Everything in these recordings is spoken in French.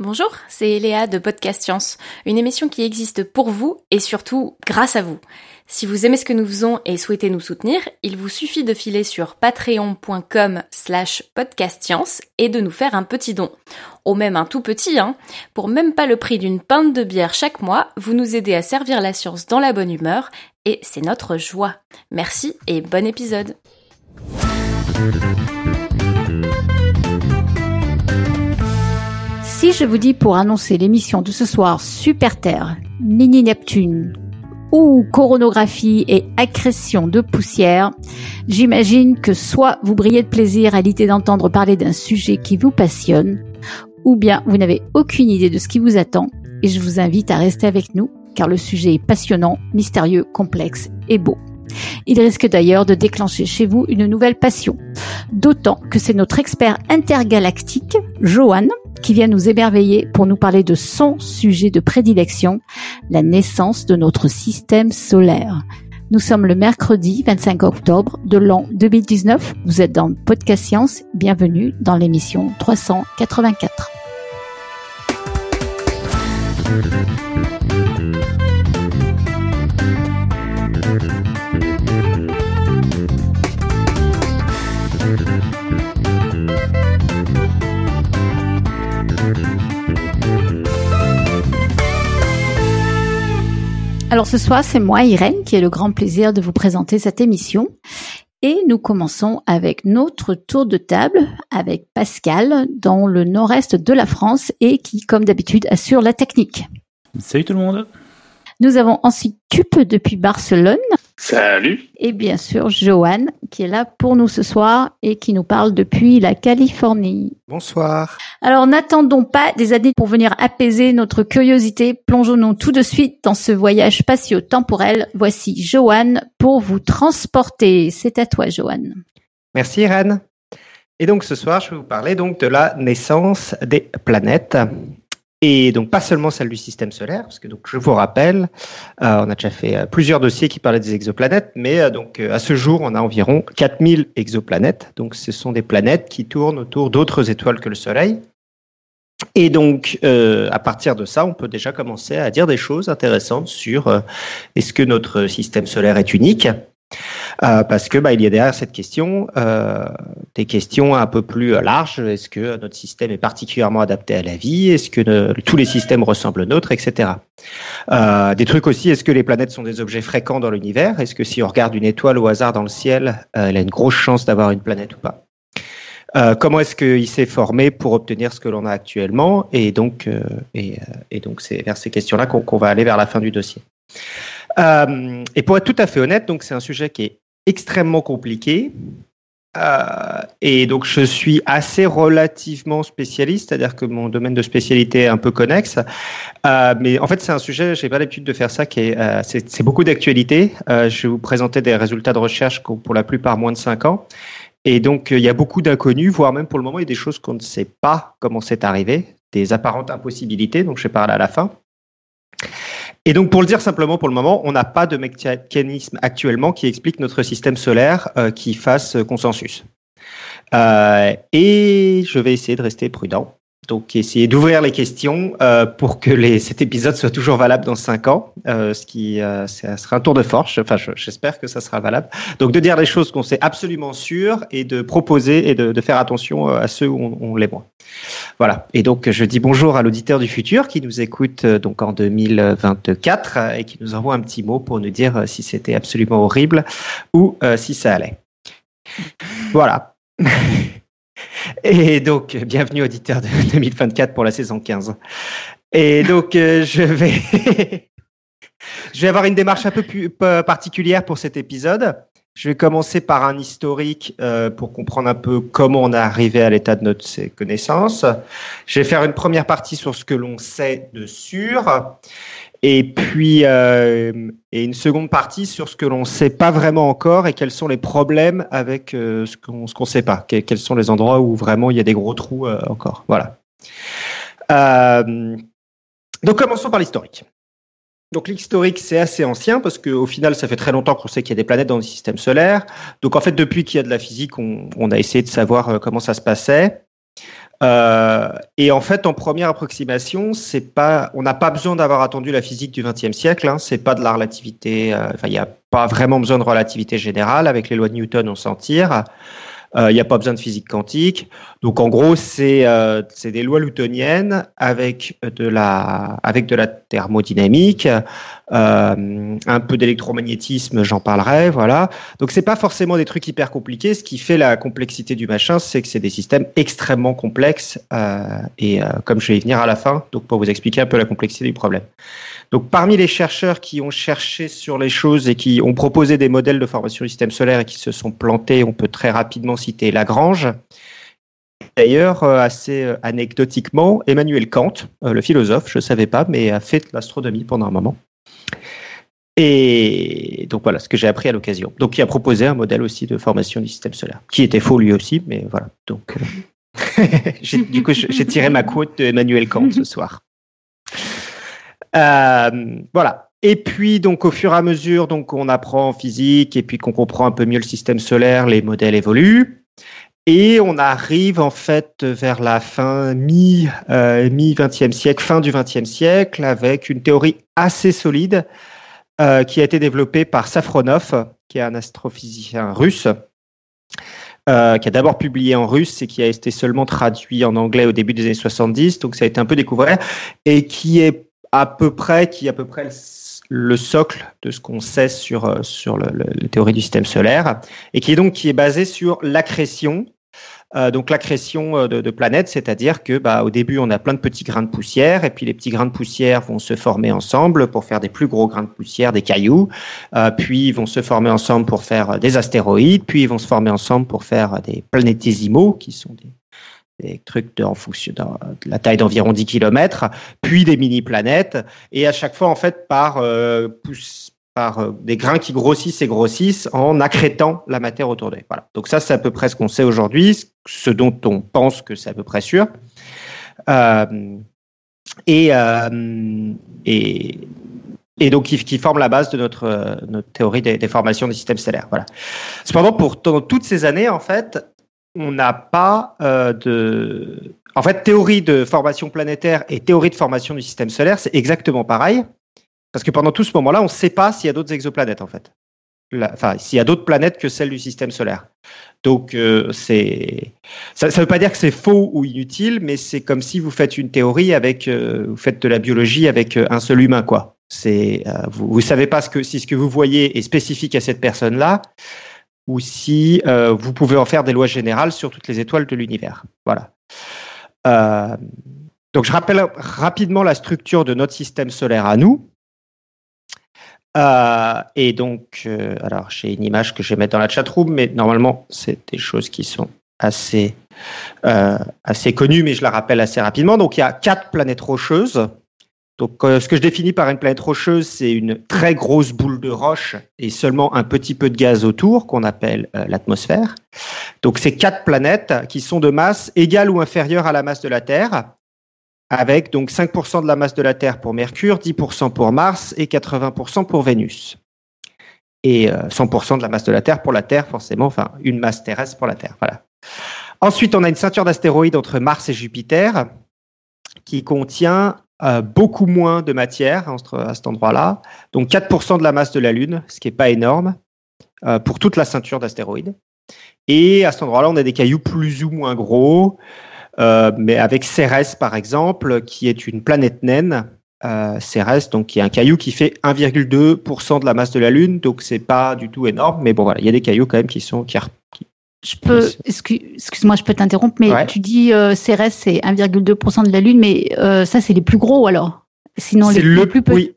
Bonjour, c'est Léa de Podcast Science, une émission qui existe pour vous et surtout grâce à vous. Si vous aimez ce que nous faisons et souhaitez nous soutenir, il vous suffit de filer sur patreon.com slash podcastscience et de nous faire un petit don. Au même un tout petit, hein. Pour même pas le prix d'une pinte de bière chaque mois, vous nous aidez à servir la science dans la bonne humeur et c'est notre joie. Merci et bon épisode. Je vous dis pour annoncer l'émission de ce soir Super Terre, Mini Neptune ou coronographie et accrétion de poussière, j'imagine que soit vous brillez de plaisir à l'idée d'entendre parler d'un sujet qui vous passionne, ou bien vous n'avez aucune idée de ce qui vous attend et je vous invite à rester avec nous car le sujet est passionnant, mystérieux, complexe et beau. Il risque d'ailleurs de déclencher chez vous une nouvelle passion. D'autant que c'est notre expert intergalactique, Johan, qui vient nous émerveiller pour nous parler de son sujet de prédilection, la naissance de notre système solaire. Nous sommes le mercredi 25 octobre de l'an 2019. Vous êtes dans Podcast Science. Bienvenue dans l'émission 384. Alors ce soir, c'est moi, Irène, qui ai le grand plaisir de vous présenter cette émission. Et nous commençons avec notre tour de table avec Pascal dans le nord-est de la France et qui, comme d'habitude, assure la technique. Salut tout le monde. Nous avons ensuite Tup depuis Barcelone. Salut. Et bien sûr, Johan, qui est là pour nous ce soir et qui nous parle depuis la Californie. Bonsoir. Alors, n'attendons pas des années pour venir apaiser notre curiosité. Plongeons-nous tout de suite dans ce voyage spatio-temporel. Voici Johan pour vous transporter. C'est à toi, Johan. Merci, Irène. Et donc, ce soir, je vais vous parler donc de la naissance des planètes et donc pas seulement celle du système solaire, parce que donc je vous rappelle, euh, on a déjà fait euh, plusieurs dossiers qui parlaient des exoplanètes, mais euh, donc à ce jour, on a environ 4000 exoplanètes. Donc ce sont des planètes qui tournent autour d'autres étoiles que le Soleil. Et donc, à partir de ça, on peut déjà commencer à dire des choses intéressantes sur est-ce que notre système solaire est unique? Euh, parce que bah, il y a derrière cette question euh, des questions un peu plus larges. Est-ce que notre système est particulièrement adapté à la vie? Est-ce que tous les systèmes ressemblent aux nôtres, etc. Euh, des trucs aussi. Est-ce que les planètes sont des objets fréquents dans l'univers? Est-ce que si on regarde une étoile au hasard dans le ciel, elle a une grosse chance d'avoir une planète ou pas? Comment est-ce qu'il s'est formé pour obtenir ce que l'on a actuellement? Et donc, et, donc c'est vers ces questions-là qu'on va aller vers la fin du dossier. Euh, et pour être tout à fait honnête, donc c'est un sujet qui est extrêmement compliqué. Euh, et donc je suis assez relativement spécialiste, c'est-à-dire que mon domaine de spécialité est un peu connexe. Euh, mais en fait, c'est un sujet, j'ai pas l'habitude de faire ça, qui est, c'est, beaucoup d'actualité. Je vais vous présenter des résultats de recherche pour la plupart moins de 5 ans. Et donc il y a beaucoup d'inconnus, voire même pour le moment, il y a des choses qu'on ne sait pas comment c'est arrivé, des apparentes impossibilités, donc je vais parler à la fin. Et donc, pour le dire simplement, pour le moment, on n'a pas de mécanisme actuellement qui explique notre système solaire euh, qui fasse consensus. Euh, et je vais essayer de rester prudent. Donc, essayer d'ouvrir les questions euh, pour que cet épisode soit toujours valable dans cinq ans, euh, ce qui euh, sera un tour de force. Enfin, j'espère que ça sera valable. Donc, de dire les choses qu'on sait absolument sûr et de proposer et de, de faire attention à ceux où on, on, les moins. Voilà. Et donc, je dis bonjour à l'auditeur du futur qui nous écoute donc en 2024 et qui nous envoie un petit mot pour nous dire si c'était absolument horrible ou si ça allait. Voilà. Et donc, bienvenue auditeur de 2024 pour la saison 15. Et donc, euh, je vais, je vais avoir une démarche un peu plus particulière pour cet épisode. Je vais commencer par un historique euh, pour comprendre un peu comment on est arrivé à l'état de notre connaissances. Je vais faire une première partie sur ce que l'on sait de sûr et puis euh, et une seconde partie sur ce que l'on ne sait pas vraiment encore et quels sont les problèmes avec euh, ce qu'on ne sait pas, quels sont les endroits où vraiment il y a des gros trous euh, encore. Voilà. Donc commençons par l'historique. Donc l'historique, c'est assez ancien parce qu'au final, ça fait très longtemps qu'on sait qu'il y a des planètes dans le système solaire. Donc en fait, depuis qu'il y a de la physique, on a essayé de savoir comment ça se passait. Euh, et en fait, en première approximation, c'est pas, on n'a pas besoin d'avoir attendu la physique du XXe siècle. Hein, c'est pas de la relativité. Euh, il n'y a pas vraiment besoin de relativité générale. Avec les lois de Newton, on s'en tire. Euh, il n'y a pas besoin de physique quantique. Donc en gros, c'est euh, des lois newtoniennes avec de la, avec de la thermodynamique, euh, un peu d'électromagnétisme, j'en parlerai. Voilà. Donc c'est pas forcément des trucs hyper compliqués. Ce qui fait la complexité du machin, c'est que c'est des systèmes extrêmement complexes. Euh, et euh, comme je vais y venir à la fin, donc pour vous expliquer un peu la complexité du problème. Parmi les chercheurs qui ont cherché sur les choses et qui ont proposé des modèles de formation du système solaire et qui se sont plantés, on peut très rapidement citer Lagrange. D'ailleurs, euh, assez euh, anecdotiquement, Emmanuel Kant, euh, le philosophe, je ne savais pas, mais a fait de l'astronomie pendant un moment. Et donc voilà ce que j'ai appris à l'occasion. Donc il a proposé un modèle aussi de formation du système solaire, qui était faux lui aussi, mais voilà. Donc du coup j'ai tiré ma quote de Emmanuel Kant ce soir. Euh, voilà. Et puis, donc, au fur et à mesure, donc, on apprend en physique et puis qu'on comprend un peu mieux le système solaire, les modèles évoluent. Et on arrive en fait vers la fin mi euh, mi 20e siècle, fin du 20e siècle, avec une théorie assez solide euh, qui a été développée par Safronov, qui est un astrophysicien russe, euh, qui a d'abord publié en russe et qui a été seulement traduit en anglais au début des années 70, donc ça a été un peu découvert, et qui est à peu près, qui est à peu près le socle de ce qu'on sait sur, euh, sur le, le, théorie du système solaire, et qui est donc qui est basé sur l'accrétion. Euh, donc l'accrétion euh, de, planètes, c'est-à-dire que bah, au début on a plein de petits grains de poussière, et puis les petits grains de poussière vont se former ensemble pour faire des plus gros grains de poussière, des cailloux, puis ils vont se former ensemble pour faire des astéroïdes, puis ils vont se former ensemble pour faire des planétésimaux, qui sont des, des trucs de, en fonction de la taille d'environ 10 km, puis des mini-planètes, et à chaque fois, en fait, par, euh, pousse, par euh, des grains qui grossissent et grossissent en accrétant la matière autour d'eux. Voilà. Donc ça, c'est à peu près ce qu'on sait aujourd'hui, ce dont on pense que c'est à peu près sûr. Euh, et, et donc qui, qui, forme la base de notre, notre théorie des, des formations des systèmes stellaires. Voilà. Cependant, pour toutes ces années, en fait, on n'a pas euh, de. En fait, théorie de formation planétaire et théorie de formation du système solaire, c'est exactement pareil. Parce que pendant tout ce moment-là, on ne sait pas s'il y a d'autres exoplanètes, en fait. Enfin, s'il y a d'autres planètes que celles du système solaire. Donc, euh, c'est. Ça ne veut pas dire que c'est faux ou inutile, mais c'est comme si vous faites une théorie avec. Euh, vous faites de la biologie avec un seul humain, quoi. Vous ne savez pas ce que, si ce que vous voyez est spécifique à cette personne-là ou si euh, vous pouvez en faire des lois générales sur toutes les étoiles de l'univers. Voilà. Euh, donc je rappelle rapidement la structure de notre système solaire à nous. Euh, et donc, alors j'ai une image que je vais mettre dans la chatroom, mais normalement c'est des choses qui sont assez assez connues, mais je la rappelle assez rapidement. Donc il y a quatre planètes rocheuses donc, euh, ce que je définis par une planète rocheuse, c'est une très grosse boule de roche et seulement un petit peu de gaz autour, qu'on appelle euh, l'atmosphère. Donc, c'est quatre planètes qui sont de masse égale ou inférieure à la masse de la Terre, avec donc 5% de la masse de la Terre pour Mercure, 10% pour Mars et 80% pour Vénus. Et euh, 100% de la masse de la Terre pour la Terre, forcément, enfin, une masse terrestre pour la Terre. Voilà. Ensuite, on a une ceinture d'astéroïdes entre Mars et Jupiter qui contient euh, beaucoup moins de matière à cet endroit-là, donc 4% de la masse de la Lune, ce qui n'est pas énorme, euh, pour toute la ceinture d'astéroïdes. Et à cet endroit-là, on a des cailloux plus ou moins gros, euh, mais avec Cérès par exemple, qui est une planète naine. Cérès, donc qui est un caillou qui fait 1,2% de la masse de la Lune, donc c'est pas du tout énorme, mais bon voilà, il y a des cailloux quand même qui sont je peux, excuse-moi, je peux t'interrompre, mais ouais. tu dis euh, CRS c'est 1,2% de la Lune, mais euh, ça c'est les plus gros alors. Sinon les, le, les, plus petits. Oui.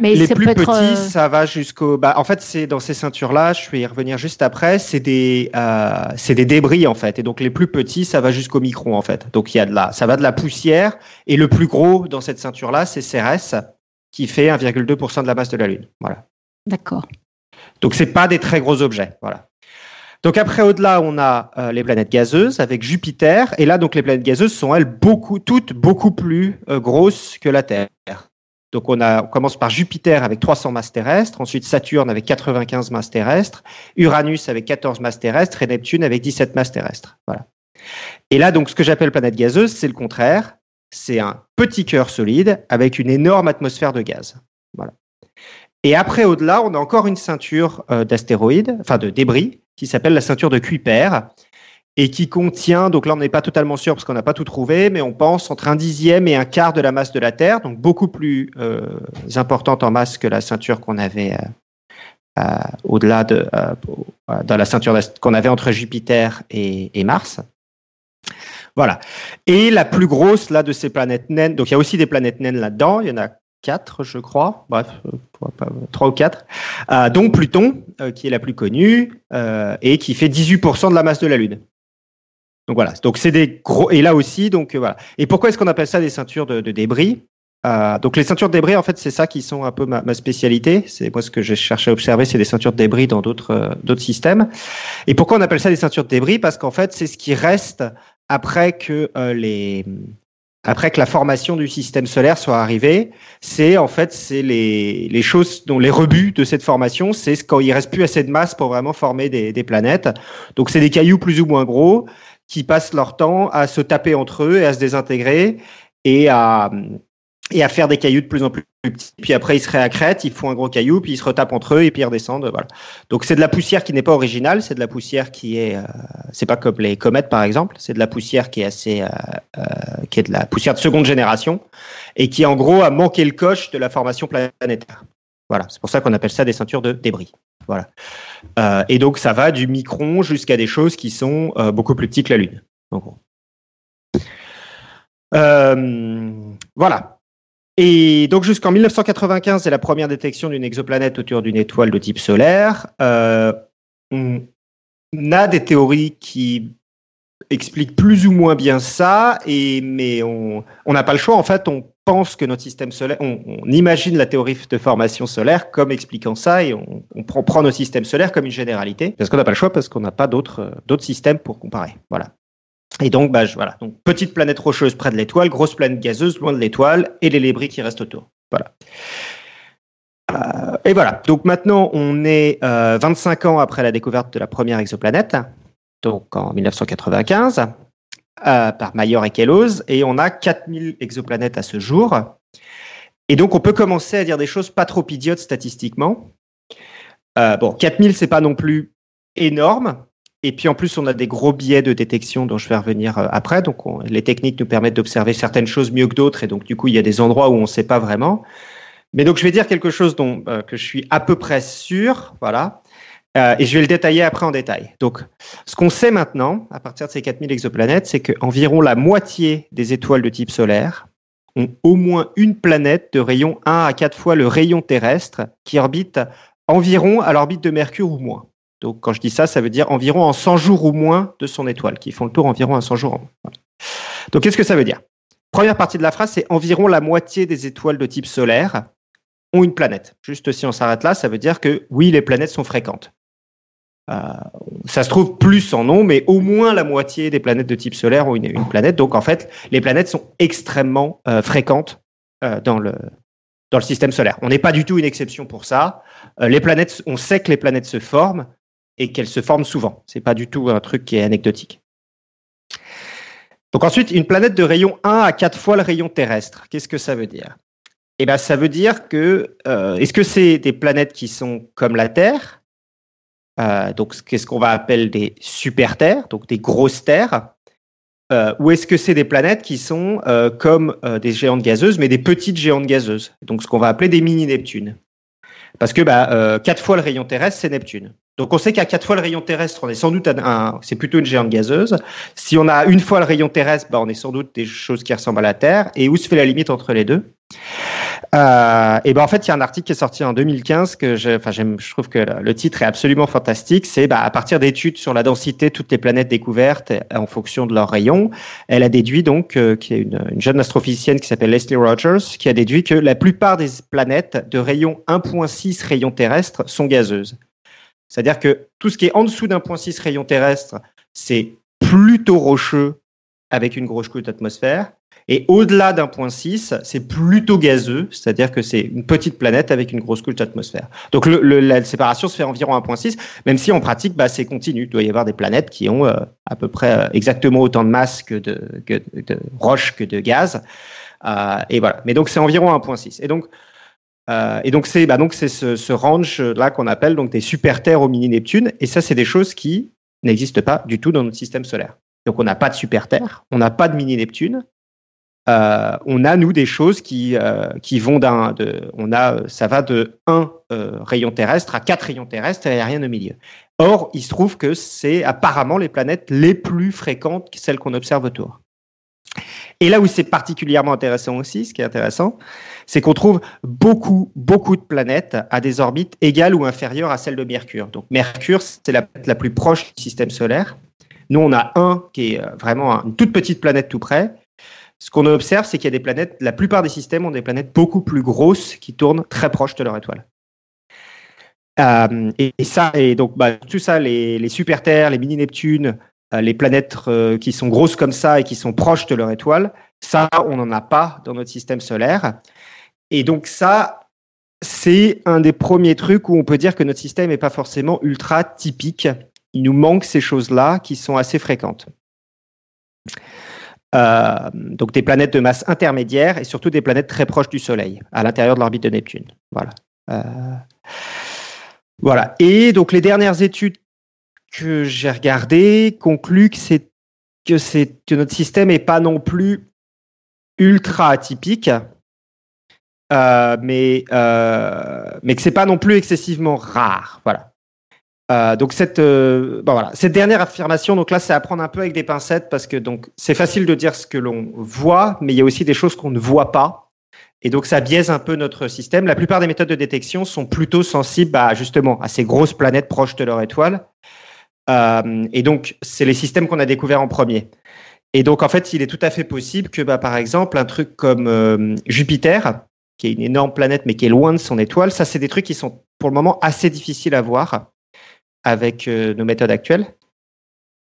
Mais les plus petits, euh... ça va jusqu'au. Bah, en fait, c'est dans ces ceintures-là. Je vais y revenir juste après. C'est des, euh, c'est des débris en fait, et donc les plus petits, ça va jusqu'au micron en fait. Donc il y a de la, ça va de la poussière, et le plus gros dans cette ceinture-là, c'est CRS, qui fait 1,2% de la masse de la Lune. Voilà. D'accord. Donc c'est pas des très gros objets. Voilà. Donc après, au-delà, on a euh, les planètes gazeuses avec Jupiter. Et là, donc les planètes gazeuses sont elles beaucoup, toutes beaucoup plus euh, grosses que la Terre. Donc on, a, on commence par Jupiter avec 300 masses terrestres, ensuite Saturne avec 95 masses terrestres, Uranus avec 14 masses terrestres et Neptune avec 17 masses terrestres. Voilà. Et là, donc, ce que j'appelle planète gazeuse, c'est le contraire. C'est un petit cœur solide avec une énorme atmosphère de gaz. Voilà. Et après, au-delà, on a encore une ceinture euh, d'astéroïdes, enfin de débris, qui s'appelle la ceinture de Kuiper, et qui contient, donc là on n'est pas totalement sûr parce qu'on n'a pas tout trouvé, mais on pense entre un dixième et un quart de la masse de la Terre, donc beaucoup plus euh, importante en masse que la ceinture qu'on avait euh, au-delà de dans la ceinture qu'on avait entre Jupiter et, et, Mars. Voilà. Et la plus grosse là de ces planètes naines, donc il y a aussi des planètes naines là-dedans, il y en a quatre, je crois, bref, euh, trois ou quatre, euh, dont Pluton, euh, qui est la plus connue euh, et qui fait 18% de la masse de la Lune. Donc voilà, donc c'est des gros et là aussi donc voilà. Et pourquoi est-ce qu'on appelle ça des ceintures de, débris? Donc les ceintures de débris en fait c'est ça qui sont un peu ma, ma spécialité. C'est moi ce que j'ai cherché à observer, c'est des ceintures de débris dans d'autres d'autres systèmes. Et pourquoi on appelle ça des ceintures de débris? Parce qu'en fait c'est ce qui reste après que les après que la formation du système solaire soit arrivée, c'est en fait c'est les, les choses dont les rebuts de cette formation, c'est quand il reste plus assez de masse pour vraiment former des, des planètes. Donc c'est des cailloux plus ou moins gros qui passent leur temps à se taper entre eux et à se désintégrer et à et à faire des cailloux de plus en plus petits. Puis après, ils se réaccrètent, ils font un gros caillou, puis ils se retapent entre eux et puis ils redescendent. Voilà. Donc c'est de la poussière qui n'est pas originale, c'est de la poussière qui est, euh, c'est pas comme les comètes par exemple, c'est de la poussière qui est assez, euh, euh, qui est de la poussière de seconde génération et qui en gros a manqué le coche de la formation planétaire. Voilà, c'est pour ça qu'on appelle ça des ceintures de débris. Voilà. Euh, et donc ça va du micron jusqu'à des choses qui sont euh, beaucoup plus petites que la Lune. En gros. Euh, voilà. Et donc jusqu'en 1995, c'est la première détection d'une exoplanète autour d'une étoile de type solaire. Euh, on a des théories qui expliquent plus ou moins bien ça, et, mais on n'a pas le choix. En fait, on pense que notre système solaire, on, imagine la théorie de formation solaire comme expliquant ça, et on, prend, prend notre système solaire comme une généralité, parce qu'on n'a pas le choix, parce qu'on n'a pas d'autres systèmes pour comparer. Voilà. Et donc, bah, voilà. Donc, petite planète rocheuse près de l'étoile, grosse planète gazeuse loin de l'étoile, et les débris qui restent autour. Voilà. Euh, et voilà. Donc maintenant, on est euh, 25 ans après la découverte de la première exoplanète, donc en 1995, euh, par Mayor et Kellos, et on a 4000 exoplanètes à ce jour. Et donc, on peut commencer à dire des choses pas trop idiotes statistiquement. Euh, bon, 4000, c'est pas non plus énorme, et puis en plus, on a des gros biais de détection dont je vais revenir euh, après. Donc on, les techniques nous permettent d'observer certaines choses mieux que d'autres. Et donc du coup, il y a des endroits où on ne sait pas vraiment. Mais donc je vais dire quelque chose dont euh, que je suis à peu près sûr. Voilà. Euh, et je vais le détailler après en détail. Donc ce qu'on sait maintenant, à partir de ces 4000 exoplanètes, c'est qu'environ la moitié des étoiles de type solaire ont au moins une planète de rayon 1 à 4 fois le rayon terrestre qui orbite environ à l'orbite de Mercure ou moins. Donc, quand je dis ça, ça veut dire environ en 100 jours ou moins de son étoile, qui font le tour environ en 100 jours. Donc, qu'est-ce que ça veut dire? Première partie de la phrase, c'est environ la moitié des étoiles de type solaire ont une planète. Juste si on s'arrête là, ça veut dire que oui, les planètes sont fréquentes. Euh, ça se trouve plus en nom, mais au moins la moitié des planètes de type solaire ont une, planète. Donc, en fait, les planètes sont extrêmement euh, fréquentes euh, dans le, dans le système solaire. On n'est pas du tout une exception pour ça. Les planètes, on sait que les planètes se forment et qu'elles se forment souvent. C'est pas du tout un truc qui est anecdotique. Donc ensuite, une planète de rayon 1 à 4 fois le rayon terrestre. Qu'est-ce que ça veut dire? Eh ben, ça veut dire que euh, est-ce que c'est des planètes qui sont comme la Terre? Euh, Donc, qu'est-ce qu'on va appeler des super terres, donc des grosses terres euh, ou est-ce que c'est des planètes qui sont comme des géantes gazeuses, mais des petites géantes gazeuses, donc ce qu'on va appeler des mini-Neptunes Parce que bah, 4 fois le rayon terrestre, c'est Neptune. Donc on sait qu'à 4 fois le rayon terrestre, on est sans doute un, c'est plutôt une géante gazeuse. Si on a une fois le rayon terrestre, bah, on est sans doute des choses qui ressemblent à la Terre. Et où se fait la limite entre les deux? Euh, et ben en fait, il y a un article qui est sorti en 2015 que je, enfin, je trouve que le titre est absolument fantastique. C'est bah, à partir d'études sur la densité de toutes les planètes découvertes en fonction de leur rayon, elle a déduit donc euh, qu'il y a une, une, jeune astrophysicienne qui s'appelle Leslie Rogers qui a déduit que la plupart des planètes de rayon 1.6 rayon terrestre sont gazeuses. C'est-à-dire que tout ce qui est en dessous d'un point 6 rayon terrestre, c'est plutôt rocheux avec une grosse couche d'atmosphère. Et au-delà d'un point 6, c'est plutôt gazeux, c'est-à-dire que c'est une petite planète avec une grosse couche d'atmosphère. Donc la séparation se fait environ à 1.6, même si en pratique, bah, c'est continu. Il doit y avoir des planètes qui ont euh, à peu près euh, exactement autant de masse que de, que que de gaz. Euh, et voilà. Mais donc c'est environ 1.6. Et donc euh, et donc c'est bah donc c'est ce, range là qu'on appelle donc des super terres au mini Neptune. Et ça c'est des choses qui n'existent pas du tout dans notre système solaire. Donc on n'a pas de super terre, on n'a pas de mini Neptune. Euh, on a nous des choses qui euh, qui vont d'un de on a ça va de un rayon terrestre à quatre rayons terrestres et rien au milieu. Or il se trouve que c'est apparemment les planètes les plus fréquentes celles qu'on observe autour. Et là où c'est particulièrement intéressant aussi, ce qui est intéressant, c'est qu'on trouve beaucoup, beaucoup de planètes à des orbites égales ou inférieures à celles de Mercure. Donc Mercure, c'est la planète la plus proche du système solaire. Nous, on a un qui est euh, vraiment une toute petite planète tout près. Ce qu'on observe, c'est qu'il y a des planètes, la plupart des systèmes ont des planètes beaucoup plus grosses qui tournent très proches de leur étoile. Euh, et, ça, et donc bah, tout ça, les, les super terres, les mini Neptunes, euh, les planètes qui sont grosses comme ça et qui sont proches de leur étoile, ça, on n'en a pas dans notre système solaire. Et donc ça, c'est un des premiers trucs où on peut dire que notre système n'est pas forcément ultra typique. Il nous manque ces choses-là qui sont assez fréquentes. Euh, donc des planètes de masse intermédiaire et surtout des planètes très proches du Soleil, à l'intérieur de l'orbite de Neptune. Voilà. Euh, voilà. Et donc les dernières études que j'ai regardé conclut que que notre système est pas non plus ultra atypique, euh, mais euh, mais que c'est pas non plus excessivement rare. Voilà. Euh, donc cette euh, bon, voilà cette dernière affirmation donc là c'est à prendre un peu avec des pincettes parce que donc c'est facile de dire ce que l'on voit mais il y a aussi des choses qu'on ne voit pas et donc ça biaise un peu notre système. La plupart des méthodes de détection sont plutôt sensibles à justement à ces grosses planètes proches de leur étoile et donc, c'est les systèmes qu'on a découverts en premier. Et donc, en fait, il est tout à fait possible que, bah, par exemple, un truc comme Jupiter, qui est une énorme planète mais qui est loin de son étoile, ça, c'est des trucs qui sont pour le moment assez difficiles à voir avec euh, nos méthodes actuelles.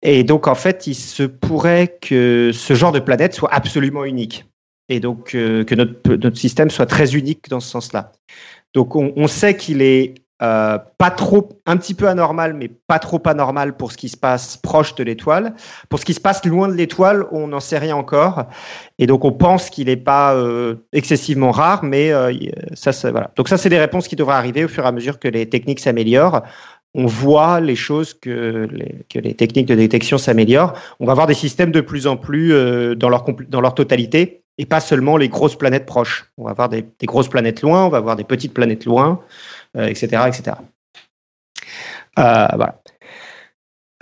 Et donc, en fait, il se pourrait que ce genre de planète soit absolument unique. Et donc, que notre, notre système soit très unique dans ce sens-là. Donc, on, on sait qu'il est euh, pas trop, un petit peu anormal, mais pas trop anormal pour ce qui se passe proche de l'étoile. Pour ce qui se passe loin de l'étoile, on n'en sait rien encore. Et donc, on pense qu'il n'est pas euh, excessivement rare, mais euh, ça, ça, voilà. Donc, ça, c'est des réponses qui devraient arriver au fur et à mesure que les techniques s'améliorent. On voit les choses que les, que les techniques de détection s'améliorent. On va avoir des systèmes de plus en plus dans, leur, totalité et pas seulement les grosses planètes proches. On va avoir des grosses planètes loin, on va avoir des petites planètes loin etc., euh, etc. Euh, voilà.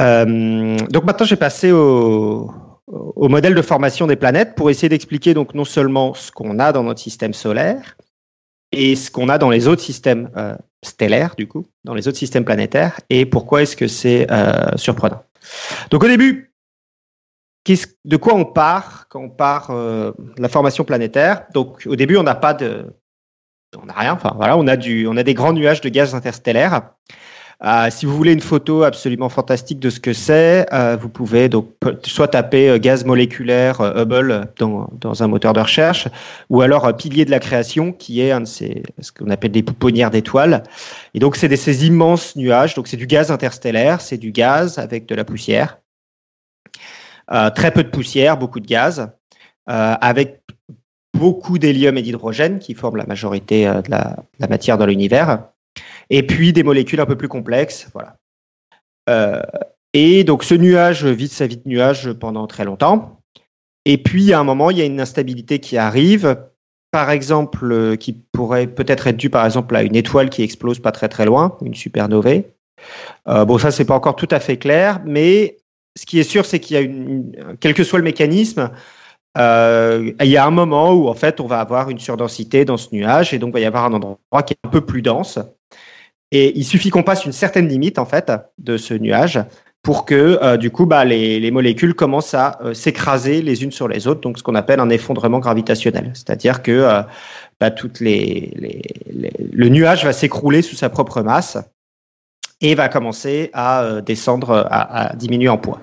Euh, donc maintenant, j'ai passé au, au, modèle de formation des planètes pour essayer d'expliquer donc non seulement ce qu'on a dans notre système solaire et ce qu'on a dans les autres systèmes stellaires, du coup, dans les autres systèmes planétaires, et pourquoi est-ce que c'est surprenant. Donc au début, de quoi on part quand on part euh, la formation planétaire? Donc au début, on n'a pas de on n'a rien. Enfin, voilà, on a du, on a des grands nuages de gaz interstellaires. Euh, si vous voulez une photo absolument fantastique de ce que c'est, euh, vous pouvez donc soit taper euh, gaz moléculaire euh, Hubble dans, un moteur de recherche, ou alors pilier de la création, qui est un de ces, ce qu'on appelle des pouponnières d'étoiles. Et donc c'est ces immenses nuages. Donc c'est du gaz interstellaire, c'est du gaz avec de la poussière, très peu de poussière, beaucoup de gaz, avec beaucoup d'hélium et d'hydrogène qui forment la majorité euh, de la, matière dans l'univers, et puis des molécules un peu plus complexes. Voilà. Euh, et donc ce nuage vit sa vie de nuage pendant très longtemps. Et puis à un moment, il y a une instabilité qui arrive, par exemple, euh, qui pourrait peut-être être due par exemple à une étoile qui explose pas très très loin, une supernovae. Bon, ça c'est pas encore tout à fait clair, mais ce qui est sûr, c'est qu'il y a une, quel que soit le mécanisme, euh, il y a un moment où en fait on va avoir une surdensité dans ce nuage et donc il va y avoir un endroit qui est un peu plus dense. Et il suffit qu'on passe une certaine limite en fait de ce nuage pour que euh, du coup bah, les, les, molécules commencent à euh, s'écraser les unes sur les autres, donc ce qu'on appelle un effondrement gravitationnel. C'est-à-dire que bah, le nuage va s'écrouler sous sa propre masse et va commencer à descendre, à diminuer en poids.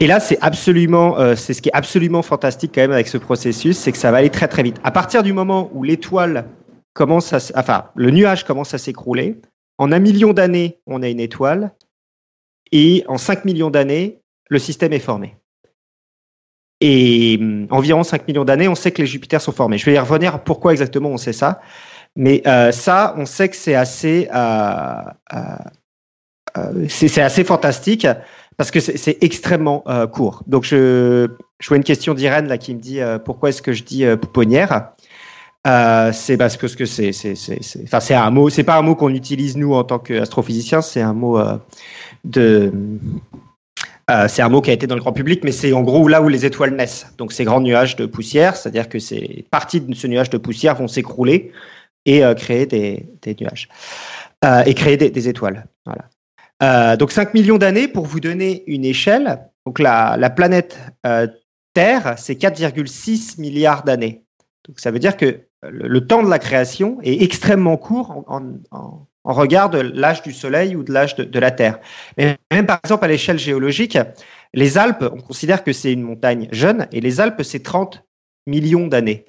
Et là, c'est absolument, euh, c'est ce qui est absolument fantastique quand même avec ce processus, c'est que ça va aller très très vite. À partir du moment où l'étoile commence à, enfin, le nuage commence à s'écrouler, en un million d'années, on a une étoile, et en 5 millions d'années, le système est formé. Et hum, environ 5 millions d'années, on sait que les Jupiters sont formés. Je vais y revenir pourquoi exactement on sait ça. Mais euh, ça, on sait que c'est assez, euh, euh, c'est assez fantastique parce que c'est extrêmement court. Donc, je, vois une question d'Irène là qui me dit pourquoi est-ce que je dis pouponnière? C'est parce que c'est c'est c'est enfin c'est un mot c'est pas un mot qu'on utilise nous en tant qu'astrophysiciens c'est un mot de euh, c'est un mot qui a été dans le grand public, mais c'est en gros là où les étoiles naissent. Donc ces grands nuages de poussière, c'est-à-dire que ces parties de ce nuage de poussière vont s'écrouler et euh, créer des, nuages euh, et créer des, étoiles. Voilà. Donc 5 millions d'années pour vous donner une échelle. Donc la, la planète Terre, c'est 4,6 milliards d'années. Donc ça veut dire que le, temps de la création est extrêmement court en, regard de l'âge du Soleil ou de l'âge de, la Terre. Mais même par exemple à l'échelle géologique, les Alpes, on considère que c'est une montagne jeune, et les Alpes, c'est 30 millions d'années.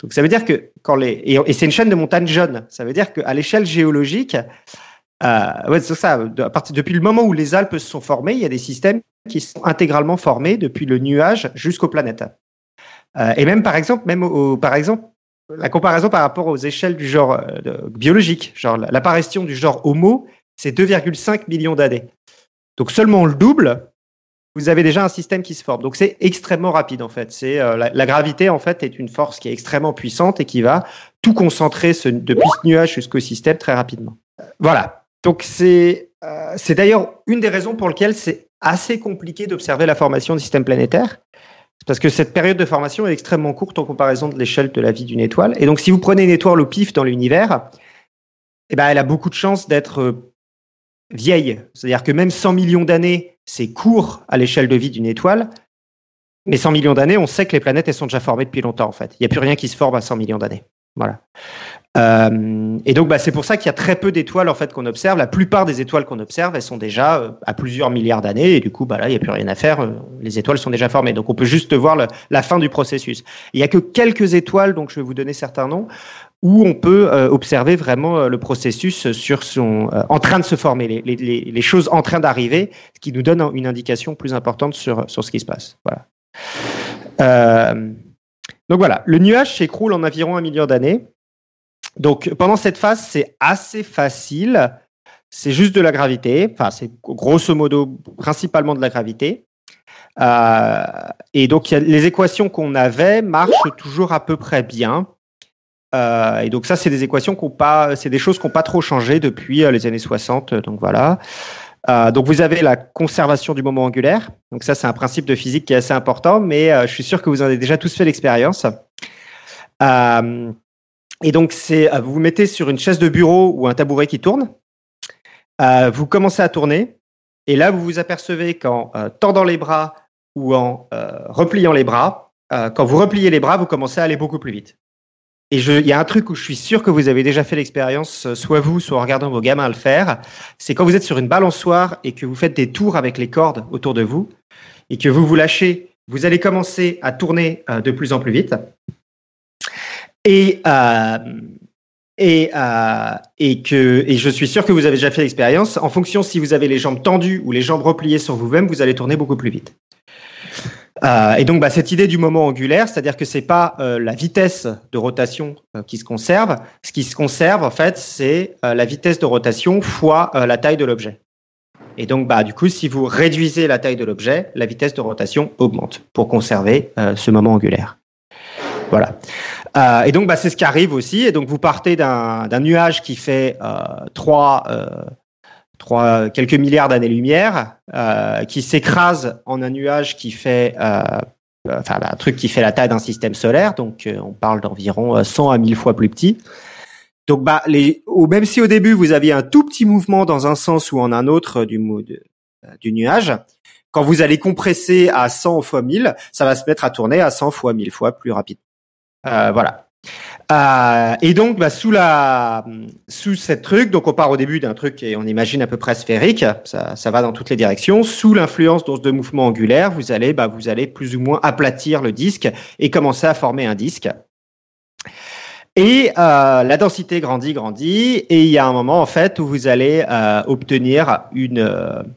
Donc ça veut dire que quand les et, c'est une chaîne de montagnes jeunes, ça veut dire qu'à l'échelle géologique, euh, ouais, c'est ça. Depuis le moment où les Alpes se sont formées, il y a des systèmes qui sont intégralement formés depuis le nuage jusqu'aux planètes. Euh, et même par exemple, même au, par exemple, la comparaison par rapport aux échelles du genre euh, biologique, genre l'apparition du genre Homo, c'est 2,5 millions d'années. Donc seulement le double, vous avez déjà un système qui se forme. Donc c'est extrêmement rapide en fait. C'est euh, la, gravité en fait est une force qui est extrêmement puissante et qui va tout concentrer ce, depuis ce nuage jusqu'au système très rapidement. Voilà. Donc c'est euh, c'est d'ailleurs une des raisons pour lesquelles c'est assez compliqué d'observer la formation du système planétaire parce que cette période de formation est extrêmement courte en comparaison de l'échelle de la vie d'une étoile. Et donc, si vous prenez une étoile au pif dans l'univers, eh ben, elle a beaucoup de chances d'être euh, vieille. C'est-à-dire que même 100 millions d'années, c'est court à l'échelle de vie d'une étoile. Mais 100 millions d'années, on sait que les planètes, elles sont déjà formées depuis longtemps, en fait. Il n'y a plus rien qui se forme à 100 millions d'années. Voilà. Euh, et donc, bah, c'est pour ça qu'il y a très peu d'étoiles en fait qu'on observe. La plupart des étoiles qu'on observe, elles sont déjà euh, à plusieurs milliards d'années, et du coup, bah là, il n'y a plus rien à faire. Euh, les étoiles sont déjà formées, donc on peut juste voir la fin du processus. Il n'y a que quelques étoiles, donc je vais vous donner certains noms, où on peut observer vraiment le processus sur son, en train de se former, les choses en train d'arriver, ce qui nous donne une indication plus importante sur sur ce qui se passe. Voilà. donc voilà, le nuage s'écroule en environ un million d'années. Donc pendant cette phase, c'est assez facile. C'est juste de la gravité. Enfin, c'est grosso modo principalement de la gravité. Euh, et donc les équations qu'on avait marchent toujours à peu près bien. Euh, et donc ça, c'est des équations qu'on pas, c'est des choses qui n'ont pas trop changé depuis euh, les années 60. Donc voilà. donc vous avez la conservation du moment angulaire. Donc ça, c'est un principe de physique qui est assez important, mais je suis sûr que vous en avez déjà tous fait l'expérience. Et donc, c'est euh, vous vous mettez sur une chaise de bureau ou un tabouret qui tourne. Euh, vous commencez à tourner. Et là, vous vous apercevez qu'en euh, tendant les bras ou en euh, repliant les bras, quand vous repliez les bras, vous commencez à aller beaucoup plus vite. Et il y a un truc où je suis sûr que vous avez déjà fait l'expérience, soit vous, soit en regardant vos gamins le faire. C'est quand vous êtes sur une balançoire et que vous faites des tours avec les cordes autour de vous et que vous vous lâchez, vous allez commencer à tourner de plus en plus vite. Et, euh, et, euh, et, que, et je suis sûr que vous avez déjà fait l'expérience. En fonction si vous avez les jambes tendues ou les jambes repliées sur vous-même, vous allez tourner beaucoup plus vite. Euh, et donc, bah, cette idée du moment angulaire, c'est-à-dire que c'est pas euh, la vitesse de rotation euh, qui se conserve. Ce qui se conserve, en fait, c'est euh, la vitesse de rotation fois la taille de l'objet. Et donc, bah, du coup, si vous réduisez la taille de l'objet, la vitesse de rotation augmente pour conserver ce moment angulaire. Voilà. Euh, et donc, bah, c'est ce qui arrive aussi. Et donc, vous partez d'un nuage qui fait euh, trois, euh, trois, quelques milliards d'années-lumière, euh, qui s'écrase en un nuage qui fait, euh, enfin, un truc qui fait la taille d'un système solaire. Donc, on parle d'environ 100 à 1000 fois plus petit. Donc, bah, les, même si au début vous aviez un tout petit mouvement dans un sens ou en un autre du, du nuage, quand vous allez compresser à 100 fois 1000, ça va se mettre à tourner à 100 fois 1000 fois plus rapide. Euh, voilà. Euh, et donc, bah, sous la, sous cette truc, donc on part au début d'un truc et on imagine à peu près sphérique, ça, ça va dans toutes les directions. Sous l'influence de mouvements angulaires, vous allez, bah, vous allez plus ou moins aplatir le disque et commencer à former un disque. Et euh, la densité grandit, grandit, et il y a un moment en fait où vous allez obtenir une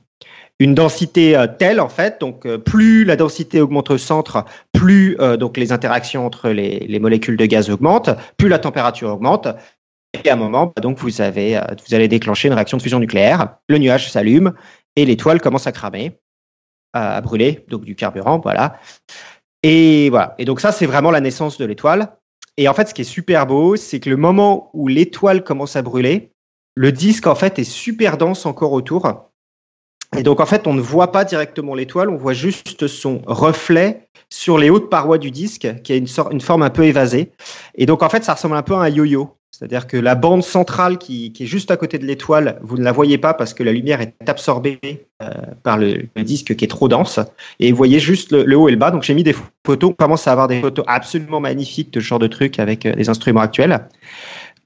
une densité euh, telle en fait, donc euh, plus la densité augmente au centre, plus euh, donc les interactions entre les, les, molécules de gaz augmentent, plus la température augmente. Et à un moment, bah, donc vous avez, vous allez déclencher une réaction de fusion nucléaire. Le nuage s'allume et l'étoile commence à cramer, à brûler, donc du carburant, voilà. Et voilà. Et donc ça, c'est vraiment la naissance de l'étoile. Et en fait, ce qui est super beau, c'est que le moment où l'étoile commence à brûler, le disque en fait est super dense encore autour. Et donc, en fait, on ne voit pas directement l'étoile, on voit juste son reflet sur les hautes parois du disque, qui a une, forme un peu évasée. Et donc, en fait, ça ressemble un peu à un yo-yo. C'est-à-dire que la bande centrale qui, est juste à côté de l'étoile, vous ne la voyez pas parce que la lumière est absorbée euh, par le, disque qui est trop dense. Et vous voyez juste le, haut et le bas. Donc j'ai mis des photos. On commence à avoir des photos absolument magnifiques de ce genre de trucs avec euh, les instruments actuels.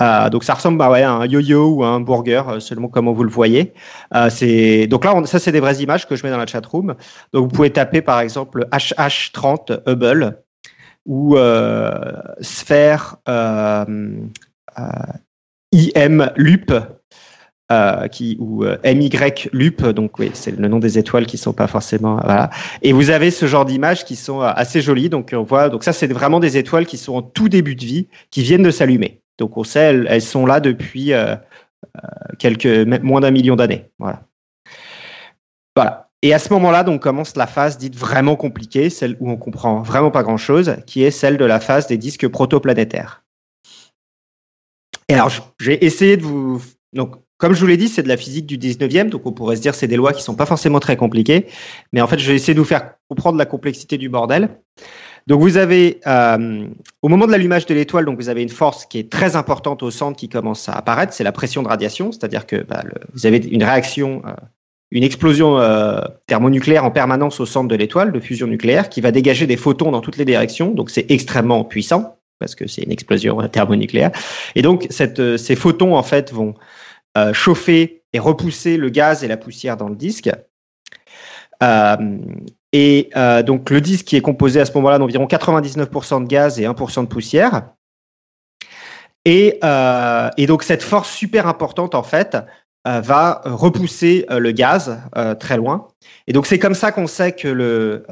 Euh, donc ça ressemble bah à un yo-yo ou à un burger, euh, selon comment vous le voyez. Euh, donc là, ça c'est des vraies images que je mets dans la chat room. Donc vous pouvez taper par exemple HH30 Hubble ou euh, sphère IM Lup. qui ou MY Lup, donc oui, c'est le nom des étoiles qui sont pas forcément. Et vous avez ce genre d'images qui sont assez jolies. Donc on voit, donc ça c'est vraiment des étoiles qui sont en tout début de vie, qui viennent de s'allumer. Donc on sait, elles, sont là depuis euh, quelques moins d'un million d'années. Voilà. Et à ce moment-là, donc commence la phase dite vraiment compliquée, celle où on comprend vraiment pas grand-chose, qui est celle de la phase des disques protoplanétaires. Et alors, j'ai essayé de vous. Donc, comme je vous l'ai dit, c'est de la physique du 19e, donc on pourrait se dire c'est des lois qui sont pas forcément très compliquées, mais en fait, je vais essayer de vous faire comprendre la complexité du bordel. Donc vous avez, euh, au moment de l'allumage de l'étoile, donc vous avez une force qui est très importante au centre qui commence à apparaître, c'est la pression de radiation, c'est-à-dire que bah, vous avez une réaction, euh, une explosion euh, thermonucléaire en permanence au centre de l'étoile, de fusion nucléaire, qui va dégager des photons dans toutes les directions, donc c'est extrêmement puissant parce que c'est une explosion thermonucléaire. Et donc cette, ces photons en fait vont chauffer et repousser le gaz et la poussière dans le disque. Euh, et euh, donc le disque qui est composé à ce moment-là d'environ 99% de gaz et 1% de poussière. Et, euh, et, donc cette force super importante en fait euh, va repousser le gaz très loin. Et donc c'est comme ça qu'on sait que le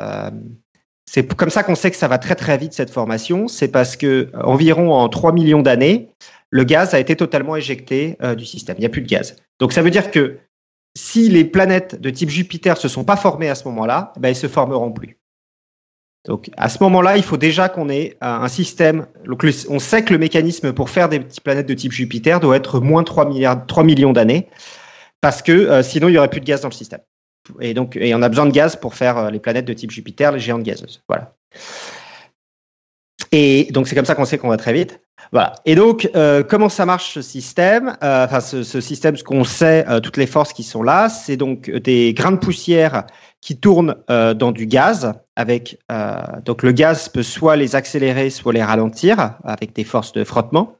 c'est comme ça qu'on sait que ça va très très vite cette formation. C'est parce que environ en 3 millions d'années, le gaz a été totalement éjecté du système. Il n'y a plus de gaz. Donc ça veut dire que si les planètes de type Jupiter se sont pas formées à ce moment-là, ben elles se formeront plus. Donc à ce moment-là, il faut déjà qu'on ait un système. Donc on sait que le mécanisme pour faire des petites planètes de type Jupiter doit être moins 3, milliards, 3 millions d'années, parce que euh, sinon il y aurait plus de gaz dans le système. Et donc et on a besoin de gaz pour faire euh, les planètes de type Jupiter, les géantes gazeuses. Voilà. Et donc c'est comme ça qu'on sait qu'on va très vite. Voilà. Et donc, euh, comment ça marche ce système euh, Enfin, ce, ce, système, ce qu'on sait, euh, toutes les forces qui sont là, c'est donc des grains de poussière qui tournent euh, dans du gaz. Avec euh, donc le gaz peut soit les accélérer, soit les ralentir avec des forces de frottement.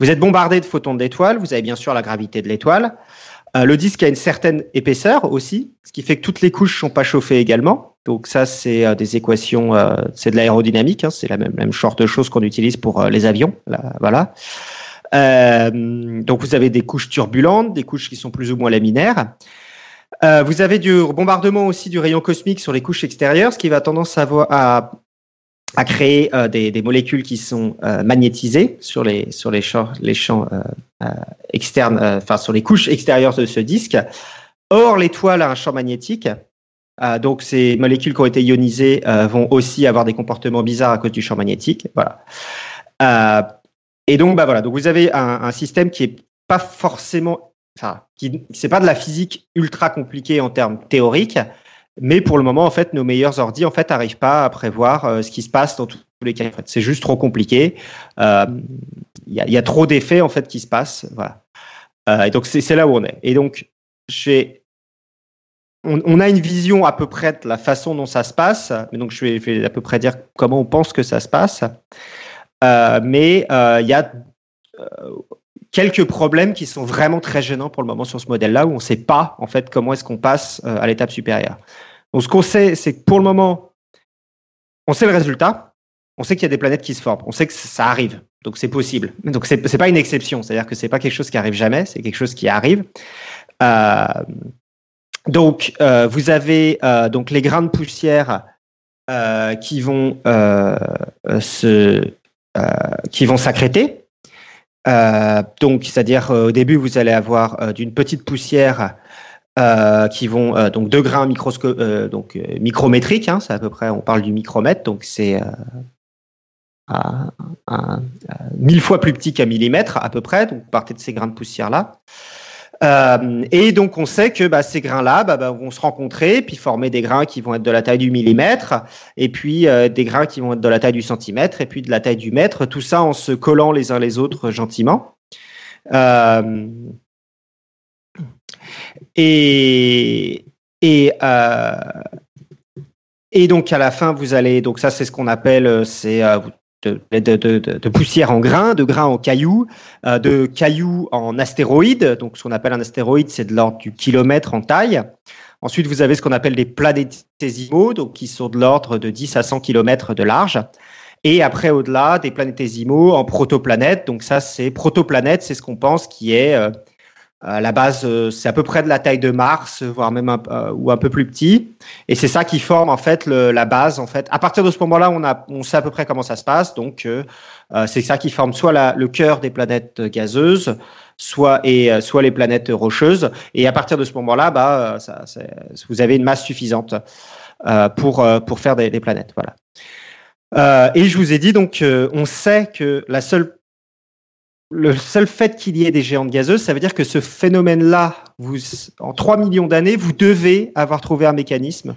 Vous êtes bombardé de photons d'étoiles. Vous avez bien sûr la gravité de l'étoile. Euh, le disque a une certaine épaisseur aussi, ce qui fait que toutes les couches sont pas chauffées également. Donc ça, c'est euh, des équations, euh, c'est de l'aérodynamique, hein, c'est la même, même sorte de choses qu'on utilise pour euh, les avions. Là, voilà. donc vous avez des couches turbulentes, des couches qui sont plus ou moins laminaires. vous avez du bombardement aussi du rayon cosmique sur les couches extérieures, ce qui va tendance à, à à créer euh, des, des, molécules qui sont euh, magnétisées sur les sur les champs les champs euh, euh externes, euh, enfin sur les couches extérieures de ce disque. Or, l'étoile a un champ magnétique, donc ces molécules qui ont été ionisées vont aussi avoir des comportements bizarres à cause du champ magnétique. Voilà. et donc, bah voilà. Donc vous avez un, système qui est pas forcément, enfin, qui c'est pas de la physique ultra compliquée en termes théoriques, mais pour le moment, en fait, nos meilleurs ordi en fait n'arrivent pas à prévoir euh, ce qui se passe dans tous les cas. En fait. C'est juste trop compliqué. Il euh, y, a, trop d'effets en fait qui se passent. Voilà. Euh, et donc c'est là où on est. Et donc j'ai on, a une vision à peu près de la façon dont ça se passe. Mais donc je vais, à peu près dire comment on pense que ça se passe. mais il y a quelques problèmes qui sont vraiment très gênants pour le moment sur ce modèle-là, où on ne sait pas en fait comment est-ce qu'on passe à l'étape supérieure. Donc ce qu'on sait, c'est que pour le moment, on sait le résultat, on sait qu'il y a des planètes qui se forment, on sait que ça arrive, donc c'est possible. Donc c'est n'est pas une exception, c'est-à-dire que c'est pas quelque chose qui arrive jamais, c'est quelque chose qui arrive. Euh, donc euh, vous avez euh, donc les grains de poussière qui vont se qui vont s'accréter. donc c'est-à-dire au début vous allez avoir d'une petite poussière euh, qui vont euh, donc deux grains euh, donc micrométriques, hein, c'est à peu près, on parle du micromètre, donc c'est mille fois plus petit qu'un millimètre à peu près. Donc partez de ces grains de poussière là. Et donc on sait que bah, ces grains-là bah, bah, vont se rencontrer, puis former des grains qui vont être de la taille du millimètre, et puis des grains qui vont être de la taille du centimètre, et puis de la taille du mètre, tout ça en se collant les uns les autres gentiment. Et, et, euh, et donc à la fin, vous allez, donc ça c'est ce qu'on appelle, euh, c'est euh, de, poussière en grains, de grains en cailloux, euh, de cailloux en astéroïdes. Donc ce qu'on appelle un astéroïde, c'est de l'ordre du kilomètre en taille. Ensuite, vous avez ce qu'on appelle des planétésimaux, donc qui sont de l'ordre de 10 à 100 km de large. Et après, au-delà, des planétésimaux en protoplanètes. Donc ça, c'est protoplanète, c'est ce qu'on pense qui est à la base, euh, c'est à peu près de la taille de Mars, voire même un, euh, ou un peu plus petit. Et c'est ça qui forme en fait le, la base. En fait, à partir de ce moment-là, on on sait à peu près comment ça se passe. Donc, euh, c'est ça qui forme soit la, le cœur des planètes gazeuses, soit et soit les planètes rocheuses. Et à partir de ce moment-là, bah, ça, vous avez une masse suffisante pour pour faire des, des planètes. Voilà. et je vous ai dit donc, on sait que la seule le seul fait qu'il y ait des géantes gazeuses, ça veut dire que ce phénomène-là, en 3 millions d'années, vous devez avoir trouvé un mécanisme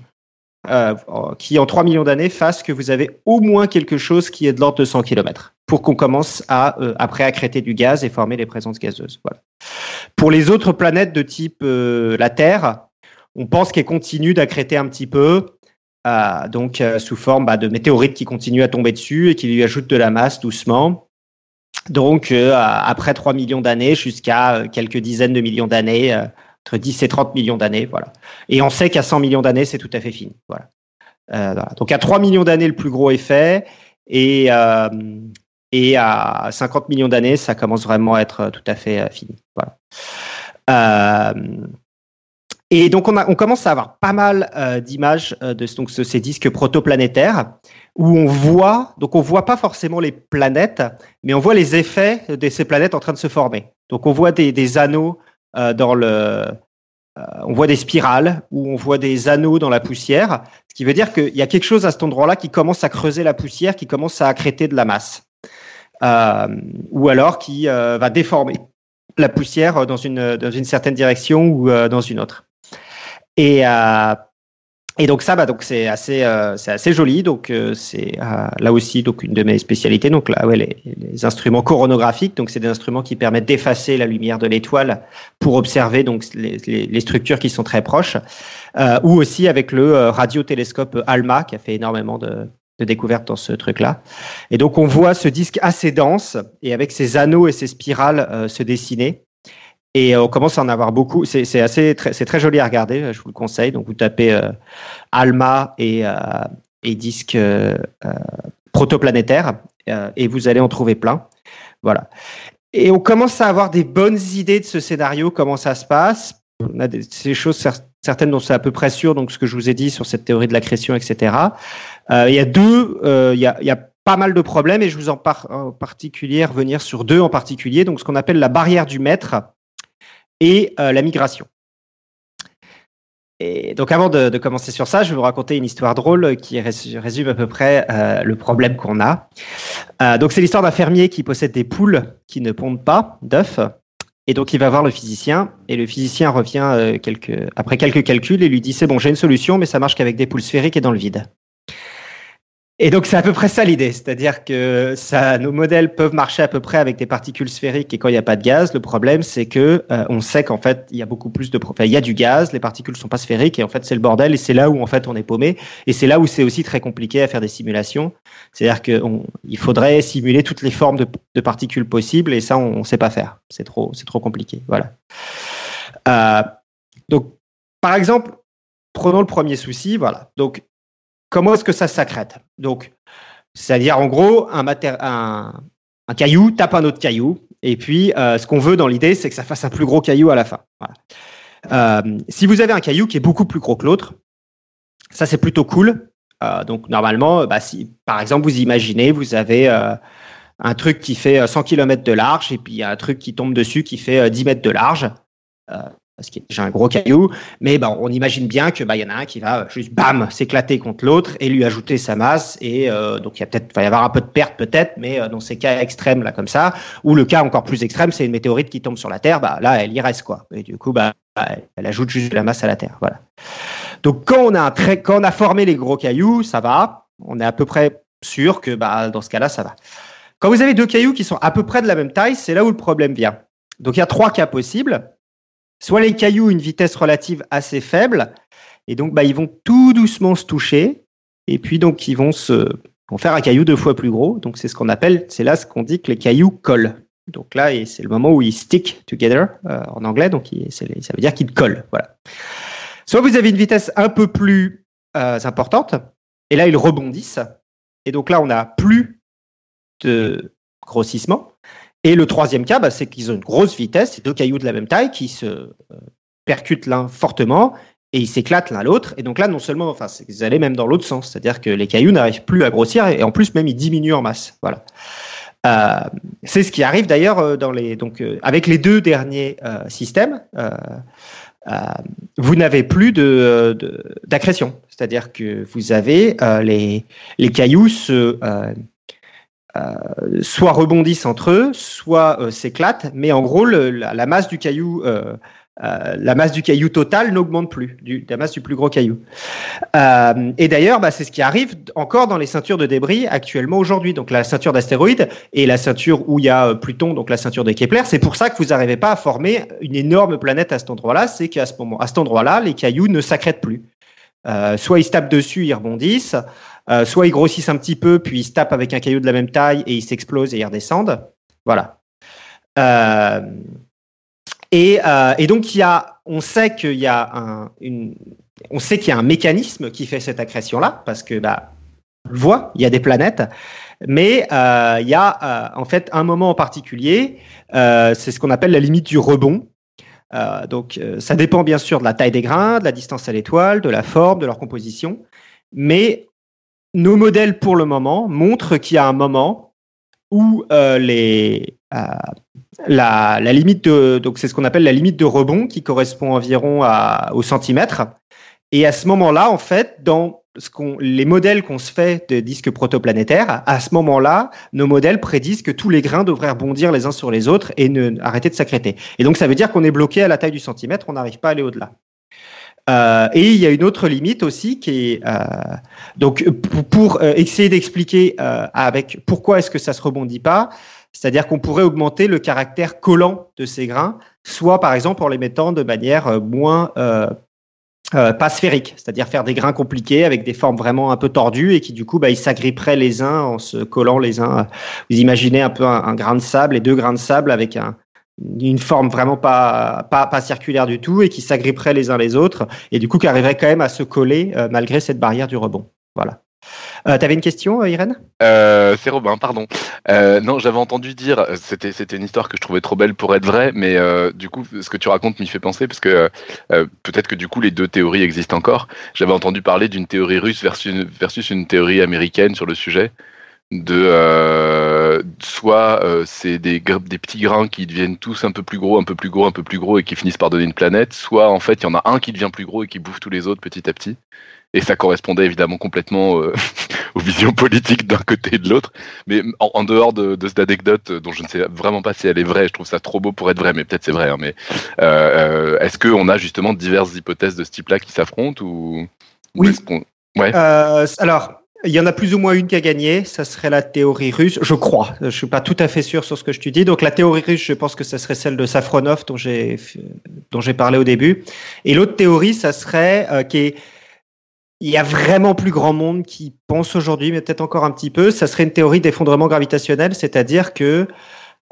euh, qui, en 3 millions d'années, fasse que vous avez au moins quelque chose qui est de l'ordre de 100 km pour qu'on commence à, euh, après, accréter du gaz et former les présences gazeuses. Pour les autres planètes de type euh, la Terre, on pense qu'elle continue d'accréter un petit peu, donc sous forme bah, de météorites qui continuent à tomber dessus et qui lui ajoutent de la masse doucement. Donc, euh, après 3 millions d'années jusqu'à euh, quelques dizaines de millions d'années, euh, entre 10 et 30 millions d'années, voilà. Et on sait qu'à 100 millions d'années, c'est tout à fait fini. Voilà. voilà. Donc, à 3 millions d'années, le plus gros fait. Et, et à 50 millions d'années, ça commence vraiment à être tout à fait fini. Voilà. Et donc on, commence à avoir pas mal euh, d'images euh, de ces disques protoplanétaires où on voit, donc on voit pas forcément les planètes, mais on voit les effets de ces planètes en train de se former. Donc on voit des, des anneaux euh, dans le, on voit des spirales ou on voit des anneaux dans la poussière, ce qui veut dire qu'il y a quelque chose à cet endroit-là qui commence à creuser la poussière, qui commence à accréter de la masse, ou alors qui va déformer la poussière dans une, dans une certaine direction ou dans une autre. Et, euh, et donc ça, bah, donc c'est assez, euh, assez joli. Donc euh, c'est euh, là aussi donc une de mes spécialités. Donc là, ouais, les, les instruments coronographiques. Donc c'est des instruments qui permettent d'effacer la lumière de l'étoile pour observer donc les, les, structures qui sont très proches. ou aussi avec le radiotélescope ALMA qui a fait énormément de, de découvertes dans ce truc-là. Et donc on voit ce disque assez dense et avec ses anneaux et ses spirales se dessiner. Et on commence à en avoir beaucoup. C'est assez, c'est très joli à regarder. Je vous le conseille. Donc vous tapez euh, Alma et, euh, et disque euh, protoplanétaire et vous allez en trouver plein. Voilà. Et on commence à avoir des bonnes idées de ce scénario, comment ça se passe. On a des, ces choses certaines dont c'est à peu près sûr. Donc ce que je vous ai dit sur cette théorie de l'accrétion, etc. il y a deux. il, y a, y a pas mal de problèmes et je vous en, par, en particulier revenir sur deux en particulier. Donc ce qu'on appelle la barrière du maître et euh, la migration. Et donc avant de, commencer sur ça, je vais vous raconter une histoire drôle qui résume à peu près euh, le problème qu'on a. Euh, donc c'est l'histoire d'un fermier qui possède des poules qui ne pondent pas d'œufs. Et donc il va voir le physicien et le physicien revient après quelques calculs et lui dit c'est bon j'ai une solution mais ça marche qu'avec des poules sphériques et dans le vide. Et donc c'est à peu près ça l'idée, c'est-à-dire que ça, nos modèles peuvent marcher à peu près avec des particules sphériques et quand il n'y a pas de gaz, le problème c'est que euh, on sait qu'en fait il y a beaucoup plus de, enfin, il y a du gaz, les particules sont pas sphériques et en fait c'est le bordel et c'est là où en fait on est paumé. Et c'est là où c'est aussi très compliqué à faire des simulations, c'est-à-dire qu'il faudrait simuler toutes les formes de, de, particules possibles et ça on, ne sait pas faire, c'est trop, c'est trop compliqué, voilà. Euh, donc par exemple, prenons le premier souci, voilà. Donc comment est-ce que ça s'accrète? Donc, c'est-à-dire en gros, un, caillou tape un autre caillou, et puis euh, ce qu'on veut dans l'idée, c'est que ça fasse un plus gros caillou à la fin. Euh, si vous avez un caillou qui est beaucoup plus gros que l'autre, ça c'est plutôt cool. Euh, donc normalement, bah, si par exemple vous imaginez, vous avez un truc qui fait 100 km de large, et puis un truc qui tombe dessus qui fait 10 mètres de large parce qu'il y a déjà un gros caillou, mais ben, on imagine bien que bah, y en a un qui va juste bam s'éclater contre l'autre et lui ajouter sa masse et euh, donc il y a peut-être va y avoir un peu de perte peut-être, mais euh, dans ces cas extrêmes là comme ça, ou le cas encore plus extrême, c'est une météorite qui tombe sur la Terre, bah là elle y reste et du coup bah elle ajoute juste de la masse à la Terre, voilà. Donc quand on a quand on a formé les gros cailloux, ça va, on est à peu près sûr que bah dans ce cas-là ça va. Quand vous avez deux cailloux qui sont à peu près de la même taille, c'est là où le problème vient. Donc il y a trois cas possibles soit les cailloux une vitesse relative assez faible, et donc bah, ils vont tout doucement se toucher, et puis donc ils vont se vont faire un caillou deux fois plus gros. Donc c'est ce qu'on appelle, c'est là ce qu'on dit que les cailloux collent. Donc là, c'est le moment où ils stick together euh, en anglais, donc ça veut dire qu'ils collent. Voilà. Soit vous avez une vitesse un peu plus euh, importante, et là ils rebondissent, et donc là on n'a plus de grossissement. Et le troisième cas, bah, c'est qu'ils ont une grosse vitesse, c'est deux cailloux de la même taille qui se euh, percutent l'un fortement et ils s'éclatent l'un l'autre. Et donc là, non seulement, enfin, ils allaient même dans l'autre sens, c'est-à-dire que les cailloux n'arrivent plus à grossir et en plus même ils diminuent en masse. Voilà. Euh, c'est ce qui arrive d'ailleurs euh, avec les deux derniers systèmes. vous n'avez plus de d'accrétion, c'est-à-dire que vous avez les cailloux se euh, soit rebondissent entre eux, soit euh, s'éclatent, mais en gros, la, masse du caillou, euh, la masse du caillou total n'augmente plus, du, la masse du plus gros caillou. et d'ailleurs, bah, c'est ce qui arrive encore dans les ceintures de débris actuellement aujourd'hui. Donc la ceinture d'astéroïdes et la ceinture où il y a Pluton, donc la ceinture de Kepler. C'est pour ça que vous n'arrivez pas à former une énorme planète à cet endroit-là. C'est qu'à ce moment, à cet endroit-là, les cailloux ne s'accrètent plus. soit ils se tapent dessus, ils rebondissent. Euh, soit ils grossissent un petit peu, puis ils se tapent avec un caillou de la même taille et ils s'explosent et ils redescendent. Voilà. Euh, et, euh, et, donc il y a, on sait qu'il y a un, on sait qu'il y a un mécanisme qui fait cette accrétion-là, parce que bah, on le voit, il y a des planètes, mais il y a en fait un moment en particulier, c'est ce qu'on appelle la limite du rebond. donc ça dépend bien sûr de la taille des grains, de la distance à l'étoile, de la forme, de leur composition, mais nos modèles pour le moment montrent qu'il y a un moment où euh, euh, la, limite de donc c'est ce qu'on appelle la limite de rebond qui correspond environ au centimètre. Et à ce moment-là, en fait, dans ce qu'on, les modèles qu'on se fait de disques protoplanétaires, à ce moment-là, nos modèles prédisent que tous les grains devraient rebondir les uns sur les autres et ne arrêter de s'accréter. Et donc, ça veut dire qu'on est bloqué à la taille du centimètre, on n'arrive pas à aller au-delà. Euh, et il y a une autre limite aussi qui est euh, donc pour, euh, essayer d'expliquer avec pourquoi est-ce que ça se rebondit pas, c'est-à-dire qu'on pourrait augmenter le caractère collant de ces grains, soit par exemple en les mettant de manière moins pas sphérique, c'est-à-dire faire des grains compliqués avec des formes vraiment un peu tordues et qui du coup bah, ils s'agripperaient les uns en se collant les uns. Vous imaginez un peu un grain de sable et deux grains de sable avec un, une forme vraiment pas, pas, pas circulaire du tout et qui s'agripperaient les uns les autres et du coup qui arriveraient quand même à se coller euh, malgré cette barrière du rebond. Voilà. Euh, tu avais une question, euh, Irène? Euh, C'est Robin, pardon. Non, j'avais entendu dire, c'était c'était une histoire que je trouvais trop belle pour être vraie, mais du coup, ce que tu racontes m'y fait penser parce que peut-être que du coup les deux théories existent encore. J'avais entendu parler d'une théorie russe versus versus une théorie américaine sur le sujet de euh, soit euh, c'est des, des petits grains qui deviennent tous un peu plus gros, un peu plus gros, un peu plus gros et qui finissent par donner une planète, soit en fait il y en a un qui devient plus gros et qui bouffe tous les autres petit à petit. Et ça correspondait évidemment complètement euh, aux visions politiques d'un côté et de l'autre. Mais en, dehors de, de, cette anecdote dont je ne sais vraiment pas si elle est vraie, je trouve ça trop beau pour être vrai, mais peut-être c'est vrai. Hein, mais est-ce qu'on a justement diverses hypothèses de ce type-là qui s'affrontent ou, Oui. ouais. alors il y en a plus ou moins une qui a gagné, ça serait la théorie russe, je crois. Je suis pas tout à fait sûr sur ce que je te dis. Donc la théorie russe, je pense que ça serait celle de Safronov dont j'ai dont j'ai parlé au début. Et l'autre théorie, ça serait euh, qui est il y a vraiment plus grand monde qui pense aujourd'hui, mais peut-être encore un petit peu. Ça serait une théorie d'effondrement gravitationnel, c'est-à-dire que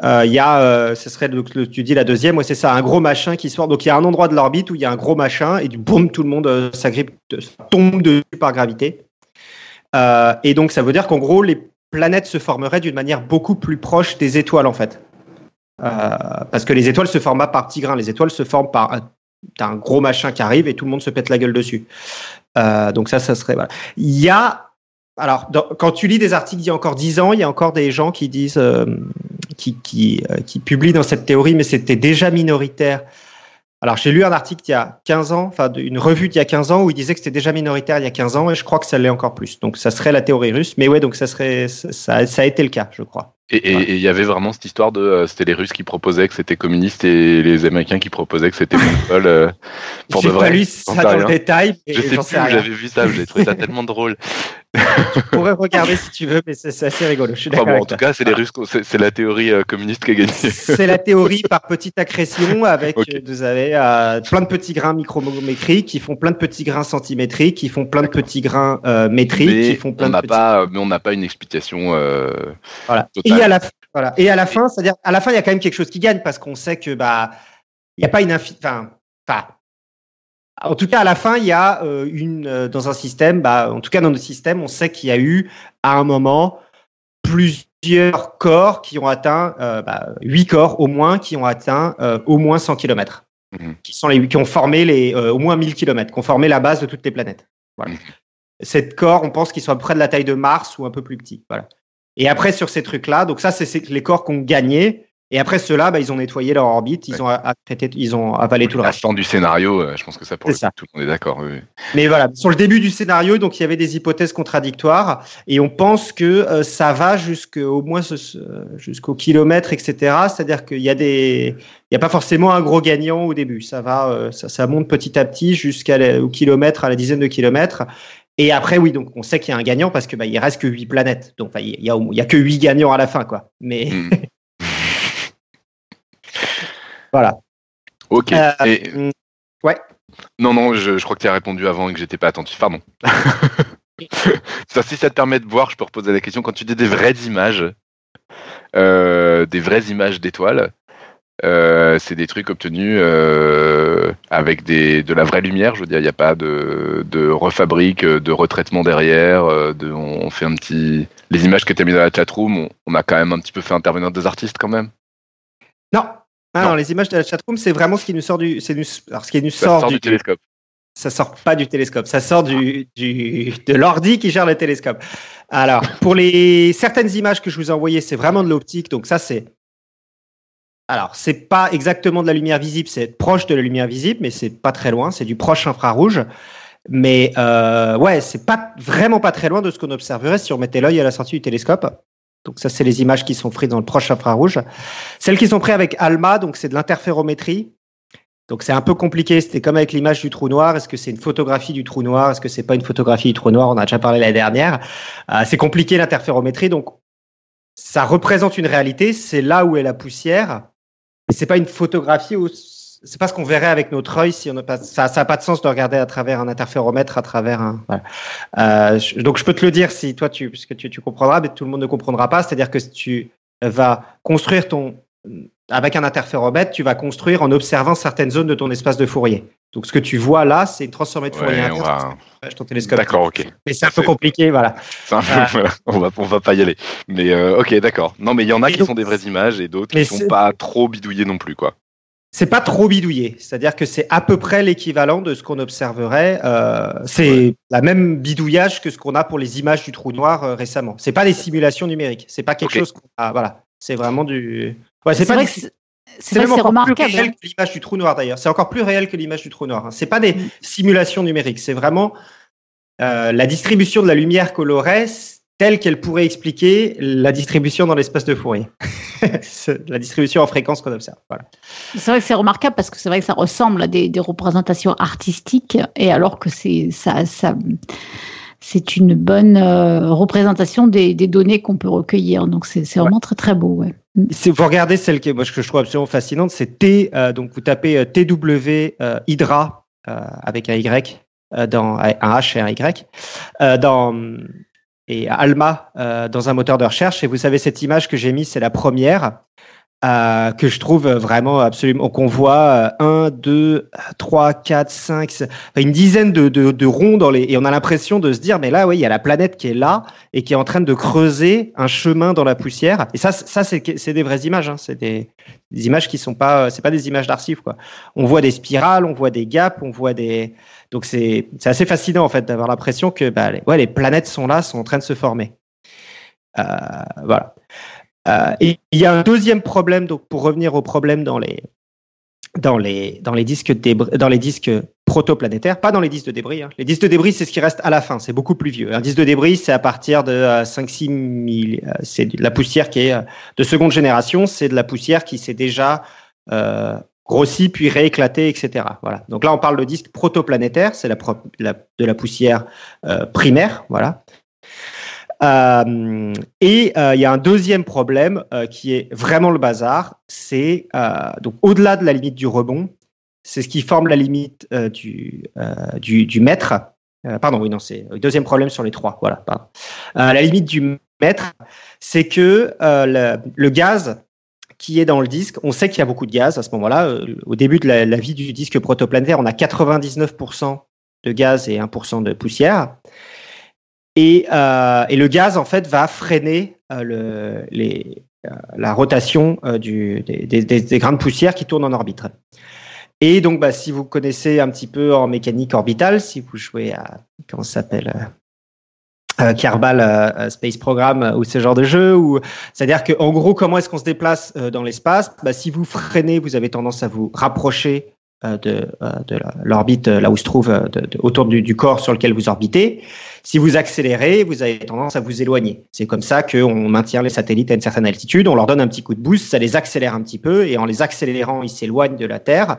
euh, il y a, euh, ce serait, tu dis la deuxième, c'est ça, un gros machin qui sort. Donc il y a un endroit de l'orbite où il y a un gros machin et du boum, tout le monde euh, s'agrippe, tombe dessus par gravité. Euh, et donc ça veut dire qu'en gros, les planètes se formeraient d'une manière beaucoup plus proche des étoiles en fait. Euh, parce que les étoiles se forment pas par petits grains, les étoiles se forment par un gros machin qui arrive et tout le monde se pète la gueule dessus. Euh, donc ça, ça serait. Il y a alors, quand tu lis des articles d'il y a encore 10 ans, il y a encore des gens qui disent, euh, qui, euh, qui, publient dans cette théorie, mais c'était déjà minoritaire. Alors, j'ai lu un article il y a 15 ans, enfin, une revue d'il y a 15 ans où il disait que c'était déjà minoritaire il y a 15 ans, et je crois que ça l'est encore plus. Donc, ça serait la théorie russe. Mais ouais, donc ça serait, ça, ça a été le cas, je crois. Et il y avait vraiment cette histoire de, euh, c'était les Russes qui proposaient que c'était communiste et les Américains qui proposaient que c'était mongol. Euh, pour de vrai. J'ai pas lu ça dans le détail. Je sais plus où j'avais vu ça, j'ai trouvé ça tellement drôle. tu pourrais regarder si tu veux, mais c'est assez rigolo. Je suis d'accord. Enfin bon, en tout cas, c'est les Russes, c'est la théorie euh, communiste qui a gagné. c'est la théorie par petite accrétion avec, okay. vous avez euh, plein de petits grains micrométriques qui font plein de petits grains centimétriques, qui font plein de petits grains euh, métriques, mais qui font plein on de petits... pas, mais on n'a pas une explication. voilà. Totale. Et à la voilà. Et à la fin, c'est-à-dire à la fin, il y a quand même quelque chose qui gagne parce qu'on sait que bah il n'y a pas une infi... enfin, enfin en tout cas, à la fin, il y a euh, une euh, dans un système, bah, en tout cas dans notre système, on sait qu'il y a eu à un moment plusieurs corps qui ont atteint, euh, bah, huit corps au moins, qui ont atteint euh, au moins 100 km, mmh. qui sont les qui ont formé les au moins 1000 km, qui ont formé la base de toutes les planètes. Voilà. Mmh. Cette corps, on pense qu'ils sont à peu près de la taille de Mars ou un peu plus petits. Voilà. Et après sur ces trucs-là, donc ça c'est les corps qu'on gagné. Et après cela, bah, ils ont nettoyé leur orbite, ils, ouais. ont, traité, ils ont avalé tout le reste. du scénario, euh, je pense que ça pour le ça. tout le monde est d'accord. Oui. Mais voilà, sur le début du scénario, donc il y avait des hypothèses contradictoires et on pense que euh, ça va jusqu'au moins jusqu'au kilomètre, etc. C'est-à-dire qu'il y a des, il n'y a pas forcément un gros gagnant au début. Ça va, euh, ça, ça monte petit à petit jusqu'au kilomètre, à la dizaine de kilomètres. Et après, oui, donc on sait qu'il y a un gagnant parce que bah, il reste que huit planètes. Donc il y a, y a que huit gagnants à la fin, quoi. Mais mm. Voilà. Ok. Euh, et... Ouais. Non, non, je, je crois que tu as répondu avant et que j'étais pas attentif. Pardon. ça, si ça te permet de voir, je peux reposer la question. Quand tu dis des vraies images, euh, des vraies images d'étoiles, euh, c'est des trucs obtenus euh, avec des, de la vraie lumière. Je veux dire, il n'y a pas de, de, refabrique, de retraitement derrière. De, on fait un petit. Les images que tu as mis dans la chatroom, on, on a quand même un petit peu fait intervenir des artistes quand même. Non, ah non. non, les images de la chatroom, c'est vraiment ce qui nous sort du, c'est nous, alors ce qui nous ça sort, sort du, du, télescope. Ça sort pas du télescope, ça sort du, du de l'ordi qui gère le télescope. Alors, pour les certaines images que je vous ai envoyées, c'est vraiment de l'optique, donc ça c'est. Alors, c'est pas exactement de la lumière visible, c'est proche de la lumière visible, mais c'est pas très loin, c'est du proche infrarouge. Mais euh, ouais, c'est pas vraiment pas très loin de ce qu'on observerait si on mettait l'œil à la sortie du télescope. Donc ça, c'est les images qui sont prises dans le proche infrarouge. Celles qui sont prises avec ALMA, donc c'est de l'interférométrie. Donc c'est un peu compliqué. C'était comme avec l'image du trou noir. Est-ce que c'est une photographie du trou noir? Est-ce que c'est pas une photographie du trou noir? On a déjà parlé l'année dernière. Euh, c'est compliqué l'interférométrie. Donc ça représente une réalité. C'est là où est la poussière. Mais c'est pas une photographie où c'est pas ce qu'on verrait avec notre œil si on n'a pas ça ça a pas de sens de regarder à travers un interféromètre à travers un voilà. euh, je, donc je peux te le dire si toi tu puisque tu, tu comprendras mais tout le monde ne comprendra pas. C'est-à-dire que si tu vas construire ton avec un interféromètre tu vas construire en observant certaines zones de ton espace de Fourier. Donc ce que tu vois là c'est une transformée de Fourier. Ouais, va... ton télescope. D'accord ok. Mais c'est un peu compliqué voilà. un peu, euh... on va on va pas y aller. Mais euh, ok d'accord. Non mais il y en a et qui donc, sont des vraies images et d'autres qui sont pas trop bidouillées non plus quoi c'est pas trop bidouillé, c'est-à-dire que c'est à peu près l'équivalent de ce qu'on observerait. Euh, c'est ouais. la même bidouillage que ce qu'on a pour les images du trou noir euh, récemment. C'est pas des simulations numériques. C'est pas quelque okay. chose. qu'on a, voilà, c'est vraiment du. Ouais, c'est pas. Vrai des... C'est même encore remarquable. plus réel que l'image du trou noir d'ailleurs. C'est encore plus réel que l'image du trou noir. Hein. C'est pas des simulations numériques. C'est vraiment euh, la distribution de la lumière colorée telle qu'elle pourrait expliquer la distribution dans l'espace de Fourier. la distribution en fréquence qu'on observe. Voilà. C'est vrai que c'est remarquable parce que c'est vrai que ça ressemble à des, des, représentations artistiques et alors que c'est ça, ça c'est une bonne représentation des, données qu'on peut recueillir. Donc c'est vraiment très très beau. Ouais. Si vous regardez celle qui, moi, que je trouve absolument fascinante, c'est T. donc vous tapez TW Hydra avec un Y dans un H et un Y dans et Alma dans un moteur de recherche. Et vous savez cette image que j'ai mise, c'est la première. Euh, que je trouve vraiment absolument qu'on voit euh, un, deux, trois, quatre, cinq, une dizaine de, de, de, ronds dans les et on a l'impression de se dire mais là oui il y a la planète qui est là et qui est en train de creuser un chemin dans la poussière. Et ça ça c'est des vraies images hein. c'est des, images qui sont pas c'est pas des images d'archives on voit des spirales on voit des gaps on voit des donc c'est c'est assez fascinant en fait d'avoir l'impression que bah, les, ouais les planètes sont là sont en train de se former. Euh, voilà euh, il y a un deuxième problème, donc pour revenir au problème dans les dans les dans les disques dans les disques protoplanétaires, pas dans les disques de débris. Hein. Les disques de débris, c'est ce qui reste à la fin, c'est beaucoup plus vieux. Un disque de débris, c'est à partir de 5-6 euh, 000, euh, c'est de la poussière qui est de seconde génération, c'est de la poussière qui s'est déjà euh, grossi puis rééclaté, etc. Voilà. Donc là, on parle de disques protoplanétaires, c'est de la poussière euh, primaire, voilà. Euh, et euh, il y a un deuxième problème euh, qui est vraiment le bazar, c'est donc au-delà de la limite du rebond, c'est ce qui forme la limite du, du, mètre. pardon, oui, non, c'est le deuxième problème sur les trois. Voilà, pardon. la limite du mètre, c'est que le, gaz qui est dans le disque, on sait qu'il y a beaucoup de gaz à ce moment-là. au début de la, la, vie du disque protoplanaire, on a 99% de gaz et 1% de poussière. Et, euh, et, le gaz, en fait, va freiner euh, euh, la rotation des, grains de poussière qui tournent en orbite. Et donc, bah, si vous connaissez un petit peu en mécanique orbitale, si vous jouez à, comment ça s'appelle Kerbal Space Program ou ce genre de jeu, c'est-à-dire que en gros, comment est-ce qu'on se déplace dans l'espace? Bah, Si vous freinez, vous avez tendance à vous rapprocher de, de l'orbite là où se trouve autour du, corps sur lequel vous orbitez. Si vous accélérez, vous avez tendance à vous éloigner. C'est comme ça qu'on maintient les satellites à une certaine altitude, on leur donne un petit coup de boost, ça les accélère un petit peu, et en les accélérant, ils s'éloignent de la Terre.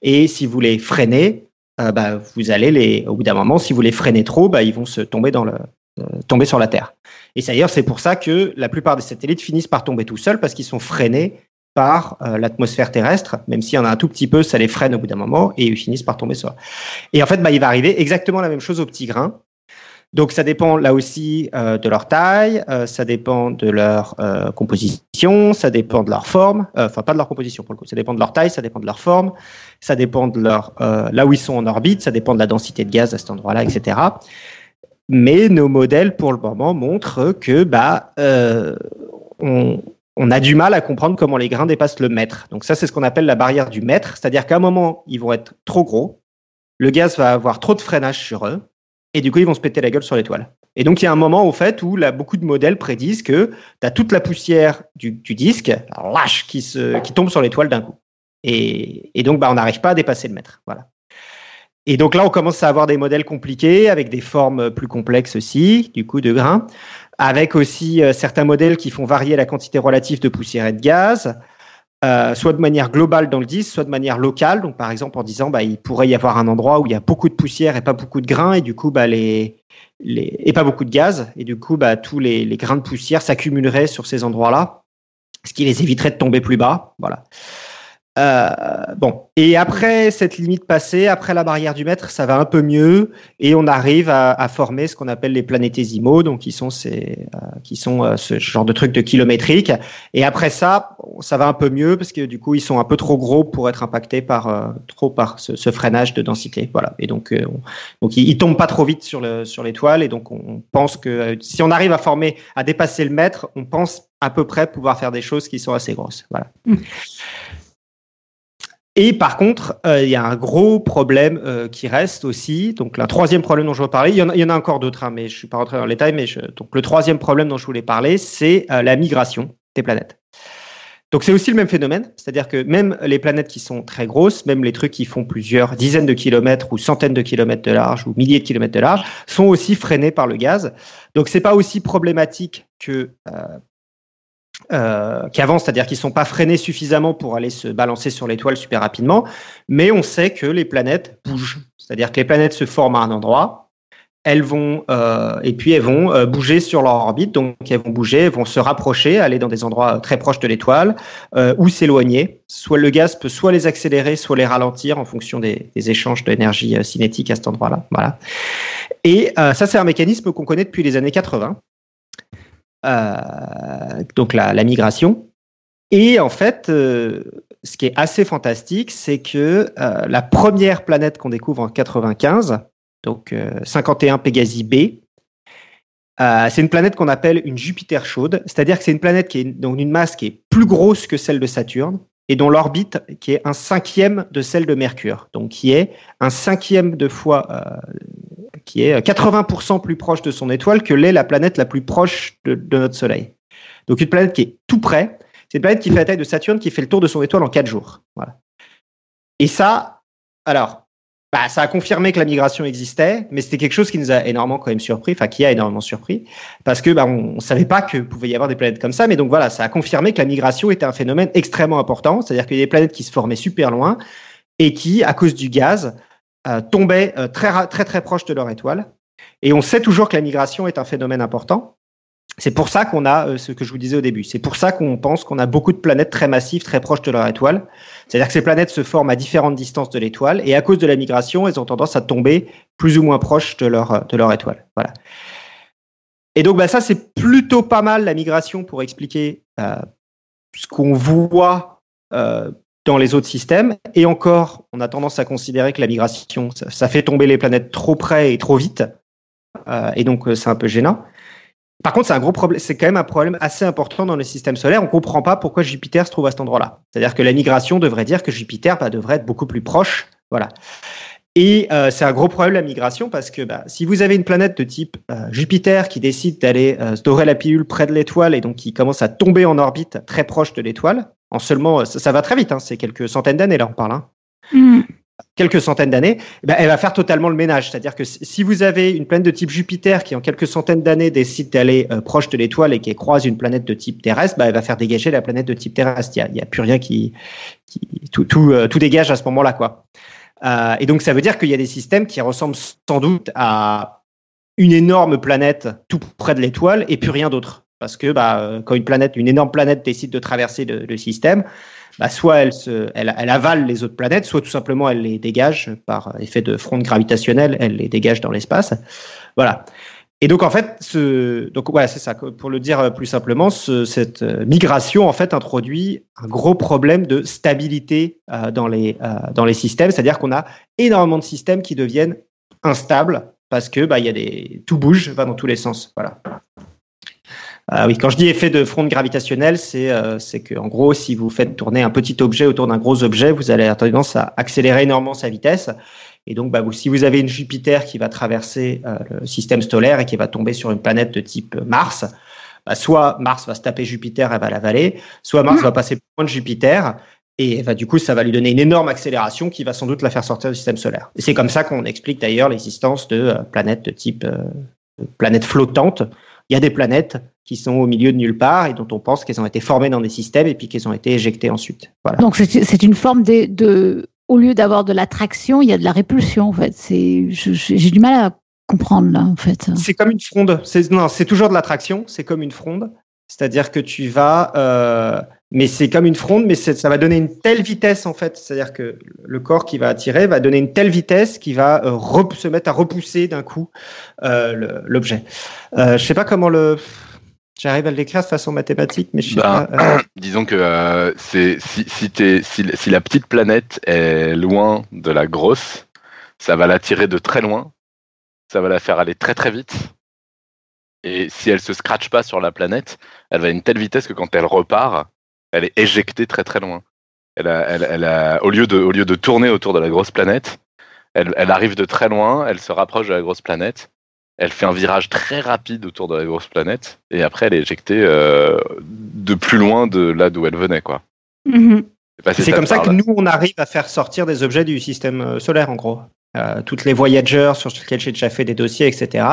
Et si vous les freinez, euh, bah, vous allez les, au bout d'un moment, si vous les freinez trop, bah, ils vont se tomber dans le, euh, tomber sur la Terre. Et d'ailleurs, c'est pour ça que la plupart des satellites finissent par tomber tout seuls parce qu'ils sont freinés par euh, l'atmosphère terrestre, même s'il y en a un tout petit peu, ça les freine au bout d'un moment et ils finissent par tomber sur. Et en fait, bah, il va arriver exactement la même chose aux petits grains. Donc ça dépend là aussi euh, de leur taille, euh, ça dépend de leur composition, ça dépend de leur forme, enfin pas de leur composition pour le coup, ça dépend de leur taille, ça dépend de leur forme, ça dépend de leur là où ils sont en orbite, ça dépend de la densité de gaz à cet endroit-là, etc. Mais nos modèles pour le moment montrent que bah on, on a du mal à comprendre comment les grains dépassent le mètre. Donc ça c'est ce qu'on appelle la barrière du mètre, c'est-à-dire qu'à un moment ils vont être trop gros, le gaz va avoir trop de freinage sur eux et du coup, ils vont se péter la gueule sur l'étoile. Et donc, il y a un moment, au fait, où beaucoup de modèles prédisent que tu as toute la poussière du, disque, lâche, qui, tombe sur l'étoile d'un coup. Et, donc, bah, on n'arrive pas à dépasser le mètre. Et donc là, on commence à avoir des modèles compliqués, avec des formes plus complexes aussi, du coup, de grains, avec aussi euh, certains modèles qui font varier la quantité relative de poussière et de gaz, euh, soit de manière globale dans le disque, soit de manière locale. Donc, par exemple, en disant, bah, il pourrait y avoir un endroit où il y a beaucoup de poussière et pas beaucoup de grains, et du coup, bah, les, les, et pas beaucoup de gaz, et du coup, bah, tous les, les grains de poussière s'accumuleraient sur ces endroits-là, ce qui les éviterait de tomber plus bas. Voilà. Euh, bon, et après cette limite passée, après la barrière du mètre, ça va un peu mieux et on arrive à, former ce qu'on appelle les planétésimaux, donc qui sont ces, euh, qui sont euh, ce genre de trucs de kilométrique. Et après ça, ça va un peu mieux parce que du coup ils sont un peu trop gros pour être impactés par trop par ce, freinage de densité. Voilà. Et donc on, donc ils, ils, tombent pas trop vite sur le sur l'étoile et donc on pense que si on arrive à former à dépasser le mètre, on pense à peu près pouvoir faire des choses qui sont assez grosses. Voilà. Et par contre, euh, il y a un gros problème euh, qui reste aussi. Donc, le troisième problème dont je veux parler, il y en a, encore d'autres, hein, mais je suis pas rentré dans les détails. Mais je, donc, le troisième problème dont je voulais parler, c'est euh, la migration des planètes. Donc, c'est aussi le même phénomène, c'est-à-dire que même les planètes qui sont très grosses, même les trucs qui font plusieurs dizaines de kilomètres ou centaines de kilomètres de large ou milliers de kilomètres de large, sont aussi freinés par le gaz. Donc, c'est pas aussi problématique que euh, euh, qui avancent, c'est-à-dire qu'ils ne sont pas freinés suffisamment pour aller se balancer sur l'étoile super rapidement, mais on sait que les planètes bougent, c'est-à-dire que les planètes se forment à un endroit, elles vont euh, et puis elles vont euh, bouger sur leur orbite, donc elles vont bouger, elles vont se rapprocher, aller dans des endroits très proches de l'étoile euh, ou s'éloigner. Soit le gaz peut soit les accélérer, soit les ralentir en fonction des, des échanges d'énergie cinétique à cet endroit-là. Voilà. Et ça, c'est un mécanisme qu'on connaît depuis les années 80. Donc la, migration. Et en fait, ce qui est assez fantastique, c'est que la première planète qu'on découvre en 95, donc 51 euh, Pégasi B. Euh, c'est une planète qu'on appelle une Jupiter chaude, c'est-à-dire que c'est une planète qui est donc d'une masse qui est plus grosse que celle de Saturne et dont l'orbite qui est un cinquième de celle de Mercure, donc qui est un cinquième de fois, euh, qui est 80% plus proche de son étoile que l'est la planète la plus proche de, de, notre Soleil. Donc une planète qui est tout près. C'est une planète qui fait la taille de Saturne, qui fait le tour de son étoile en quatre jours. Voilà. Et ça, alors, bah, ça a confirmé que la migration existait, mais c'était quelque chose qui nous a énormément quand même surpris, enfin qui a énormément surpris, parce que bah, on, ne savait pas que pouvait y avoir des planètes comme ça, mais donc voilà, ça a confirmé que la migration était un phénomène extrêmement important, c'est-à-dire qu'il y a des planètes qui se formaient super loin et qui, à cause du gaz, euh, tombaient euh, très très très proches de leur étoile. Et on sait toujours que la migration est un phénomène important, c'est pour ça qu'on a euh, ce que je vous disais au début. C'est pour ça qu'on pense qu'on a beaucoup de planètes très massives, très proches de leur étoile. C'est-à-dire que ces planètes se forment à différentes distances de l'étoile et à cause de la migration, elles ont tendance à tomber plus ou moins proches de leur, leur étoile. Voilà. Et donc, bah, ça, c'est plutôt pas mal la migration pour expliquer euh, ce qu'on voit euh, dans les autres systèmes. Et encore, on a tendance à considérer que la migration, ça, fait tomber les planètes trop près et trop vite. Euh, et donc, c'est un peu gênant. Par contre, c'est un gros problème. C'est quand même un problème assez important dans le système solaire. On comprend pas pourquoi Jupiter se trouve à cet endroit-là. C'est-à-dire que la migration devrait dire que Jupiter bah, devrait être beaucoup plus proche. Voilà. Et euh, c'est un gros problème la migration parce que bah, si vous avez une planète de type euh, Jupiter qui décide d'aller euh, la pilule près de l'étoile et donc qui commence à tomber en orbite très proche de l'étoile, en seulement ça, va très vite, hein, c'est quelques centaines d'années là on parle. Hein. Mm quelques centaines d'années, eh ben, elle va faire totalement le ménage. C'est-à-dire que si vous avez une planète de type Jupiter qui, en quelques centaines d'années, décide d'aller euh, proche de l'étoile et qui croise une planète de type terrestre, bah, elle va faire dégager la planète de type terrestre. Il n'y a, plus rien qui, qui tout, tout, euh, tout, dégage à ce moment-là, quoi. Euh, et donc, ça veut dire qu'il y a des systèmes qui ressemblent sans doute à une énorme planète tout près de l'étoile et plus rien d'autre. Parce que bah, quand une planète, une énorme planète décide de traverser le, système, bah, soit elle, avale les autres planètes, soit tout simplement elle les dégage par effet de fronde gravitationnelle, elle les dégage dans l'espace. Voilà. Et donc en fait, donc c'est ça. Pour le dire plus simplement, ce, cette migration en fait introduit un gros problème de stabilité euh, dans les euh, systèmes, c'est-à-dire qu'on a énormément de systèmes qui deviennent instables parce que bah il y a tout bouge, va dans tous les sens. Voilà. Ah oui, quand je dis effet de fronde gravitationnelle, c'est euh, que en gros, si vous faites tourner un petit objet autour d'un gros objet, vous allez avoir tendance à accélérer énormément sa vitesse. Et donc, bah, si vous avez une Jupiter qui va traverser euh, le système solaire et qui va tomber sur une planète de type Mars, bah, soit Mars va se taper Jupiter, elle va l'avaler, soit Mars va passer loin de Jupiter et bah, du coup, ça va lui donner une énorme accélération qui va sans doute la faire sortir du système solaire. Et c'est comme ça qu'on explique d'ailleurs l'existence de euh, planètes de type euh, planètes flottantes. Il y a des planètes qui sont au milieu de nulle part et dont on pense qu'elles ont été formées dans des systèmes et puis qu'elles ont été éjectées ensuite. Voilà. Donc c'est une forme de, de au lieu d'avoir de l'attraction, il y a de la répulsion en fait. C'est j'ai du mal à comprendre là en fait. C'est comme une fronde. C'est non, c'est toujours de l'attraction. C'est comme une fronde. C'est-à-dire que tu vas, euh, mais c'est comme une fronde, mais ça va donner une telle vitesse en fait. C'est-à-dire que le corps qui va attirer va donner une telle vitesse qui va euh, se mettre à repousser d'un coup euh, l'objet. Euh, je sais pas comment le J'arrive à le décrire de façon mathématique, mais je sais bah, pas. Euh. Disons que si, la petite planète est loin de la grosse, ça va l'attirer de très loin, ça va la faire aller très très vite. Et si elle se scratche pas sur la planète, elle va à une telle vitesse que quand elle repart, elle est éjectée très très loin. Elle a, elle, elle a, au, lieu de, au lieu de tourner autour de la grosse planète, elle, elle arrive de très loin, elle se rapproche de la grosse planète, elle fait un virage très rapide autour de la grosse planète et après elle est éjectée euh, de plus loin de là d'où elle venait quoi. Mm-hmm. C'est comme ça que nous on arrive à faire sortir des objets du système euh, solaire en gros. Euh, toutes les Voyagers sur lesquels j'ai déjà fait des dossiers etc.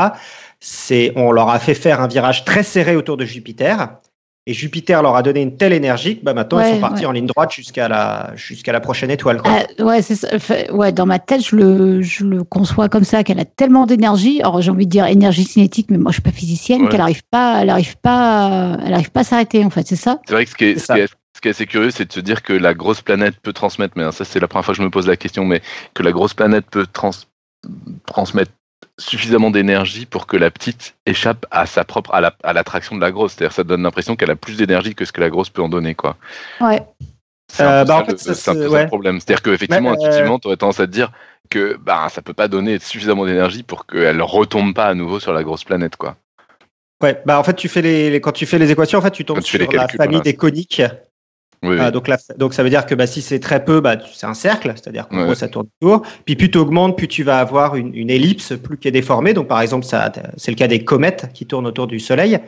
C'est on leur a fait faire un virage très serré autour de Jupiter et Jupiter leur a donné une telle énergie que bah, maintenant ils Ouais, sont partis ouais. en ligne droite jusqu'à la, jusqu'à la prochaine étoile. Quoi. Ah, ouais, c'est ça. Enfin, ouais, dans ma tête, je le, je le conçois comme ça, qu'elle a tellement d'énergie. Alors, j'ai envie de dire énergie cinétique, mais moi, je suis pas physicienne, Ouais. qu'elle arrive pas, elle arrive pas, elle arrive pas à s'arrêter, en fait, c'est ça? C'est vrai que ce qui est, C'est ce ça. qui est- ce qui est assez curieux, c'est de se dire que la grosse planète peut transmettre, mais hein, ça c'est la première fois que je me pose la question, mais que la grosse planète peut trans- transmettre suffisamment d'énergie pour que la petite échappe à sa propre à la- à l'attraction de la grosse. C'est-à-dire ça donne l'impression qu'elle a plus d'énergie que ce que la grosse peut en donner, quoi. Ouais. C'est un Euh, bah, en fait, le- ça, ouais. problème. C'est-à-dire qu'effectivement, euh, intuitivement, tu aurais tendance à te dire que bah, ça peut pas donner suffisamment d'énergie pour qu'elle retombe pas à nouveau sur la grosse planète, quoi. Ouais, bah en fait, tu fais les, les- quand tu fais les équations, en fait, tu tombes tu sur la famille voilà. des coniques. Oui, oui. Euh, donc, la- donc, ça veut dire que bah, si c'est très peu, bah, c'est un cercle, c'est-à-dire qu'en Ouais. gros, ça tourne autour. Puis plus tu augmentes, plus tu vas avoir une, une ellipse, plus qui est déformée. Donc, par exemple, ça, c'est le cas des comètes qui tournent autour du Soleil,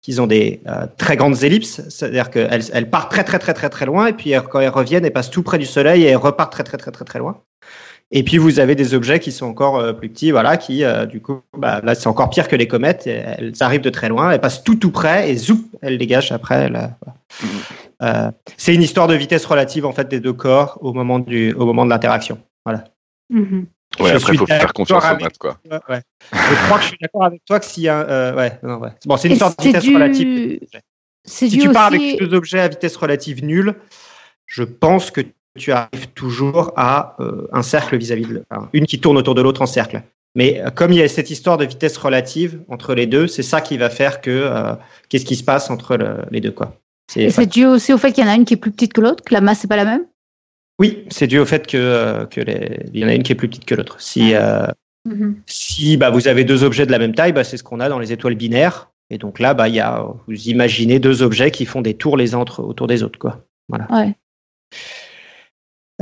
qui ont des euh, très grandes ellipses, c'est-à-dire qu'elles elles partent très, très, très, très, très loin, et puis elles- quand elles reviennent, elles passent tout près du Soleil et elles repartent très, très, très, très, très loin. Et puis vous avez des objets qui sont encore euh, plus petits, voilà, qui euh, du coup, bah, là c'est encore pire que les comètes. Elles arrivent de très loin, elles passent tout tout près et zoup, elles dégagent après. là, voilà. Euh, c'est une histoire de vitesse relative en fait des deux corps au moment du au moment de l'interaction. Voilà. Mhm. Ouais, je après, suis il faut faire confiance aux avec- maths, quoi. Ouais. Je crois que je suis d'accord avec toi que s'il y a euh, ouais, non, ouais. Bon, c'est une histoire de vitesse relative. C'est Si tu pars aussi. avec deux objets à vitesse relative nulle, je pense que tu arrives toujours à euh, un cercle vis-à-vis de enfin, une qui tourne autour de l'autre en cercle. Mais euh, comme il y a cette histoire de vitesse relative entre les deux, c'est ça qui va faire que euh, qu'est-ce qui se passe entre le- les deux quoi. C'est- Et c'est dû aussi au fait qu'il y en a une qui est plus petite que l'autre, que la masse n'est pas la même? Oui, c'est dû au fait que, euh, que les... il y en a une qui est plus petite que l'autre. Si, euh, Mhm. si bah, vous avez deux objets de la même taille, bah, c'est ce qu'on a dans les étoiles binaires. Et donc là, bah, y a, vous imaginez deux objets qui font des tours les uns entre, autour des autres. Quoi. Voilà. Ouais.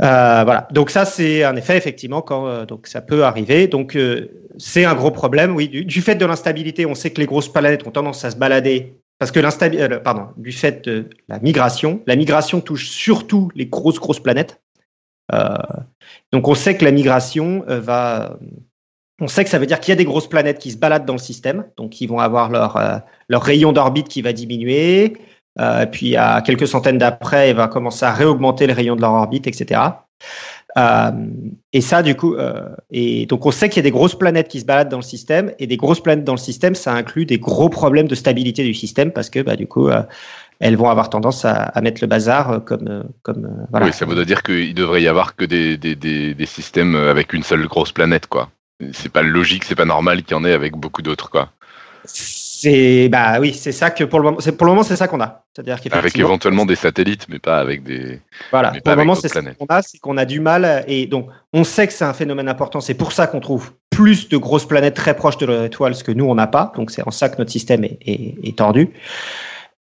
Euh, voilà. Donc ça, c'est un effet effectivement quand euh, donc ça peut arriver. Donc euh, c'est un gros problème. Oui, du, du fait de l'instabilité, on sait que les grosses planètes ont tendance à se balader parce que l'instabilité, pardon, du fait de la migration, la migration touche surtout les grosses grosses planètes. Euh, donc on sait que la migration euh, va, on sait que ça veut dire qu'il y a des grosses planètes qui se baladent dans le système, donc qui vont avoir leur euh, leur rayon d'orbite qui va diminuer. Euh, puis à quelques centaines d'après, il va commencer à réaugmenter le rayon de leur orbite, etc. Euh, et ça, du coup, euh, et donc on sait qu'il y a des grosses planètes qui se baladent dans le système, et des grosses planètes dans le système, ça inclut des gros problèmes de stabilité du système parce que, bah, du coup, euh, elles vont avoir tendance à, mettre le bazar comme, comme voilà. Oui, ça voudrait dire qu'il devrait y avoir que des, des, des, des systèmes avec une seule grosse planète, quoi. C'est pas logique, c'est pas normal qu'il y en ait avec beaucoup d'autres, quoi. C'est bah oui, c'est ça que pour le moment, c'est pour le moment c'est ça qu'on a. C'est-à-dire Avec éventuellement des satellites, mais pas avec des. Voilà, pour le moment, c'est ce planètes. qu'on a, c'est qu'on a du mal. Et donc, on sait que c'est un phénomène important. C'est pour ça qu'on trouve plus de grosses planètes très proches de leur étoile, ce que nous, on n'a pas. Donc, c'est en ça que notre système est, est- est tordu.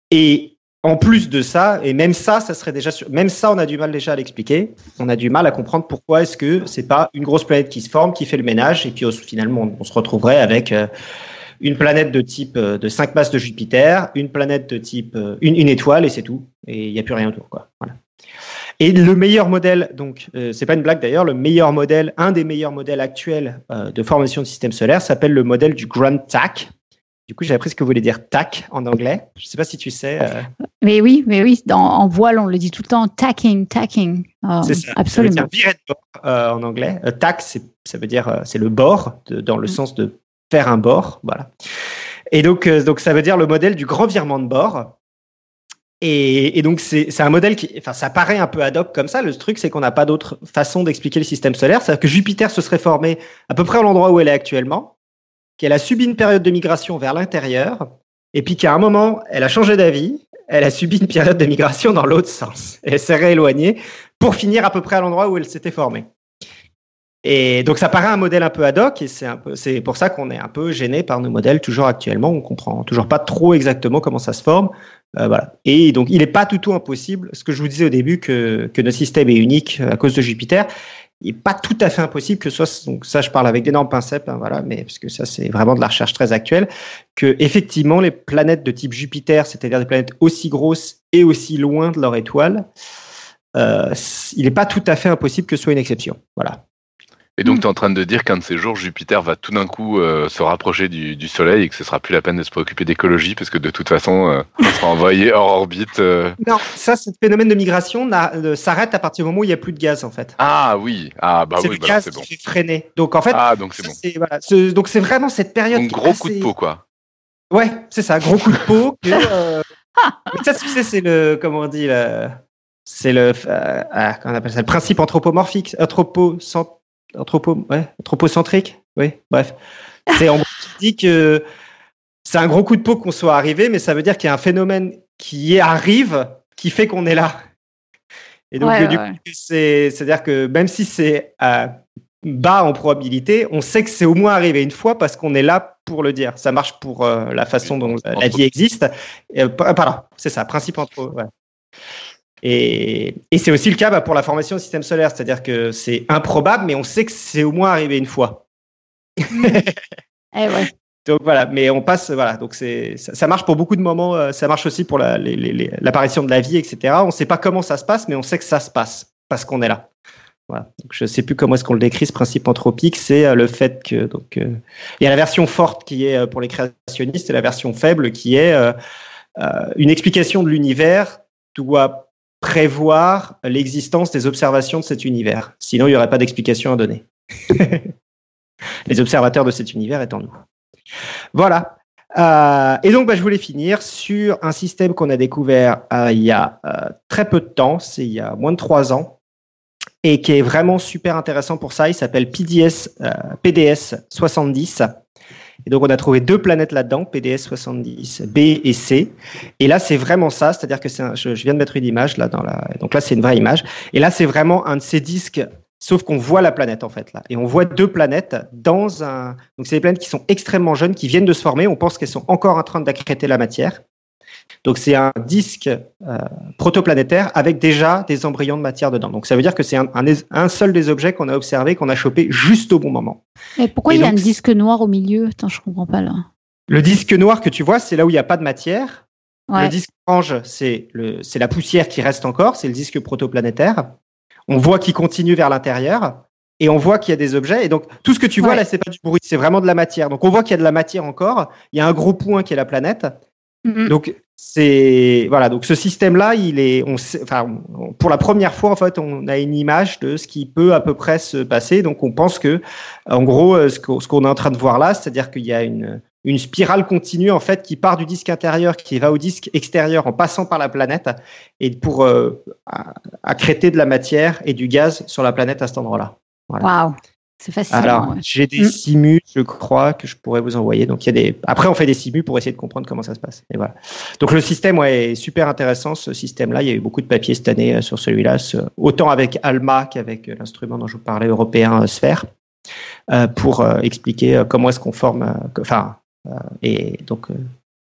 Et en plus de ça, et même ça, ça serait déjà, sur- même ça, on a du mal déjà à l'expliquer. On a du mal à comprendre pourquoi est-ce que c'est pas une grosse planète qui se forme, qui fait le ménage, et puis finalement, on, on se retrouverait avec euh, une planète de type euh, de 5 masses de Jupiter, une planète de type euh, une, une étoile, et c'est tout. Et il n'y a plus rien autour, quoi. Voilà. Et le meilleur modèle, donc euh, c'est pas une blague d'ailleurs, le meilleur modèle, un des meilleurs modèles actuels euh, de formation de système solaire s'appelle le modèle du Grand TAC. Du coup, j'ai appris ce que voulait dire TAC en anglais. Je sais pas si tu sais. euh, Mais oui, mais oui, dans, en voile, on le dit tout le temps, tacking, tacking. Ah, c'est ça. Absolument. Ça veut dire virer de bord en anglais. TAC, ça veut dire c'est le bord de- dans le Mm. sens de faire un bord, voilà. Et donc, euh, donc ça veut dire le modèle du grand virement de bord. Et, donc c'est c'est un modèle qui, enfin, ça paraît un peu ad hoc comme ça. Le truc, c'est qu'on n'a pas d'autre façon d'expliquer le système solaire. C'est-à-dire que Jupiter se serait formé à peu près à l'endroit où elle est actuellement, qu'elle a subi une période de migration vers l'intérieur, et puis qu'à un moment, elle a changé d'avis, elle a subi une période de migration dans l'autre sens. Et elle s'est rééloignée pour finir à peu près à l'endroit où elle s'était formée. Et donc ça paraît un modèle un peu ad hoc et c'est un peu c'est pour ça qu'on est un peu gêné par nos modèles toujours actuellement. On comprend toujours pas trop exactement comment ça se forme. Euh, voilà. Et donc il n'est pas du tout impossible. Ce que je vous disais au début que que notre système est unique à cause de Jupiter. Il n'est pas tout à fait impossible que ce soit donc ça je parle avec d'énormes pincettes hein, voilà mais parce que ça c'est vraiment de la recherche très actuelle que effectivement les planètes de type Jupiter c'est-à-dire des planètes aussi grosses et aussi loin de leur étoile euh, il n'est pas tout à fait impossible que ce soit une exception voilà Et donc, tu es en train de dire qu'un de ces jours, Jupiter va tout d'un coup euh, se rapprocher du, du, Soleil et que ce sera plus la peine de se préoccuper d'écologie parce que de toute façon, euh, on sera envoyé hors orbite. Euh. Non, ça, ce phénomène de migration s'arrête à partir du moment où il n'y a plus de gaz, en fait. Ah oui, ah bah oui, le bah, gaz bon. qui fait freiner. Donc en fait, ah, donc c'est bon. Voilà, donc c'est vraiment cette période. Donc gros coup de peau, quoi. Ouais, c'est ça, gros coup de peau. Que, ça, tu sais, c'est le, comment on dit, c'est le, ah, on appelle ça, le principe anthropomorphique, anthropocentrique anthropo, ouais, anthropocentrique. Oui, bref. C'est en dit que c'est un gros coup de peau qu'on soit arrivé, mais ça veut dire qu'il y a un phénomène qui arrive qui fait qu'on est là. Et donc, du coup, c'est-à-dire que même si c'est bas en probabilité, on sait que c'est au moins arrivé une fois parce qu'on est là pour le dire. Ça marche pour euh, la façon dont la vie existe. Euh, pardon, c'est ça, principe entre. Ouais. Et, c'est aussi le cas bah, pour la formation du système solaire, c'est-à-dire que c'est improbable, mais on sait que c'est au moins arrivé une fois. eh ouais. Donc voilà, mais on passe, voilà, donc c'est, ça, marche pour beaucoup de moments, euh, ça marche aussi pour l'apparition de la vie, etc. On ne sait pas comment ça se passe, mais on sait que ça se passe parce qu'on est là. Voilà. Donc je ne sais plus comment est-ce qu'on le décrit, ce principe anthropique, c'est euh, le fait que donc euh, il y a la version forte qui est pour les créationnistes et la version faible qui est une explication de l'univers doit prévoir l'existence des observations de cet univers. Sinon, il n'y aurait pas d'explication à donner. Les observateurs de cet univers étant nous. Voilà. Euh, et donc, bah, je voulais finir sur un système qu'on a découvert euh, il y a euh, très peu de temps, c'est il y a moins de trois ans, et qui est vraiment super intéressant pour ça. Il s'appelle PDS, PDS 70. Et donc, on a trouvé deux planètes là-dedans, PDS 70 B et C. Et là, c'est vraiment ça, c'est-à-dire que c'est je, viens de mettre une image là dans la, donc là, c'est une vraie image. Et là, c'est vraiment un de ces disques, sauf qu'on voit la planète en fait là. Et on voit deux planètes dans un, donc c'est des planètes qui sont extrêmement jeunes, qui viennent de se former. On pense qu'elles sont encore en train d'accréter la matière. Donc c'est un disque euh, protoplanétaire avec déjà des embryons de matière dedans. Donc ça veut dire que c'est un, seul des objets qu'on a observé, qu'on a chopé juste au bon moment. Et pourquoi il y a un disque noir au milieu? Attends, je comprends pas là. Le disque noir que tu vois, c'est là où il n'y a pas de matière. Le disque orange, c'est la poussière qui reste encore, c'est le disque protoplanétaire. On voit qu'il continue vers l'intérieur et on voit qu'il y a des objets. Et donc, tout ce que tu vois là, c'est pas du bruit, c'est vraiment de la matière. Donc, on voit qu'il y a de la matière encore. Il y a un gros point qui est la planète. Mm-hmm. Donc, c'est voilà donc ce système là il est on enfin pour la première fois en fait on a une image de ce qui peut à peu près se passer donc on pense que en gros euh, ce qu'on est en train de voir là c'est-à-dire qu'il y a une une spirale continue en fait qui part du disque intérieur qui va au disque extérieur en passant par la planète et pour euh, accréter de la matière et du gaz sur la planète à cet endroit-là. Voilà. C'est facile. Alors, j'ai des mm. simus, je crois, que je pourrais vous envoyer. Donc, il y a des. Après, on fait des simus pour essayer de comprendre comment ça se passe. Et voilà. Donc, le système ouais, est super intéressant. Ce système-là, il y a eu beaucoup de papiers cette année euh, sur celui-là, autant avec ALMA qu'avec euh, l'instrument dont je vous parlais, européen euh, Sphère, pour expliquer comment est-ce qu'on forme. Enfin, et donc.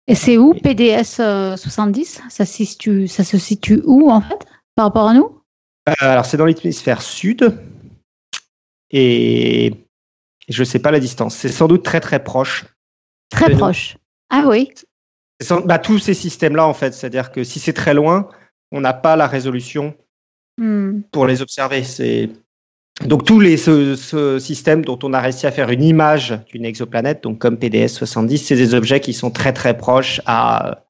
et c'est où PDS 70 ça, situe, ça se situe où en fait par rapport à nous? Alors c'est dans l'hémisphère sud, et je ne sais pas la distance. C'est sans doute très très proche. Très proche. Ah oui. bah, tous ces systèmes-là, en fait, c'est-à-dire que si c'est très loin, on n'a pas la résolution hmm. pour les observer. C'est donc tous les ce, système dont on a réussi à faire une image d'une exoplanète, donc comme PDS 70, c'est des objets qui sont très très proches à,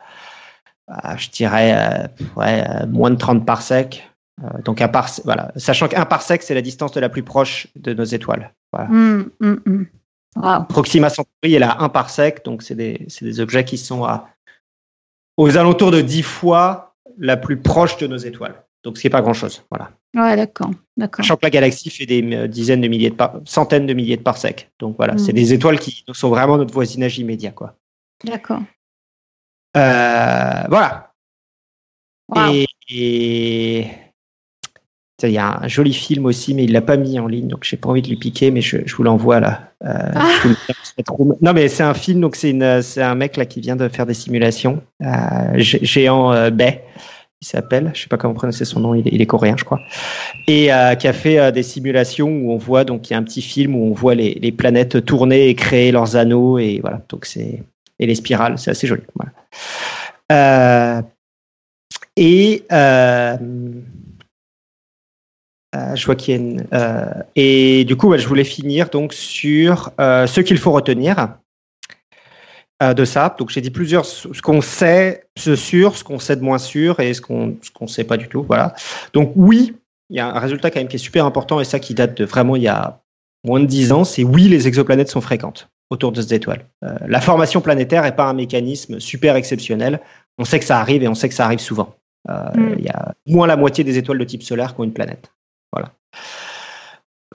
je dirais, euh, ouais, moins de 30 parsecs. Euh, donc un par, voilà, sachant qu'un parsec c'est la distance de la plus proche de nos étoiles. Voilà. Mmh, mmh, mmh. Proxima Centauri elle a un parsec, donc c'est des, des, objets qui sont à, aux alentours de 10 fois la plus proche de nos étoiles. Donc ce qui n'est pas grand chose. Voilà. Ouais, d'accord. Sachant que la galaxie fait des euh, dizaines de milliers de centaines de milliers de parsecs. Donc voilà, c'est des étoiles qui sont vraiment notre voisinage immédiat, quoi. D'accord. Euh, voilà. et, il y a un joli film aussi, mais il l'a pas mis en ligne, donc j'ai pas envie de lui piquer, mais je, vous l'envoie là. Euh, ah. Non, mais c'est un film, donc c'est un mec là qui vient de faire des simulations. Euh, géant euh, Bay, il s'appelle. Je sais pas comment prononcer son nom. Il est, coréen, je crois, et qui a fait des simulations où on voit donc il y a un petit film où on voit les, les planètes tourner et créer leurs anneaux et voilà. Donc c'est et les spirales, c'est assez joli. Voilà. et Euh, je vois qu'il y a une, euh, et du coup, je voulais finir donc sur euh, ce qu'il faut retenir de ça. Donc, j'ai dit plusieurs, ce qu'on sait, ce sûr, ce qu'on sait de moins sûr et ce qu'on ce qu'on sait pas du tout. Voilà. Donc, oui, il y a un résultat quand même qui est super important et ça qui date de vraiment il y a moins de 10 ans, c'est oui, les exoplanètes sont fréquentes autour de ces étoiles. Euh, la formation planétaire n'est pas un mécanisme super exceptionnel. On sait que ça arrive et on sait que ça arrive souvent. Euh, Mm. Il y a moins la moitié des étoiles de type solaire qui ont une planète. Voilà.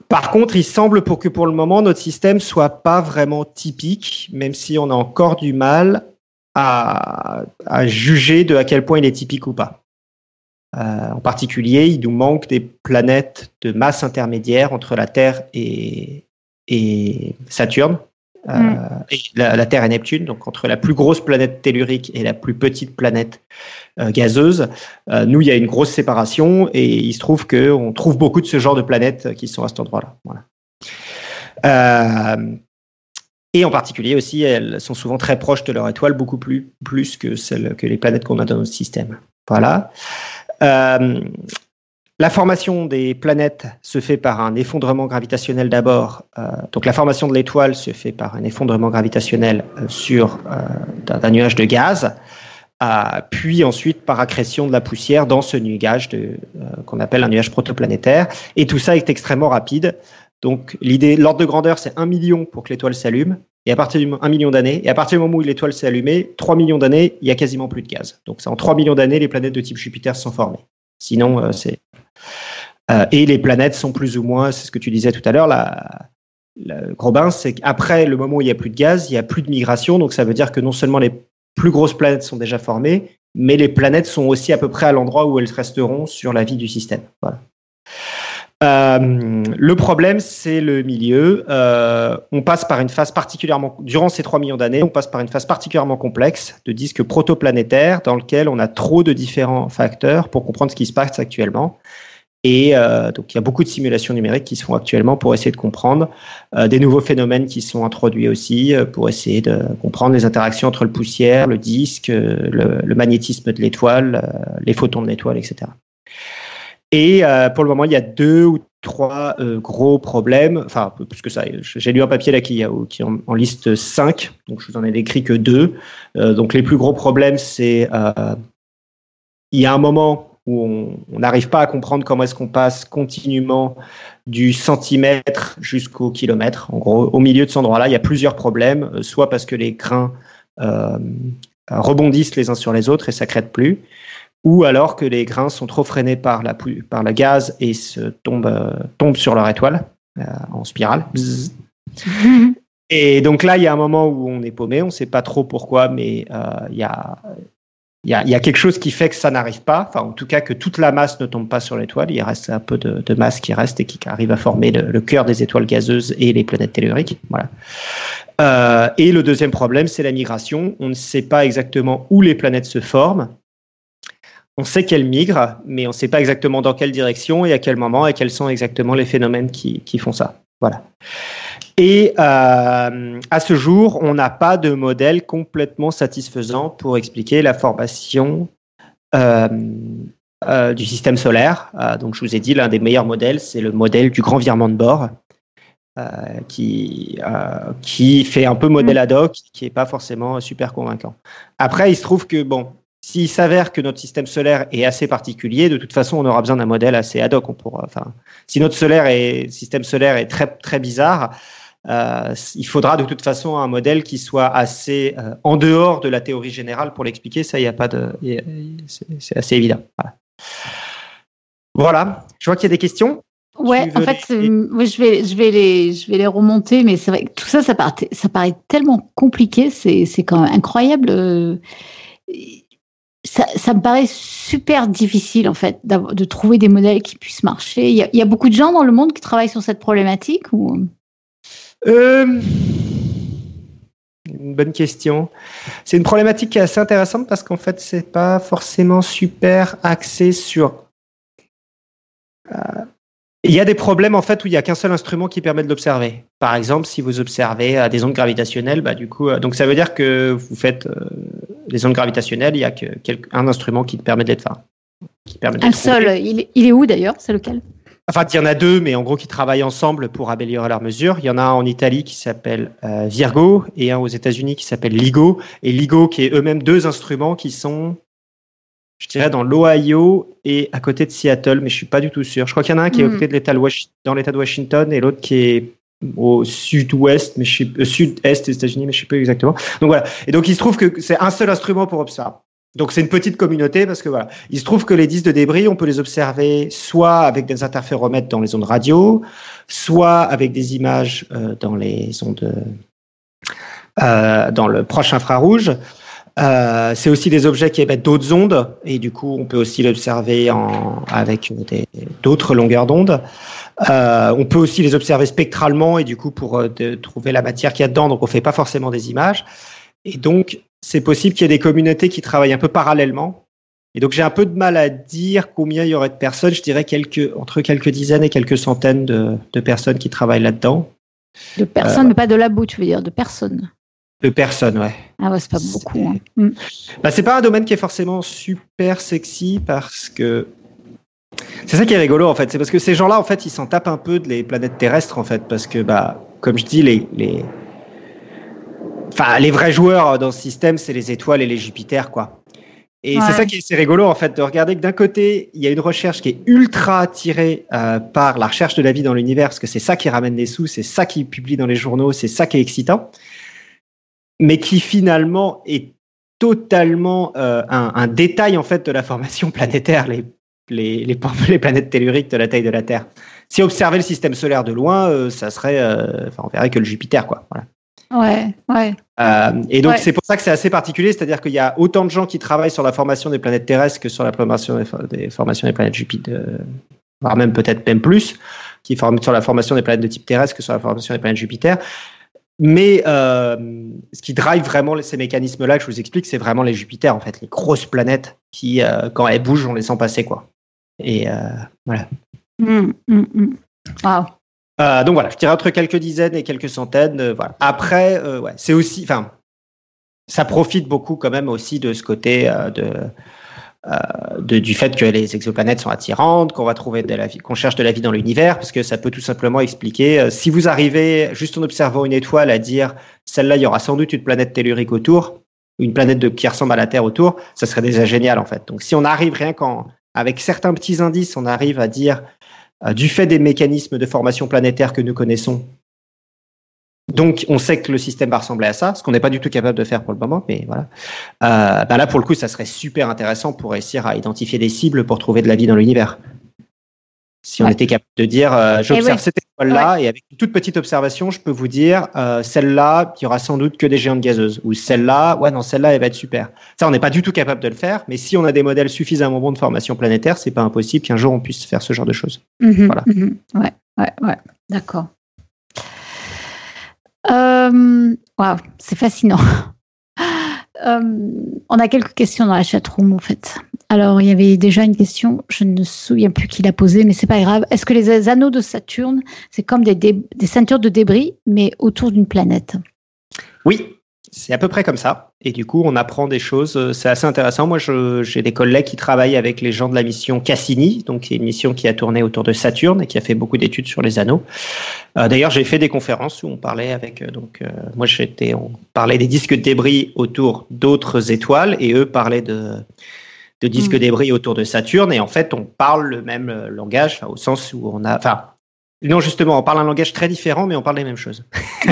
Par contre, il semble pour que pour le moment notre système soit pas vraiment typique, même si on a encore du mal à, juger de à quel point il est typique ou pas. Euh, en particulier, il nous manque des planètes de masse intermédiaire entre la Terre et, Saturne, Mm. et la, la Terre et Neptune, donc entre la plus grosse planète tellurique et la plus petite planète euh, gazeuse. Euh, nous, il y a une grosse séparation et il se trouve qu'on trouve beaucoup de ce genre de planètes qui sont à cet endroit-là. Voilà. Euh, et en particulier aussi, elles sont souvent très proches de leur étoile, beaucoup plus, plus que, celles, que les planètes qu'on a dans notre système. Voilà. Euh, la formation des planètes se fait par un effondrement gravitationnel d'abord. Euh, donc la formation de l'étoile se fait par un effondrement gravitationnel euh, sur euh, d'un nuage de gaz, euh, puis ensuite par accrétion de la poussière dans ce nuage qu'on appelle un nuage protoplanétaire. Et tout ça est extrêmement rapide. Donc l'idée, l'ordre de grandeur, c'est un million pour que l'étoile s'allume. Et à partir du million d'années, et à partir du moment où l'étoile s'est allumée, 3 millions d'années, il y a quasiment plus de gaz. Donc c'est en 3 millions d'années, les planètes de type Jupiter sont formées. Sinon, c'est. Euh, et les planètes sont plus ou moins, c'est ce que tu disais tout à l'heure, la, la Robin, c'est qu'après le moment où il n'y a plus de gaz, il n'y a plus de migration. Donc ça veut dire que non seulement les plus grosses planètes sont déjà formées, mais les planètes sont aussi à peu près à l'endroit où elles resteront sur la vie du système. Euh, le problème, c'est le milieu. Euh, on passe par une phase particulièrement, durant ces 3 millions d'années, on passe par une phase particulièrement complexe de disque protoplanétaire dans lequel on a trop de différents facteurs pour comprendre ce qui se passe actuellement. Et euh, donc, il y a beaucoup de simulations numériques qui se font actuellement pour essayer de comprendre euh, des nouveaux phénomènes qui sont introduits aussi euh, pour essayer de comprendre les interactions entre le poussière, le disque, euh, le, le magnétisme de l'étoile, euh, les photons de l'étoile, etc. Et euh, pour le moment, il y a deux ou trois gros problèmes. Enfin, plus que ça. J'ai lu un papier là qui, qui en, en, liste cinq, donc je vous en ai décrit que deux. Donc les plus gros problèmes, c'est il y a un moment où on n'arrive pas à comprendre comment est-ce qu'on passe continuellement du centimètre jusqu'au kilomètre. En gros, au milieu de cet endroit-là, il y a plusieurs problèmes, euh, soit parce que les grains euh, rebondissent les uns sur les autres et ça crête plus, ou alors que les grains sont trop freinés par, la, par le gaz et se tombent, euh, tombent sur leur étoile euh, en spirale. Et donc là, il y a un moment où on est paumé, on ne sait pas trop pourquoi, mais il y a il y, a, quelque chose qui fait que ça n'arrive pas, enfin en tout cas que toute la masse ne tombe pas sur l'étoile, il reste un peu de, masse qui reste et qui arrive à former le, le, cœur des étoiles gazeuses et les planètes telluriques. Voilà. Euh, et le deuxième problème, c'est la migration. On ne sait pas exactement où les planètes se forment. On sait qu'elles migrent, mais on ne sait pas exactement dans quelle direction et à quel moment et quels sont exactement les phénomènes qui, qui font ça. Voilà. Et euh, à ce jour, on n'a pas de modèle complètement satisfaisant pour expliquer la formation euh, euh, du système solaire. donc, je vous ai dit, l'un des meilleurs modèles, c'est le modèle du grand virement de bord, qui, qui fait un peu modèle ad hoc, qui n'est pas forcément super convaincant. Après, il se trouve que, bon, s'il s'avère que notre système solaire est assez particulier, de toute façon, on aura besoin d'un modèle assez ad hoc. On enfin, si notre solaire est, système solaire est très, très bizarre, euh, il faudra de toute façon un modèle qui soit assez euh, en dehors de la théorie générale pour l'expliquer. Ça, il n'y a pas de, c'est assez évident. Voilà. voilà. Je vois qu'il y a des questions. Ouais, en fait, les... euh, je vais, je vais les, je vais les remonter, mais c'est vrai que tout ça, ça paraît, ça paraît tellement compliqué. C'est, c'est quand même incroyable. Ça, ça, me paraît super difficile en fait de trouver des modèles qui puissent marcher. Il y, a, il y, a, beaucoup de gens dans le monde qui travaillent sur cette problématique ou euh, Une bonne question. C'est une problématique qui est assez intéressante parce qu'en fait, c'est pas forcément super axé sur. Euh, il y a des problèmes en fait où il n'y a qu'un seul instrument qui permet de l'observer. Par exemple, si vous observez à des ondes gravitationnelles, bah, du coup, euh, donc ça veut dire que vous faites euh, des ondes gravitationnelles, il y a que, un instrument qui te permet d'être. Enfin, qui permet un seul. Il il est où d'ailleurs C'est lequel Enfin, il y en a deux, mais en gros qui travaillent ensemble pour améliorer leurs mesures. Il y en a un en Italie qui s'appelle euh, Virgo et un aux États-Unis qui s'appelle LIGO. Et LIGO qui est eux-mêmes deux instruments qui sont, je dirais, dans l'Ohio et à côté de Seattle, mais je suis pas du tout sûr. Je crois qu'il y en a un qui est à Mm. côté de l'État dans l'État de Washington et l'autre qui est au sud-ouest, mais je suis euh, sud-est des États-Unis, mais je sais pas exactement. Donc voilà. Et donc il se trouve que c'est un seul instrument pour observer. Donc c'est une petite communauté parce que voilà, il se trouve que les disques de débris, on peut les observer soit avec des interféromètres dans les ondes radio, soit avec des images euh, dans les ondes euh, dans le proche infrarouge. Euh, c'est aussi des objets qui émettent d'autres ondes et du coup on peut aussi l'observer en, avec d'autres longueurs d'onde. Euh, on peut aussi les observer spectralement et du coup pour euh, de- trouver la matière qu'il y a dedans, donc on fait pas forcément des images. Et donc c'est possible qu'il y ait des communautés qui travaillent un peu parallèlement. Et donc j'ai un peu de mal à dire combien il y aurait de personnes. Je dirais quelques, entre quelques dizaines et quelques centaines de, de personnes qui travaillent là-dedans. De personnes, mais pas de labo, tu veux dire, de personnes. De personnes, ouais. Ah ouais, c'est pas beaucoup. hein. Mm. Bah, c'est pas un domaine qui est forcément super sexy parce que c'est ça qui est rigolo en fait. C'est parce que ces gens-là en fait ils s'en tapent un peu de les planètes terrestres en fait parce que bah comme je dis les les enfin les vrais joueurs dans ce système c'est les étoiles et les Jupiters quoi. Et Ouais. c'est ça qui est, c'est rigolo en fait de regarder que d'un côté il y a une recherche qui est ultra attirée euh, par la recherche de la vie dans l'univers parce que c'est ça qui ramène des sous, c'est ça qui publie dans les journaux, c'est ça qui est excitant, mais qui finalement est totalement euh, un, un détail en fait de la formation planétaire, les, les, les, les planètes telluriques de la taille de la Terre. Si observer le système solaire de loin, euh, ça serait, euh, enfin, on verrait que le Jupiter, quoi. Voilà. Ouais, ouais. Euh, et donc Ouais. c'est pour ça que c'est assez particulier, c'est-à-dire qu'il y a autant de gens qui travaillent sur la formation des planètes terrestres que sur la formation des, formations des planètes Jupiter, euh, voire même peut-être même plus, qui forment sur la formation des planètes de type terrestre que sur la formation des planètes Jupiter. Mais euh, ce qui drive vraiment ces mécanismes-là que je vous explique, c'est vraiment les Jupiters, en fait, les grosses planètes qui, euh, quand elles bougent, on les sent passer, quoi. Et euh, voilà. Mm, mm, mm. Wow. Euh, donc voilà, je dirais entre quelques dizaines et quelques centaines. euh. Après, euh, c'est aussi, enfin, ça profite beaucoup quand même aussi de ce côté de, du fait que les exoplanètes sont attirantes, qu'on va trouver de la vie, qu'on cherche de la vie dans l'univers, parce que ça peut tout simplement expliquer. si vous arrivez juste en observant une étoile à dire celle-là, il y aura sans doute une planète tellurique autour, une planète qui ressemble à la Terre autour, ça serait déjà génial en fait. Donc si on arrive rien qu'en avec certains petits indices, on arrive à dire du fait des mécanismes de formation planétaire que nous connaissons. Donc, on sait que le système va ressembler à ça, ce qu'on n'est pas du tout capable de faire pour le moment, mais voilà. Euh, bah là, pour le coup, ça serait super intéressant pour réussir à identifier des cibles pour trouver de la vie dans l'univers. Si on était capable de dire, euh, j'observe ouais. cette étoile-là, et avec une toute petite observation, je peux vous dire, euh, celle-là, il y aura sans doute que des géantes gazeuses. Ou celle-là, ouais, non, celle-là, elle va être super. Ça, on n'est pas du tout capable de le faire, mais si on a des modèles suffisamment bons de formation planétaire, c'est pas impossible qu'un jour on puisse faire ce genre de choses. Mhm, Voilà. mhm. Ouais, ouais, ouais. D'accord. Euh, Waouh, c'est fascinant. Euh, on a quelques questions dans la chatroom en fait. Alors il y avait déjà une question, je ne me souviens plus qui l'a posée, mais c'est pas grave. Est-ce que les anneaux de Saturne, c'est comme des, ceintures de débris, mais autour d'une planète? Oui, c'est à peu près comme ça. Et du coup, on apprend des choses. euh, C'est assez intéressant. Moi, j'ai des collègues qui travaillent avec les gens de la mission Cassini, donc qui est une mission qui a tourné autour de Saturne et qui a fait beaucoup d'études sur les anneaux. Euh, D'ailleurs, j'ai fait des conférences où on parlait avec. euh, donc, moi, j'étais, on parlait des disques de débris autour d'autres étoiles et eux parlaient de de disques Mm. débris autour de Saturne. Et en fait, on parle le même euh, langage, au sens où on a, enfin. Non, justement, on parle un langage très différent, mais on parle les mêmes choses.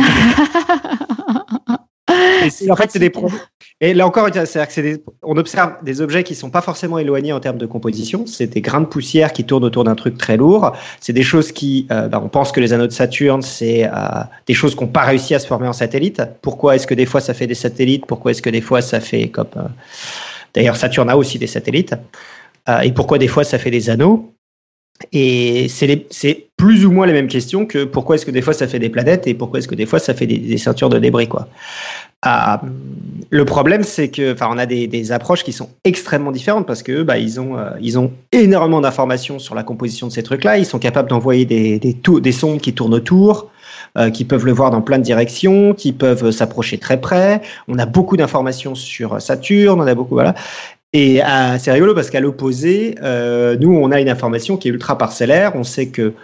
Et en fait, c'est des Et là encore, c'est des- on observe des objets qui sont pas forcément éloignés en termes de composition. C'est des grains de poussière qui tournent autour d'un truc très lourd. C'est des choses qui, euh, bah, on pense que les anneaux de Saturne, c'est euh, des choses qui n'ont pas réussi à se former en satellite. Pourquoi est-ce que des fois ça fait des satellites? Pourquoi est-ce que des fois ça fait comme euh, D'ailleurs, Saturne a aussi des satellites. Euh, et pourquoi des fois ça fait des anneaux? Et c'est plus ou moins les mêmes questions que pourquoi est-ce que des fois ça fait des planètes et pourquoi est-ce que des fois ça fait des, ceintures de débris, quoi. Ah, le problème, c'est que, enfin, on a des, des approches qui sont extrêmement différentes parce que, bah, ils ont, euh, ont énormément d'informations sur la composition de ces trucs-là. Ils sont capables d'envoyer des, des sondes qui tournent autour, euh, qui peuvent le voir dans plein de directions, qui peuvent s'approcher très près. On a beaucoup d'informations sur Saturne, on a beaucoup, voilà. Et euh, c'est rigolo parce qu'à l'opposé, euh, nous, on a une information qui est ultra parcellaire. On sait que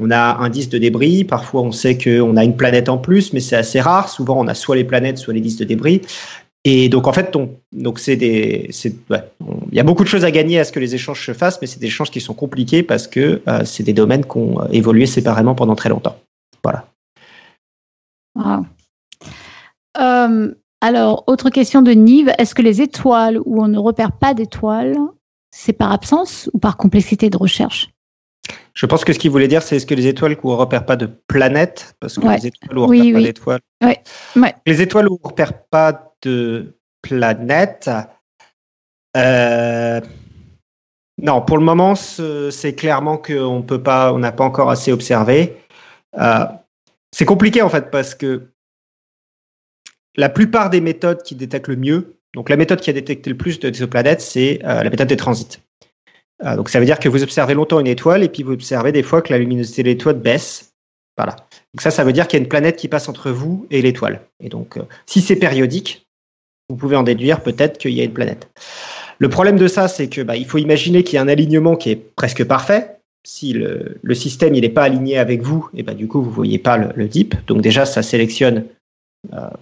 on a un disque de débris. Parfois, on sait qu'on a une planète en plus, mais c'est assez rare. Souvent, on a soit les planètes, soit les disques de débris. Et donc, en fait, donc c'est des, il y a beaucoup de choses à gagner à ce que les échanges se fassent, mais c'est des échanges qui sont compliqués parce que euh, c'est des domaines qui ont évolué séparément pendant très longtemps. Voilà. Euh, alors, autre question de Nive. Est-ce que les étoiles où on ne repère pas d'étoiles, c'est par absence ou par complexité de recherche? Je pense que ce qu'il voulait dire, c'est est-ce que les étoiles où on ne repère pas de planètes Parce que les étoiles où on ne repère pas d'étoiles. Les étoiles où on ne repère pas de planètes. Euh, non, pour le moment, c'est clairement qu'on peut pas, on n'a pas encore assez observé. Euh, c'est compliqué en fait parce que la plupart des méthodes qui détectent le mieux, donc la méthode qui a détecté le plus d'exoplanètes, c'est euh, la méthode des transits. Euh, donc ça veut dire que vous observez longtemps une étoile et puis vous observez des fois que la luminosité de l'étoile baisse. Voilà. Donc ça, ça veut dire qu'il y a une planète qui passe entre vous et l'étoile. Et donc, euh, si c'est périodique, vous pouvez en déduire peut-être qu'il y a une planète. Le problème de ça, c'est que bah, il faut imaginer qu'il y a un alignement qui est presque parfait. Si le, système n'est pas aligné avec vous, et bah, du coup vous voyez pas le, le dip. Donc déjà ça sélectionne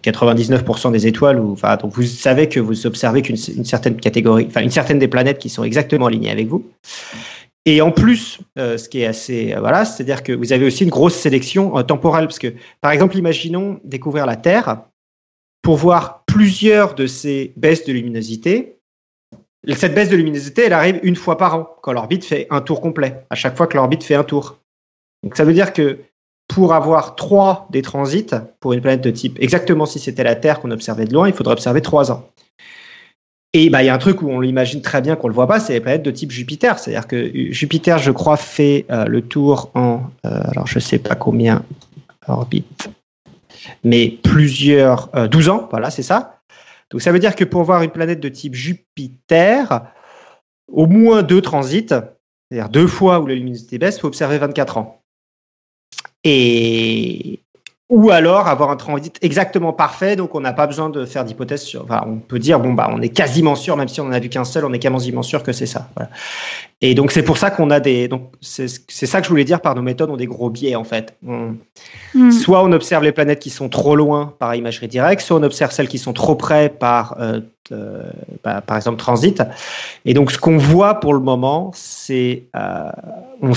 99% des étoiles, enfin, donc vous savez que vous observez qu'une certaine catégorie, enfin une certaine des planètes qui sont exactement alignées avec vous. Et en plus, euh, ce qui est assez, euh, voilà, c'est-à-dire que vous avez aussi une grosse sélection euh, temporelle, parce que, par exemple, imaginons découvrir la Terre pour voir plusieurs de ces baisses de luminosité. Cette baisse de luminosité, elle arrive une fois par an, quand l'orbite fait un tour complet, à chaque fois que l'orbite fait un tour. Donc ça veut dire que pour avoir trois des transits pour une planète de type, exactement si c'était la Terre qu'on observait de loin, il faudrait observer trois ans. Et bah, il y a un truc où on l'imagine très bien qu'on le voit pas, c'est les planètes de type Jupiter. C'est-à-dire que Jupiter, je crois, fait euh, le tour en, euh, alors je sais pas combien orbite, mais plusieurs, 12 euh, ans, voilà, c'est ça. Donc ça veut dire que pour voir une planète de type Jupiter, au moins deux transits, c'est-à-dire deux fois où la luminosité baisse, il faut observer 24 ans. Et ou alors avoir un transit exactement parfait, donc on n'a pas besoin de faire d'hypothèse sur. Enfin, on peut dire bon bah on est quasiment sûr, même si on en a vu qu'un seul, on est quasiment sûr que c'est ça. Et donc c'est pour ça qu'on a des. Donc c'est ça que je voulais dire par nos méthodes ont des gros biais en fait. Hmm. Soit on observe les planètes qui sont trop loin par imagerie directe, soit on observe celles qui sont trop près par euh, euh, bah, par exemple transit. Et donc ce qu'on voit pour le moment, c'est euh, on,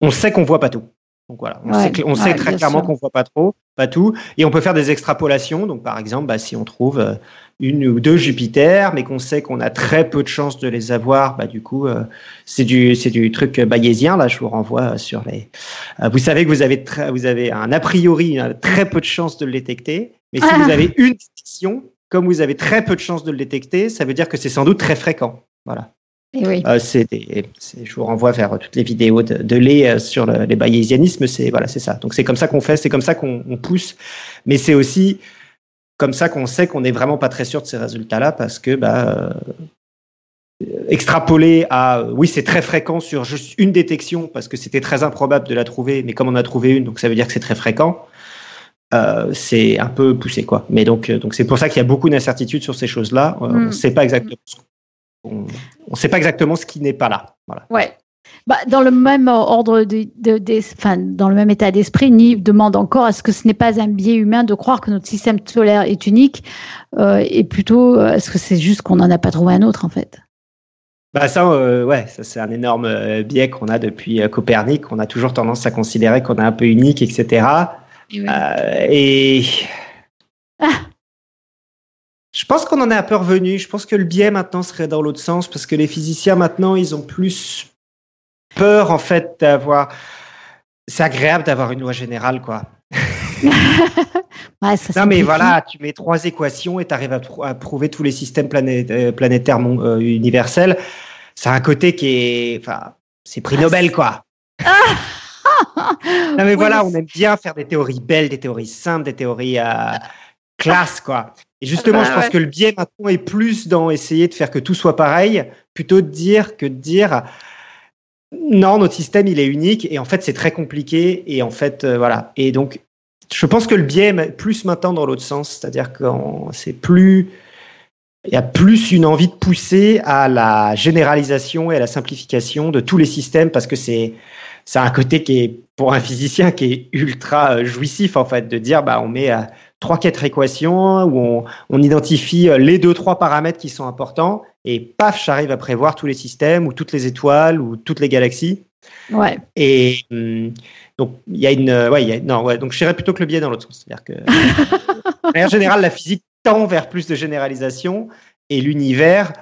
on sait qu'on voit pas tout. Donc voilà, on sait, très clairement qu'on voit pas trop, pas tout, et on peut faire des extrapolations. Donc par exemple, bah, si on trouve euh, une ou deux Jupiter, mais qu'on sait qu'on a très peu de chances de les avoir, bah du coup euh, c'est du c'est du truc bayésien. Là, je vous renvoie sur les. Euh, vous savez que vous avez vous avez un a priori très peu de chances de le détecter, mais si vous avez une détection, comme vous avez très peu de chances de le détecter, ça veut dire que c'est sans doute très fréquent. Voilà. Euh, je vous renvoie vers toutes les vidéos de, de Lé euh, sur les bayésianismes. C'est voilà, c'est ça. Donc c'est comme ça qu'on fait, c'est comme ça qu'on pousse. Mais c'est aussi comme ça qu'on sait qu'on n'est vraiment pas très sûr de ces résultats-là parce que bah, euh, extrapoler à oui c'est très fréquent sur juste une détection parce que c'était très improbable de la trouver, mais comme on a trouvé une, donc ça veut dire que c'est très fréquent. c'est un peu poussé quoi. Mais donc donc c'est pour ça qu'il y a beaucoup d'incertitudes sur ces choses-là. On ne mm. sait pas exactement ce on ne sait pas exactement ce qui n'est pas là. Voilà. Ouais. Bah, dans le même ordre, de, enfin, dans le même état d'esprit, Nive demande encore est-ce que ce n'est pas un biais humain de croire que notre système solaire est unique euh, et plutôt est-ce que c'est juste qu'on n'en a pas trouvé un autre en fait? Bah ça, euh, ouais, ça c'est un énorme euh, biais qu'on a depuis Copernic. On a toujours tendance à considérer qu'on est un peu unique, etc. Et, et... Ah. Je pense qu'on en est un peu revenu. Je pense que le biais maintenant serait dans l'autre sens parce que les physiciens maintenant, ils ont plus peur en fait d'avoir. C'est agréable d'avoir une loi générale, quoi. non mais voilà, tu mets trois équations et tu arrives à, prouver tous les systèmes euh, planétaires euh, universels. C'est un côté qui est, enfin, c'est prix Nobel quoi. non mais voilà, on aime bien faire des théories belles, des théories simples, des théories à euh, classe quoi. Et justement, je pense que le biais maintenant est plus dans essayer de faire que tout soit pareil, plutôt de dire que de dire non, notre système il est unique et en fait c'est très compliqué et en fait euh, voilà. Et donc je pense que le biais est plus maintenant dans l'autre sens, c'est-à-dire que c'est plus il y a plus une envie de pousser à la généralisation et à la simplification de tous les systèmes parce que c'est c'est un côté qui est pour un physicien qui est ultra jouissif en fait de dire bah on met trois quatre équations où on, on identifie les deux trois paramètres qui sont importants et paf j'arrive à prévoir tous les systèmes ou toutes les étoiles ou toutes les galaxies Ouais. et hum, donc il y a une ouais, il y a, non ouais donc je dirais plutôt que le biais dans l'autre sens c'est-à-dire que de manière générale la physique tend vers plus de généralisation et l'univers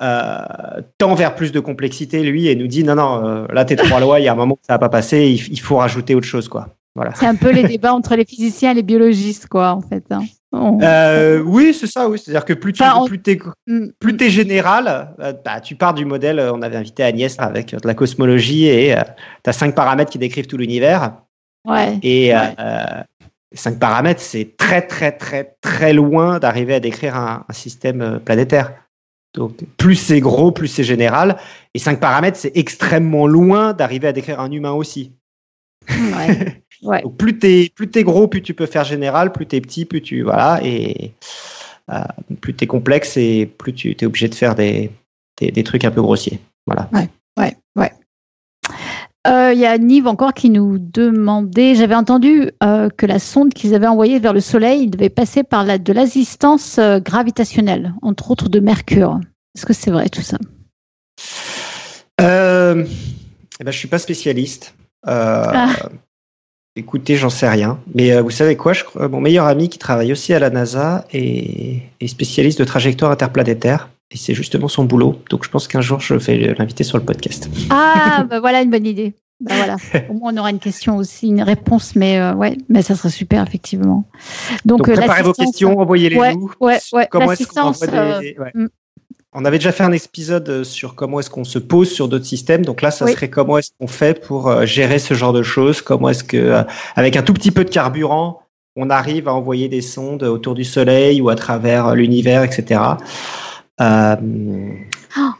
euh, tend vers plus de complexité, lui, et nous dit non, non, euh, là, tes trois lois, il y a un moment où ça va pas passer, il, il faut rajouter autre chose, quoi. Voilà. C'est un peu les débats entre les physiciens et les biologistes, quoi, en fait. hein. On- Euh, oui, c'est ça, oui. C'est-à-dire que plus tu Enfin, on- plus t'es Mm. plus t'es général, euh, bah, tu pars du modèle. euh, On avait invité Agnès avec euh, de la cosmologie et tu as cinq paramètres qui décrivent tout l'univers. Ouais. Et euh, Ouais. euh, cinq paramètres, c'est très, très, très, très loin d'arriver à décrire un, un système euh, planétaire. Donc, plus c'est gros, plus c'est général. Et cinq paramètres, c'est extrêmement loin d'arriver à décrire un humain aussi. Ouais. Ouais. Donc, plus t'es, plus t'es gros, plus tu peux faire général, plus t'es petit, plus tu, voilà, et euh, plus t'es complexe et plus tu es obligé de faire des, des, des trucs un peu grossiers. Voilà. Ouais, ouais. Euh, Il y a Nive encore qui nous demandait, j'avais entendu euh, que la sonde qu'ils avaient envoyée vers le Soleil devait passer par la, de l'assistance euh, gravitationnelle, entre autres de Mercure. Est-ce que c'est vrai tout ça? Euh, eh ben, je suis pas spécialiste. Euh, Ah. Écoutez, j'en sais rien. Mais euh, vous savez quoi je, crois- Mon meilleur ami qui travaille aussi à la NASA est, est spécialiste de trajectoire interplanétaire. Et c'est justement son boulot. Donc je pense qu'un jour, je vais l'inviter sur le podcast. Ah, bah voilà une bonne idée. Bah voilà. Au moins on aura une question aussi, une réponse, mais euh, ouais, mais ça serait super effectivement. Donc, Donc euh, préparez vos questions, envoyez-les Ouais, nous. ouais, ouais, Comment est-ce qu'on l'assistance, envoie des- ouais. On avait déjà fait un épisode euh, sur comment est-ce qu'on se pose sur d'autres systèmes. Donc là, ça Oui. serait comment est-ce qu'on fait pour euh, gérer ce genre de choses? Comment est-ce que, euh, avec un tout petit peu de carburant, on arrive à envoyer des sondes autour du Soleil ou à travers l'univers, etc. Euh,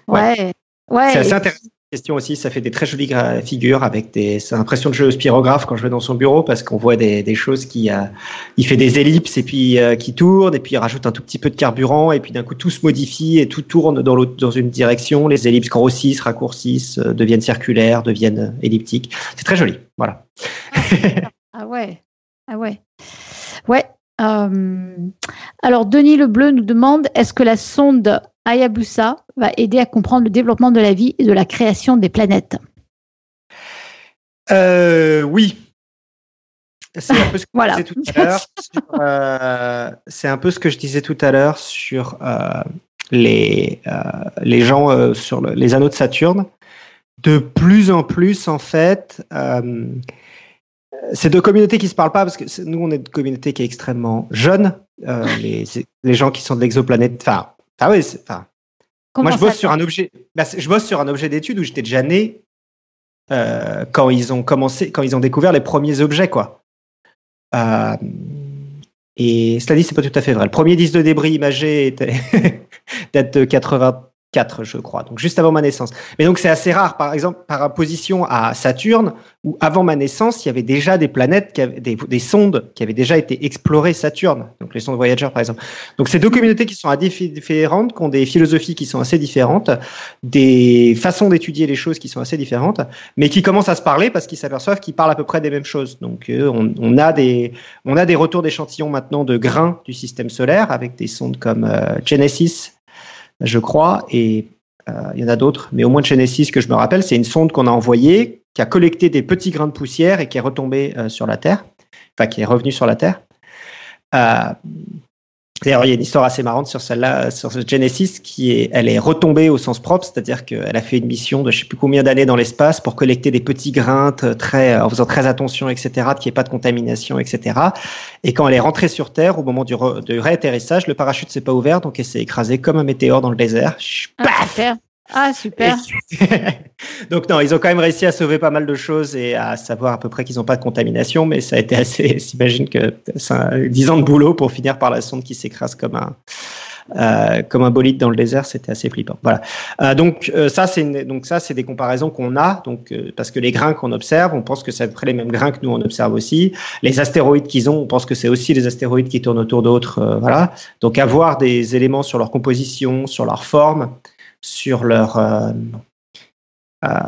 Ouais, ouais. c'est assez intéressant. Question aussi, ça fait des très jolies figures avec des c'est l'impression de jeu au spirographe quand je vais dans son bureau parce qu'on voit des, des choses qui euh, il fait des ellipses et puis euh, qui tournent et puis il rajoute un tout petit peu de carburant et puis d'un coup tout se modifie et tout tourne dans dans une direction. Les ellipses grossissent raccourcissent euh, deviennent circulaires deviennent elliptiques. C'est très joli. Voilà. Ah ouais, ah ouais, ouais. Euh, alors Denis Le Bleu nous demande est-ce que la sonde Hayabusa va aider à comprendre le développement de la vie et de la création des planètes? Euh, oui. C'est un peu ce que Voilà. je disais tout à l'heure. sur, euh, c'est un peu ce que je disais tout à l'heure sur les, les gens sur le- les anneaux de Saturne. De plus en plus, en fait, c'est deux communautés qui se parlent pas parce que nous, on est une communauté qui est extrêmement jeune. Euh, les, gens qui sont de l'exoplanète. Enfin, ah oui, c'est- enfin, moi, je bosse sur un objet. bah, je bosse sur un objet d'étude où j'étais déjà né euh, quand ils ont commencé, quand ils ont découvert les premiers objets, quoi. Euh, et cela dit, c'est pas tout à fait vrai. Le premier disque de débris imagé était date de 84, je crois, donc juste avant ma naissance. Mais donc c'est assez rare. Par exemple, par opposition à Saturne, où avant ma naissance, il y avait déjà des planètes, des, des sondes qui avaient déjà été explorées Saturne, donc les sondes Voyager, par exemple. Donc c'est deux communautés qui sont à diffé- différentes, qui ont des philosophies qui sont assez différentes, des façons d'étudier les choses qui sont assez différentes, mais qui commencent à se parler parce qu'ils s'aperçoivent qu'ils parlent à peu près des mêmes choses. Donc euh, on, on a des on a des retours d'échantillons maintenant de grains du système solaire avec des sondes comme euh, Genesis, je crois, et euh, il y en a d'autres, mais au moins Genesis que je me rappelle, c'est une sonde qu'on a envoyée qui a collecté des petits grains de poussière et qui est retombée euh, sur la Terre, enfin qui est revenue sur la Terre. D'ailleurs, il y a une histoire assez marrante sur celle-là, sur ce Genesis, qui est, elle est retombée au sens propre, c'est-à-dire qu'elle a fait une mission de je sais plus combien d'années dans l'espace pour collecter des petits grains très, en faisant très attention, etc., qu'il n'y ait pas de contamination, etc. Et quand elle est rentrée sur Terre, au moment du, re- du réatterrissage, le parachute s'est pas ouvert, donc elle s'est écrasée comme un météore dans le désert. Ah. Ah, super. donc non, ils ont quand même réussi à sauver pas mal de choses et à savoir à peu près qu'ils n'ont pas de contamination, mais ça a été assez. J'imagine que c'est un- 10 ans de boulot pour finir par la sonde qui s'écrase comme un euh, comme un bolide dans le désert, c'était assez flippant. Voilà. Euh, donc euh, ça, c'est donc ça, c'est des comparaisons qu'on a, donc euh, parce que les grains qu'on observe, on pense que c'est à peu près les mêmes grains que nous on observe aussi. Les astéroïdes qu'ils ont, on pense que c'est aussi les astéroïdes qui tournent autour d'autres. voilà. Donc avoir des éléments sur leur composition, sur leur forme, sur leur euh, euh,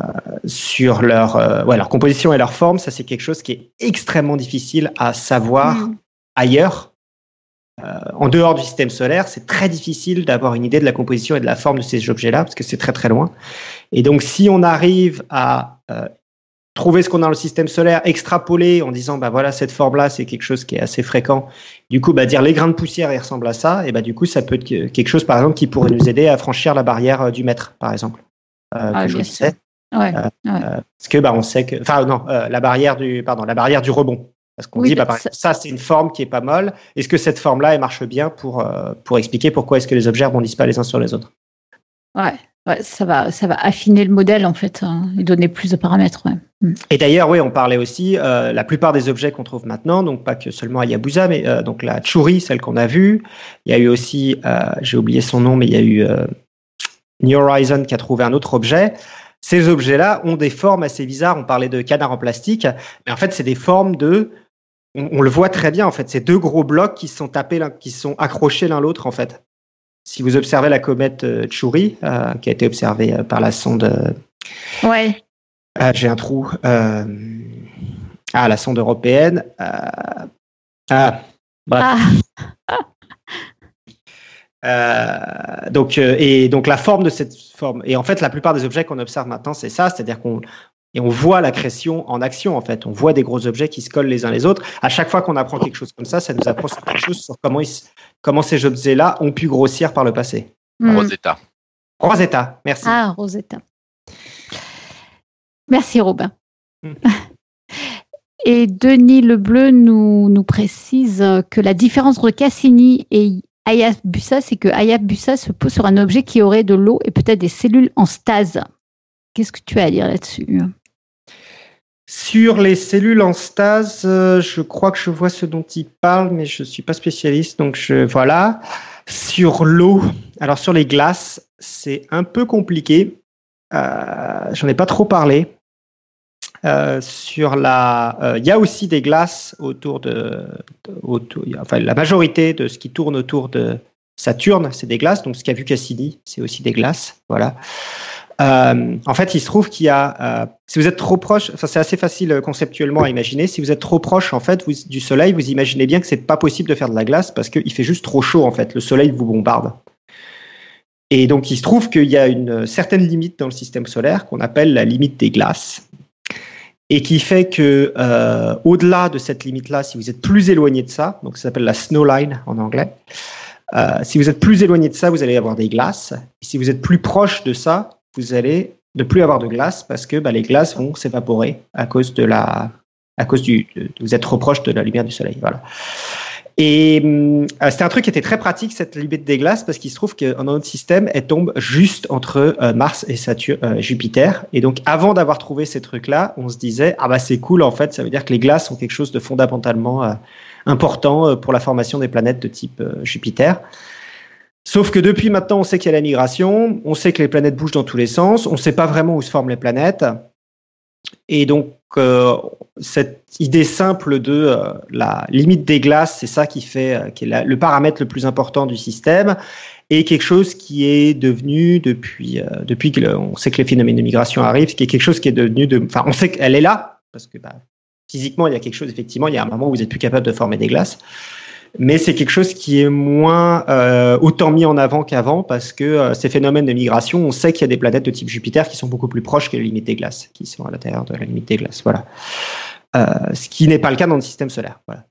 sur leur, euh, ouais, leur composition et leur forme, ça c'est quelque chose qui est extrêmement difficile à savoir Mm. ailleurs. Euh, en dehors du système solaire, c'est très difficile d'avoir une idée de la composition et de la forme de ces objets-là, parce que c'est très très loin. Et donc si on arrive à euh, trouver ce qu'on a dans le système solaire, extrapoler en disant, bah voilà, cette forme-là, c'est quelque chose qui est assez fréquent. Du coup, bah, dire les grains de poussière, ils ressemblent à ça, et bah du coup, ça peut être que- quelque chose, par exemple, qui pourrait nous aider à franchir la barrière euh, du mètre, par exemple. Euh, Ah, que je disais. Ouais. Euh, Parce que bah, on sait que, enfin non, euh, la barrière du, pardon, la barrière du rebond. Parce qu'on Oui, dit, bah, bah, par ça- c'est une forme qui est pas molle. Est-ce que cette forme-là, elle marche bien pour pour expliquer pourquoi est-ce que les objets rebondissent pas les uns sur les autres? Ouais. Ouais, ça va, ça va affiner le modèle en fait hein, et donner plus de paramètres. Mm. Et d'ailleurs, oui, on parlait aussi, euh, la plupart des objets qu'on trouve maintenant, donc pas que seulement à Yabusa, mais euh, donc la Churi, celle qu'on a vue. Il y a eu aussi, euh, j'ai oublié son nom, mais il y a eu euh, New Horizon qui a trouvé un autre objet. Ces objets-là ont des formes assez bizarres. On parlait de canards en plastique, mais en fait, c'est des formes de. On, le voit très bien, en fait. C'est deux gros blocs qui sont tapés, qui sont accrochés l'un l'autre, en fait. Si vous observez la comète euh, Churi, euh, qui a été observée euh, par la sonde Ouais. ah, j'ai un trou. Euh... Ah, la sonde européenne. Euh... Ah, bref. Ah, donc, et donc la forme de cette forme. Et en fait, la plupart des objets qu'on observe maintenant, c'est ça, c'est-à-dire qu'on et on voit la création en action. En fait, on voit des gros objets qui se collent les uns les autres. À chaque fois qu'on apprend quelque chose comme ça, ça nous apprend sur quelque chose sur comment ils, s- comment ces objets-là ont pu grossir par le passé. mm. Rosetta. Rosetta, merci. Ah, Rosetta. Merci Robin. Mm. Et Denis Lebleu nous, nous précise que la différence entre Cassini et Hayabusa, c'est que Hayabusa se pose sur un objet qui aurait de l'eau et peut-être des cellules en stase. Qu'est-ce que tu as à dire là-dessus? Sur les cellules en stase, euh, je crois que je vois ce dont il parle, mais je suis pas spécialiste, donc je voilà. Sur l'eau, alors sur les glaces, c'est un peu compliqué. Euh, J'en ai pas trop parlé. Euh, sur la, euh, il y a aussi des glaces autour de, enfin la majorité de ce qui tourne autour de Saturne, c'est des glaces. Donc ce qu'a vu Cassini, c'est aussi des glaces. Voilà. Euh, en fait, il se trouve qu'il y a, euh, si vous êtes trop proche, enfin c'est assez facile euh, conceptuellement à imaginer. Si vous êtes trop proche en fait du Soleil, vous imaginez bien que c'est pas possible de faire de la glace parce qu'il fait juste trop chaud en fait. Le Soleil vous bombarde. Et donc il se trouve qu'il y a une certaine limite dans le système solaire qu'on appelle la limite des glaces et qui fait que au-delà de cette limite-là, si vous êtes plus éloigné de ça, donc ça s'appelle la snow line en anglais. Si vous êtes plus éloigné de ça, vous allez avoir des glaces. Si vous êtes plus proche de ça, vous allez ne plus avoir de glace parce que bah, les glaces vont s'évaporer à cause de la, à cause du, vous êtes trop proche de la lumière du soleil. Voilà. Et hum, euh, c'était un truc qui était très pratique cette limite des glaces parce qu'il se trouve que dans notre système, elle tombe juste entre euh, Mars et Saturne, euh, Jupiter. Et donc, avant d'avoir trouvé ces trucs-là, on se disait ah bah c'est cool en fait, ça veut dire que les glaces sont quelque chose de fondamentalement euh, important pour la formation des planètes de type Jupiter. Sauf que depuis maintenant, on sait qu'il y a la migration, on sait que les planètes bougent dans tous les sens, on ne sait pas vraiment où se forment les planètes. Et donc, euh, cette idée simple de euh, la limite des glaces, c'est ça qui fait, euh, qui est le paramètre le plus important du système, et quelque chose qui est devenu depuis, depuis que le- sait que les phénomènes de migration arrivent, qui est quelque chose qui est devenu de, enfin, on sait qu'elle est là parce que bah, physiquement, il y a quelque chose. Effectivement, il y a un moment où vous êtes plus capable de former des glaces mais c'est quelque chose qui est moins euh, autant mis en avant qu'avant parce que euh, ces phénomènes de migration, on sait qu'il y a des planètes de type Jupiter qui sont beaucoup plus proches que la limite des glaces, qui sont à l'intérieur de la limite des glaces. Voilà. Euh, ce qui n'est pas le cas dans le système solaire. Voilà.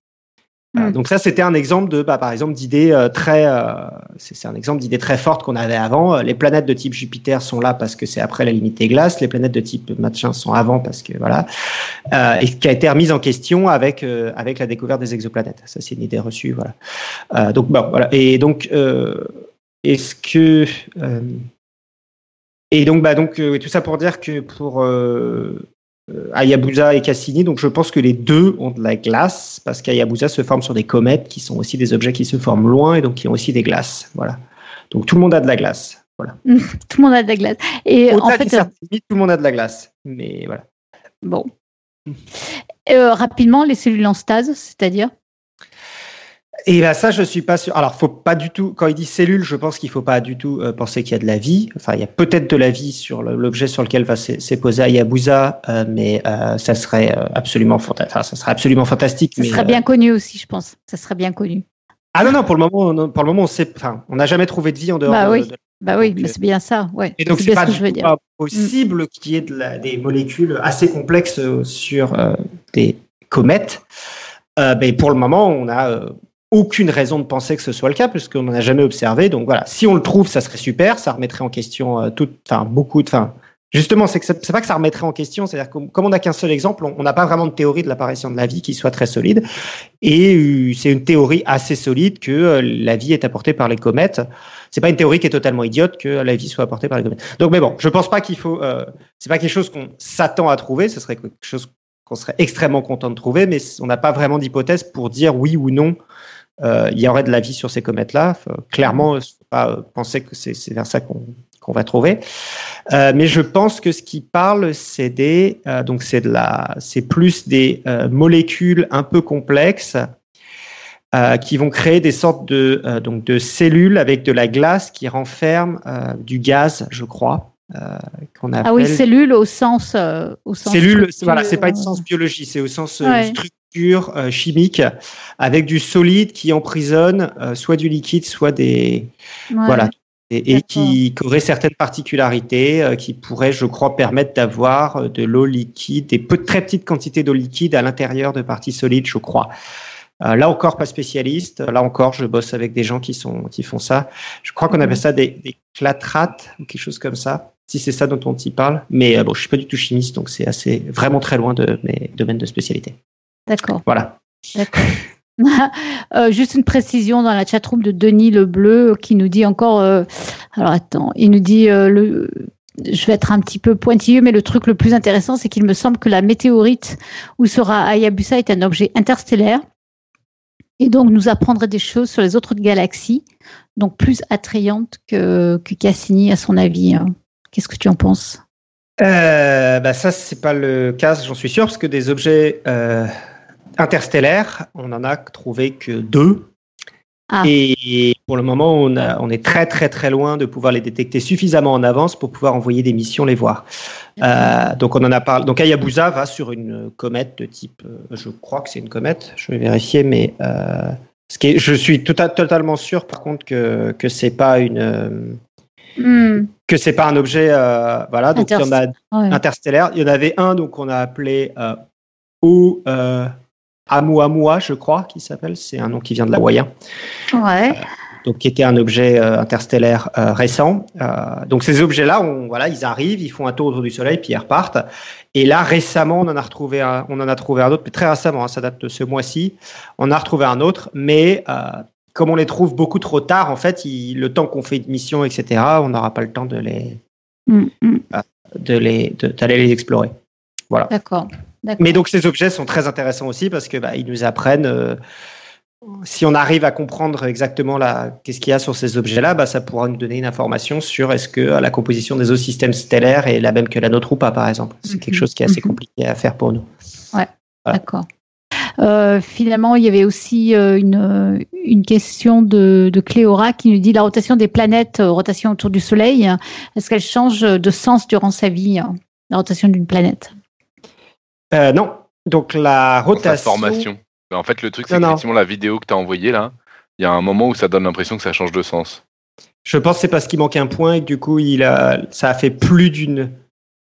Mm. donc ça, c'était un exemple de, bah, par exemple, d'idées euh, très, euh, c'est un exemple d'idées très fortes qu'on avait avant. Euh, Les planètes de type Jupiter sont là parce que c'est après la limite des glaces. Les planètes de type machin sont avant parce que voilà, euh, et qui a été remise en question avec euh, avec la découverte des exoplanètes. Ça, c'est une idée reçue, voilà. Euh, donc bon, voilà. Et donc, euh, est-ce que euh, et donc bah donc euh, tout ça pour dire que pour euh, Hayabusa et Cassini, donc je pense que les deux ont de la glace parce qu'Hayabusa se forme sur des comètes qui sont aussi des objets qui se forment loin et donc qui ont aussi des glaces. Voilà. Donc tout le monde a de la glace. Voilà. tout le monde a de la glace. Et en fait, tout le monde a de la glace. Mais voilà. Bon. Euh, rapidement, les cellules en stase, c'est-à-dire et là, ça, je suis pas sûr. Alors, faut pas du tout. Quand il dit cellules, je pense qu'il faut pas du tout euh, penser qu'il y a de la vie. Enfin, il y a peut-être de la vie sur l'objet sur lequel va posé Hayabusa, euh, mais euh, ça serait absolument fantastique. Enfin, ça serait absolument fantastique. Ça serait bien connu aussi, je pense. Ça serait bien connu. Ah non, non, pour le moment, pour le moment, on sait. Enfin, on n'a jamais trouvé de vie en dehors bah de, oui. Bah oui, mais c'est bien ça, ouais. Et donc c'est pas, pas possible mm. qu'il y ait de la, des molécules assez complexes sur des comètes. mais pour le moment, on a aucune raison de penser que ce soit le cas puisqu'on n'en a jamais observé. Donc voilà, si on le trouve, ça serait super, ça remettrait en question euh, tout, enfin beaucoup de, enfin justement, c'est que c'est pas que ça remettrait en question, c'est-à-dire que comme on n'a qu'un seul exemple, on n'a pas vraiment de théorie de l'apparition de la vie qui soit très solide. Et euh, c'est une théorie assez solide que euh, la vie est apportée par les comètes. C'est pas une théorie qui est totalement idiote que la vie soit apportée par les comètes. Donc, mais bon, je pense pas qu'il faut. Euh, c'est pas quelque chose qu'on s'attend à trouver. Ce serait quelque chose qu'on serait extrêmement content de trouver, mais on n'a pas vraiment d'hypothèse pour dire oui ou non il y aurait de la vie sur ces comètes-là. Clairement, il ne faut pas penser que c'est vers ça qu'on va trouver. Euh, mais je pense que ce qui parle, c'est des, euh, donc c'est de la, c'est plus des molécules un peu complexes qui vont créer des sortes de, donc de cellules avec de la glace qui renferme du gaz, je crois. qu'on appelle... Ah oui, cellules au sens, au sens cellules. Voilà, c'est pas au sens biologie, c'est au sens structure euh, chimique avec du solide qui emprisonne euh, soit du liquide, soit des voilà et, qui, aurait certaines particularités euh, qui pourraient, je crois, permettre d'avoir de l'eau liquide, des peu, très petites quantités d'eau liquide à l'intérieur de parties solides, je crois. là encore, pas spécialiste. Là encore, je bosse avec des gens qui sont qui font ça. Je crois qu'on appelle ça des, des clatrates ou quelque chose comme ça. Si c'est ça dont on t'y parle, mais bon, je suis pas du tout chimiste, donc c'est assez vraiment très loin de mes domaines de spécialité. D'accord. Voilà. D'accord. Euh, juste une précision dans la chatroom de Denis Le Bleu qui nous dit encore. Euh, alors attends, il nous dit euh, le. Je vais être un petit peu pointilleux, mais le truc le plus intéressant, c'est qu'il me semble que la météorite où sera Hayabusa est un objet interstellaire et donc nous apprendrait des choses sur les autres galaxies, donc plus attrayantes que, que Cassini à son avis. Hein. Qu'est-ce que tu en penses? Euh, bah ça, c'est pas le cas, j'en suis sûr, parce que des objets interstellaire, on en a trouvé que deux. Ah. Et pour le moment, on, on, est très très très loin de pouvoir les détecter suffisamment en avance pour pouvoir envoyer des missions les voir. Euh, donc on en a parlé. Donc Hayabusa va sur une comète de type, euh, je crois que c'est une comète, je vais vérifier, mais euh, ce qui est, je suis tout totalement sûr par contre que que c'est pas une hmm. que c'est pas un objet, voilà. Donc il y en a interstellaire. Il y en avait un donc on a appelé O Amuamua, je crois, qui s'appelle. C'est un nom qui vient de l'hawaïen. Ouais. Euh, donc, qui était un objet euh, interstellaire euh, récent. donc, ces objets-là, voilà, ils arrivent, ils font un tour autour du Soleil, puis ils repartent. Et là, récemment, on en a retrouvé un, on en a trouvé un autre, mais très récemment, hein, ça date de ce mois-ci. On a retrouvé un autre, mais comme on les trouve beaucoup trop tard, en fait, le temps qu'on fait une mission, etc., on n'aura pas le temps de les, mm, mm. de les, d'aller les explorer. Voilà. D'accord. Mais donc ces objets sont très intéressants aussi parce que bah, ils nous apprennent. Euh, si on arrive à comprendre exactement qu'est-ce qu'il y a sur ces objets-là, bah, ça pourra nous donner une information sur est-ce que la composition des autres systèmes stellaires est la même que la nôtre ou pas, par exemple. C'est quelque mhm. chose qui est assez mhm. compliqué à faire pour nous. Ouais, d'accord. Euh, finalement, il y avait aussi euh, une, une question de, de, Cléora qui nous dit la rotation des planètes, rotation autour du Soleil, est-ce qu'elle change de sens durant sa vie, la rotation d'une planète? Euh, non. Donc la rotation. formation. En fait, le truc, c'est effectivement la vidéo que tu as envoyée là, il y a un moment où ça donne l'impression que ça change de sens. Je pense que c'est parce qu'il manque un point et que du coup, il a, ça a fait plus d'une.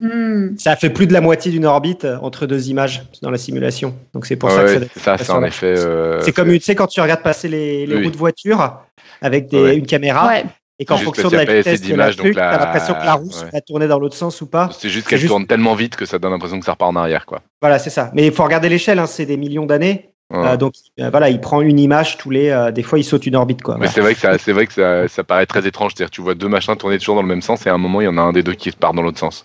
Hmm. Ça a fait plus de la moitié d'une orbite entre deux images dans la simulation. Donc c'est pour ça que ça. Ça, c'est effet. Euh, c'est comme tu sais quand tu regardes passer les, les roues de voiture avec des, une caméra. Et qu'en fonction de la vitesse de la truc, t'as l'impression que la roue va tourner dans l'autre sens ou pas. C'est juste qu'elle tourne tellement vite que ça donne l'impression que ça repart en arrière, quoi. Voilà, c'est ça. Mais il faut regarder l'échelle, hein, c'est des millions d'années. Euh, donc euh, voilà, il prend une image tous les. Euh, des fois, il saute une orbite, quoi. Mais c'est vrai que ça, c'est vrai que ça, ça paraît très étrange. C'est-à-dire, tu vois deux machins tourner toujours dans le même sens et à un moment, il y en a un des deux qui part dans l'autre sens.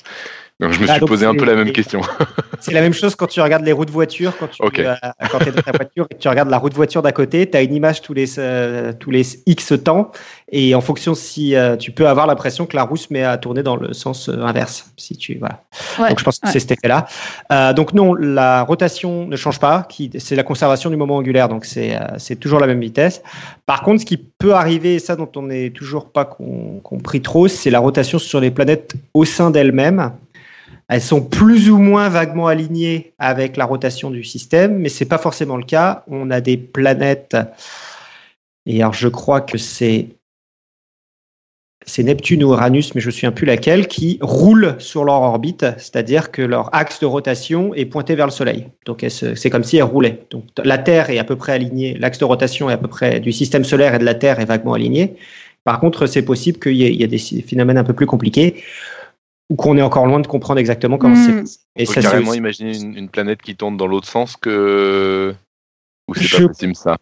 Donc, je me Ah, suis donc posé un peu la même question. C'est la même chose quand tu regardes les roues de voiture, quand tu Ok. euh, quand es dans ta voiture et que tu regardes la roue de voiture d'à côté, tu as une image tous les, euh, tous les X temps, et en fonction si euh, tu peux avoir l'impression que la roue se met à tourner dans le sens euh, inverse. Si tu, voilà. Ouais, donc je pense que ouais. c'est cet effet-là. Euh, donc non, la rotation ne change pas, c'est la conservation du moment angulaire, donc c'est euh, c'est toujours la même vitesse. Par contre, ce qui peut arriver, et ça dont on n'est toujours pas com- compris trop, c'est la rotation sur les planètes au sein d'elles-mêmes. Elles sont plus ou moins vaguement alignées avec la rotation du système, mais c'est pas forcément le cas. On a des planètes, et alors je crois que c'est Neptune ou Uranus, mais je ne me souviens plus laquelle, qui roulent sur leur orbite, c'est-à-dire que leur axe de rotation est pointé vers le Soleil. Donc c'est comme si elles roulaient. Donc la Terre est à peu près alignée, l'axe de rotation est à peu près du système solaire et de la Terre est vaguement aligné. Par contre, c'est possible qu'il y ait des phénomènes un peu plus compliqués ou qu'on est encore loin de comprendre exactement comment Hmm. c'est. Et peut ça, c'est carrément imaginer une, une planète qui tourne dans l'autre sens que. Ou c'est Je- pas possible ça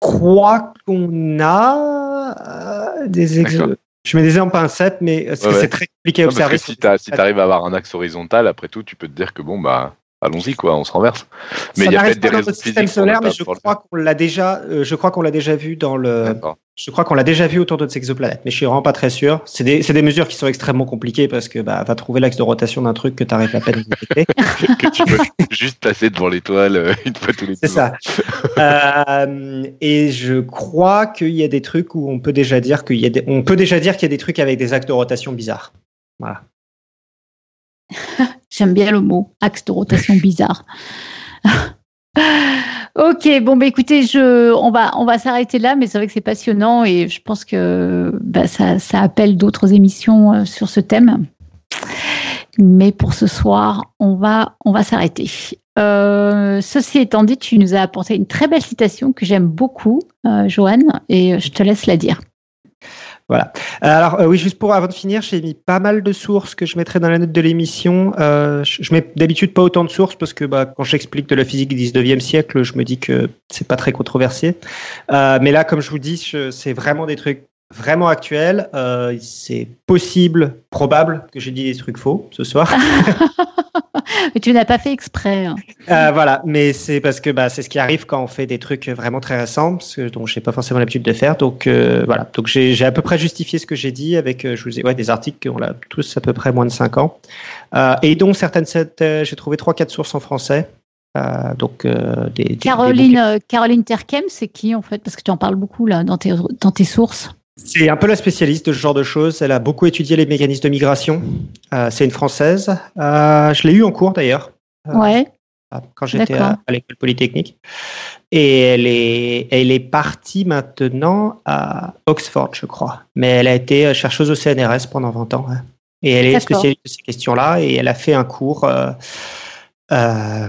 crois qu'on a euh, des ex-. Je mets des en pincettes, mais Ouais, ouais. c'est très compliqué à Non, parce observer. que si tu si arrives à avoir un axe horizontal, après tout, tu peux te dire que bon, bah, allons-y, quoi, on se renverse. Mais ça il y a peut-être pas des dans raisons notre système solaire, mais je crois qu'on l'a déjà. euh, je crois qu'on l'a déjà vu dans le. D'accord. Je crois qu'on l'a déjà vu autour d'autres exoplanètes, mais je suis vraiment pas très sûr. C'est des, c'est des mesures qui sont extrêmement compliquées parce que bah, va trouver l'axe de rotation d'un truc que tu arrives à peine à détecter. que tu peux juste passer devant l'étoile euh, une fois tous les C'est ça. Euh, et je crois qu'il y a des trucs où on peut déjà dire qu'il y a des, on peut déjà dire qu'il y a des trucs avec des axes de rotation bizarres. Voilà. J'aime bien le mot axe de rotation bizarre. ok, bon bah écoutez, je, on va, on va s'arrêter là, mais c'est vrai que c'est passionnant et je pense que bah, ça, ça appelle d'autres émissions euh, sur ce thème. Mais pour ce soir, on va, on va s'arrêter. Euh, ceci étant dit, tu nous as apporté une très belle citation que j'aime beaucoup, euh, Joanne, et je te laisse la dire. Voilà. Euh, Alors euh, oui, juste pour avant de finir, j'ai mis pas mal de sources que je mettrai dans la note de l'émission. Euh, je, mets d'habitude pas autant de sources parce que bah, quand j'explique de la physique du 19e siècle, je me dis que c'est pas très controversé. Euh, mais là, comme je vous dis, c'est vraiment des trucs vraiment actuels. Euh, c'est possible, probable que j'ai dit des trucs faux ce soir. Mais tu n'as pas fait exprès. hein. Euh, voilà, mais c'est parce que bah, c'est ce qui arrive quand on fait des trucs vraiment très récents, parce que, dont je n'ai pas forcément l'habitude de faire. Donc euh, voilà, donc j'ai j'ai à peu près justifié ce que j'ai dit avec, euh, je vous ai, ouais, des articles qui ont là, tous à peu près moins de 5 ans, et dont certaines, j'ai trouvé trois quatre sources en français. Euh, donc euh, des, des- des Caroline, euh, Caroline Terkem, c'est qui en fait? Parce que tu en parles beaucoup là dans tes, dans tes sources. C'est un peu la spécialiste de ce genre de choses. Elle a beaucoup étudié les mécanismes de migration. Euh, c'est une française. Euh, je l'ai eu en cours d'ailleurs. Euh, Ouais. quand j'étais à, à l'école polytechnique. Et elle est, elle est partie maintenant à Oxford, je crois. Mais elle a été chercheuse au CNRS pendant 20 ans. hein. Et elle est spécialiste de ces questions-là. Et elle a fait un cours euh,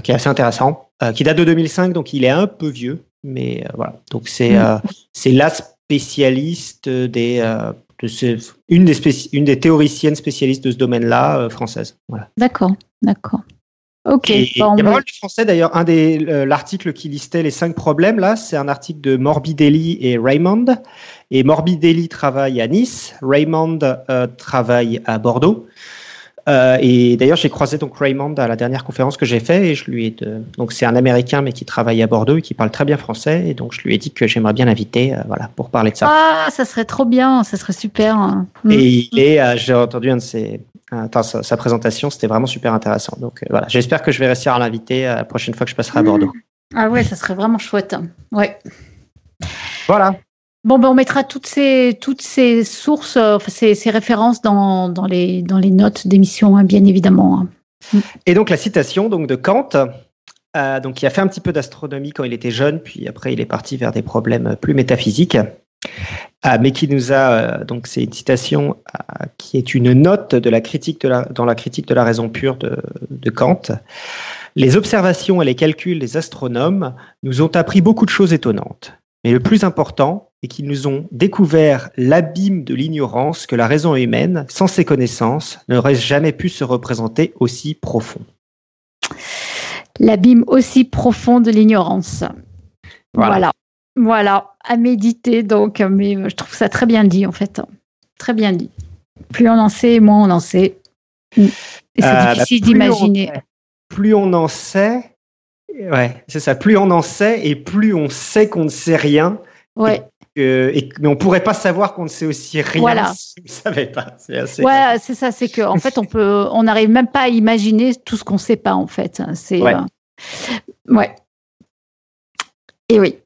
qui est assez intéressant, qui date de 2005, donc il est un peu vieux. Mais voilà. Donc c'est Mm. euh, c'est la spécialiste des. euh, de ce, une, des spéci- une des théoriciennes spécialistes de ce domaine-là, euh, française. Voilà. D'accord, d'accord. Ok. Et il y bon, a pas mal de français d'ailleurs. Un des l'article qui listait les cinq problèmes là, c'est un article de Morbidelli et Raymond. Et Morbidelli travaille à Nice, Raymond euh, travaille à Bordeaux. Euh, et d'ailleurs, j'ai croisé donc Raymond à la dernière conférence que j'ai fait et je lui ai de... donc c'est un Américain mais qui travaille à Bordeaux et qui parle très bien français et donc je lui ai dit que j'aimerais bien l'inviter, euh, voilà, pour parler de ça. Ah, ça serait trop bien, ça serait super. hein. Mm. Et il est, euh, j'ai entendu un de ses, attends, sa, sa présentation, c'était vraiment super intéressant. Donc voilà, j'espère que je vais réussir à l'inviter la prochaine fois que je passerai à Bordeaux. Ah ouais, ça serait vraiment chouette. Ouais. Voilà. Bon, ben on mettra toutes ces, toutes ces sources, euh, ces, ces références dans, dans, les, dans les notes d'émission, hein, bien évidemment. hein. Et donc la citation donc de Kant, euh, donc qui a fait un petit peu d'astronomie quand il était jeune, puis après il est parti vers des problèmes plus métaphysiques, euh, mais qui nous a euh, donc c'est une citation euh, qui est une note de la critique de la, dans la critique de la raison pure de, de Kant. Les observations et les calculs des astronomes nous ont appris beaucoup de choses étonnantes. Mais le plus important est qu'ils nous ont découvert l'abîme de l'ignorance que la raison humaine, sans ses connaissances, n'aurait jamais pu se représenter aussi profond. L'abîme aussi profond de l'ignorance. Voilà. Voilà. Voilà, à méditer donc, mais euh, je trouve ça très bien dit en fait. Très bien dit. Plus on en sait, moins on en sait. Et c'est euh, difficile bah, d'imaginer. Plus on en sait, ouais, c'est ça. Plus on en sait et plus on sait qu'on ne sait rien. Ouais. Et, mais on pourrait pas savoir qu'on ne sait aussi rien voilà. si on ne savait pas. C'est assez. Ouais, c'est ça. C'est que en fait, on peut, on n'arrive même pas à imaginer tout ce qu'on ne sait pas en fait. C'est. Ouais. ouais. Et oui.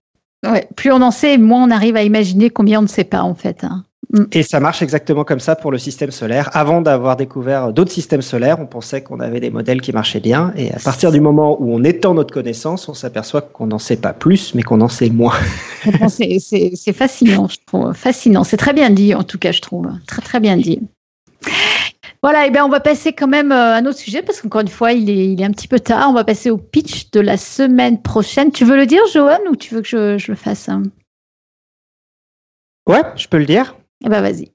Ouais. Plus on en sait, moins on arrive à imaginer combien on ne sait pas en fait. Hein. Mm. Et ça marche exactement comme ça pour le système solaire. Avant d'avoir découvert d'autres systèmes solaires, on pensait qu'on avait des modèles qui marchaient bien. Et à partir du moment où on étend notre connaissance, on s'aperçoit qu'on n'en sait pas plus, mais qu'on en sait moins. c'est fascinant, je trouve. Fascinant. C'est très bien dit, en tout cas, je trouve. Très, très bien dit. Voilà, et bien on va passer quand même euh, à un autre sujet parce qu'encore une fois, il est, il est un petit peu tard. On va passer au pitch de la semaine prochaine. Tu veux le dire, Johan, ou tu veux que je, je le fasse Ouais, je peux le dire. Eh ben vas-y.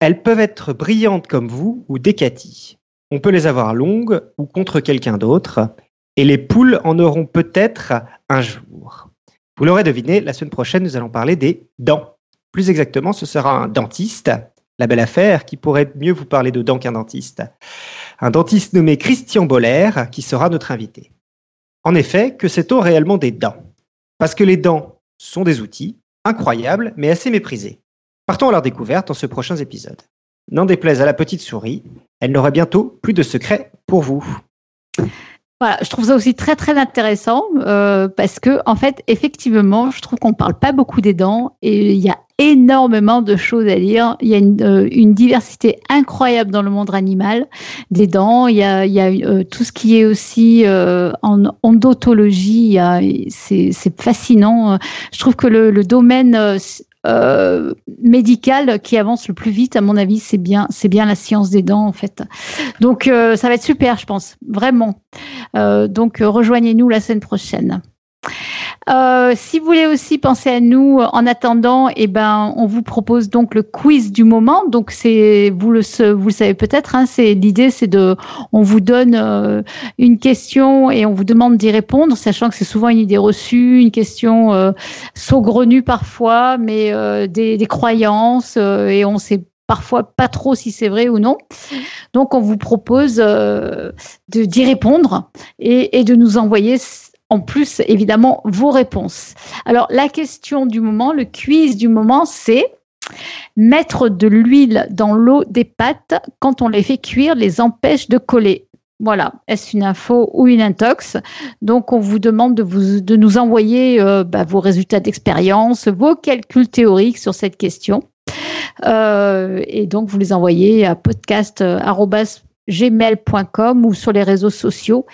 Elles peuvent être brillantes comme vous ou décaties. On peut les avoir longues ou contre quelqu'un d'autre. Et les poules en auront peut-être un jour. Vous l'aurez deviné, la semaine prochaine, nous allons parler des dents. Plus exactement, ce sera un dentiste, la belle affaire, qui pourrait mieux vous parler de dents qu'un dentiste. Un dentiste nommé Christian Boller, qui sera notre invité. En effet, que sait-on réellement des dents? Parce que les dents sont des outils, incroyable, mais assez méprisé. Partons à leur découverte dans ce prochain épisode. N'en déplaise à la petite souris, elle n'aura bientôt plus de secrets pour vous. Voilà, je trouve ça aussi très très intéressant euh, parce que en fait, effectivement, je trouve qu'on parle pas beaucoup des dents et il y a énormément de choses à dire. Il y a une, euh, diversité incroyable dans le monde animal des dents. Il y a, il y a euh, tout ce qui est aussi en odontologie. C'est fascinant. Je trouve que le, le domaine euh, médicale qui avance le plus vite, à mon avis, c'est bien, c'est bien la science des dents en fait. Donc euh, ça va être super, je pense, vraiment. Euh, donc rejoignez-nous la semaine prochaine. Euh, si vous voulez aussi penser à nous en attendant, eh ben, on vous propose donc le quiz du moment. Donc c'est, vous le, vous le savez peut-être, hein, c'est l'idée, c'est de, on vous donne euh, une question et on vous demande d'y répondre, sachant que c'est souvent une idée reçue, une question euh, saugrenue parfois, mais euh, des, des, croyances et on sait parfois pas trop si c'est vrai ou non. Donc on vous propose de d'y répondre et, et de nous envoyer en plus, évidemment, vos réponses. Alors, la question du moment, le quiz du moment, c'est mettre de l'huile dans l'eau des pâtes quand on les fait cuire les empêche de coller. Voilà, est-ce une info ou une intox? Donc, on vous demande de, nous envoyer euh, bah, vos résultats d'expérience, vos calculs théoriques sur cette question. Euh, et donc, vous les envoyez à podcast gmail.com ou sur les réseaux sociaux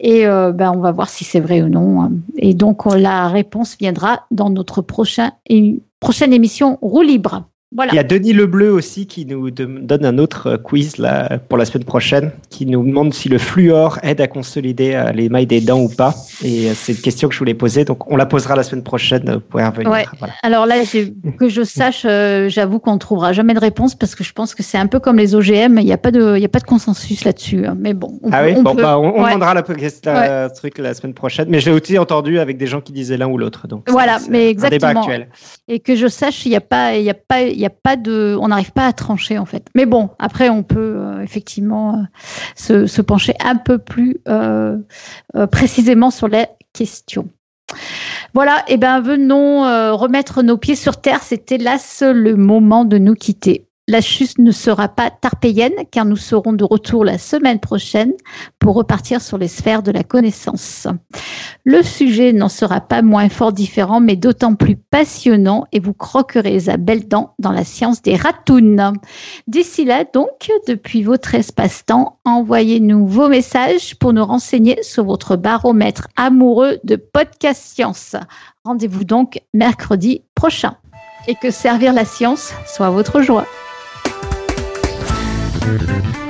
et euh, ben, on va voir si c'est vrai ou non. Et donc la réponse viendra dans notre prochain, prochaine émission Roue libre. Il y a Denis Lebleu aussi qui nous donne un autre euh, quiz là, pour la semaine prochaine, qui nous demande si le fluor aide à consolider euh, les mailles des dents ou pas. Et euh, c'est une question que je voulais poser, donc on la posera la semaine prochaine pour y revenir. Alors là, que je sache, j'avoue qu'on ne trouvera jamais de réponse parce que je pense que c'est un peu comme les OGM, il n'y a, pas de, a pas de consensus là-dessus. Hein. Mais bon, on, ah oui? on, bah, on, demandera la, la truc la semaine prochaine. Mais j'ai aussi entendu avec des gens qui disaient l'un ou l'autre. Donc voilà, mais exactement. Un débat actuel. Et que je sache, il n'y a pas, y a pas a pas de, on n'arrive pas à trancher en fait. Mais bon, après on peut euh, effectivement euh, se, pencher un peu plus euh, précisément sur les questions. Voilà, et eh ben venons remettre nos pieds sur terre. C'était là le moment de nous quitter. La chute ne sera pas tarpéienne car nous serons de retour la semaine prochaine pour repartir sur les sphères de la connaissance. Le sujet n'en sera pas moins fort différent mais d'autant plus passionnant et vous croquerez à belles dents dans la science des ratounes. D'ici là donc, depuis votre espace-temps, envoyez-nous vos messages pour nous renseigner sur votre baromètre amoureux de podcast science. Rendez-vous donc mercredi prochain et que servir la science soit votre joie. Thank you.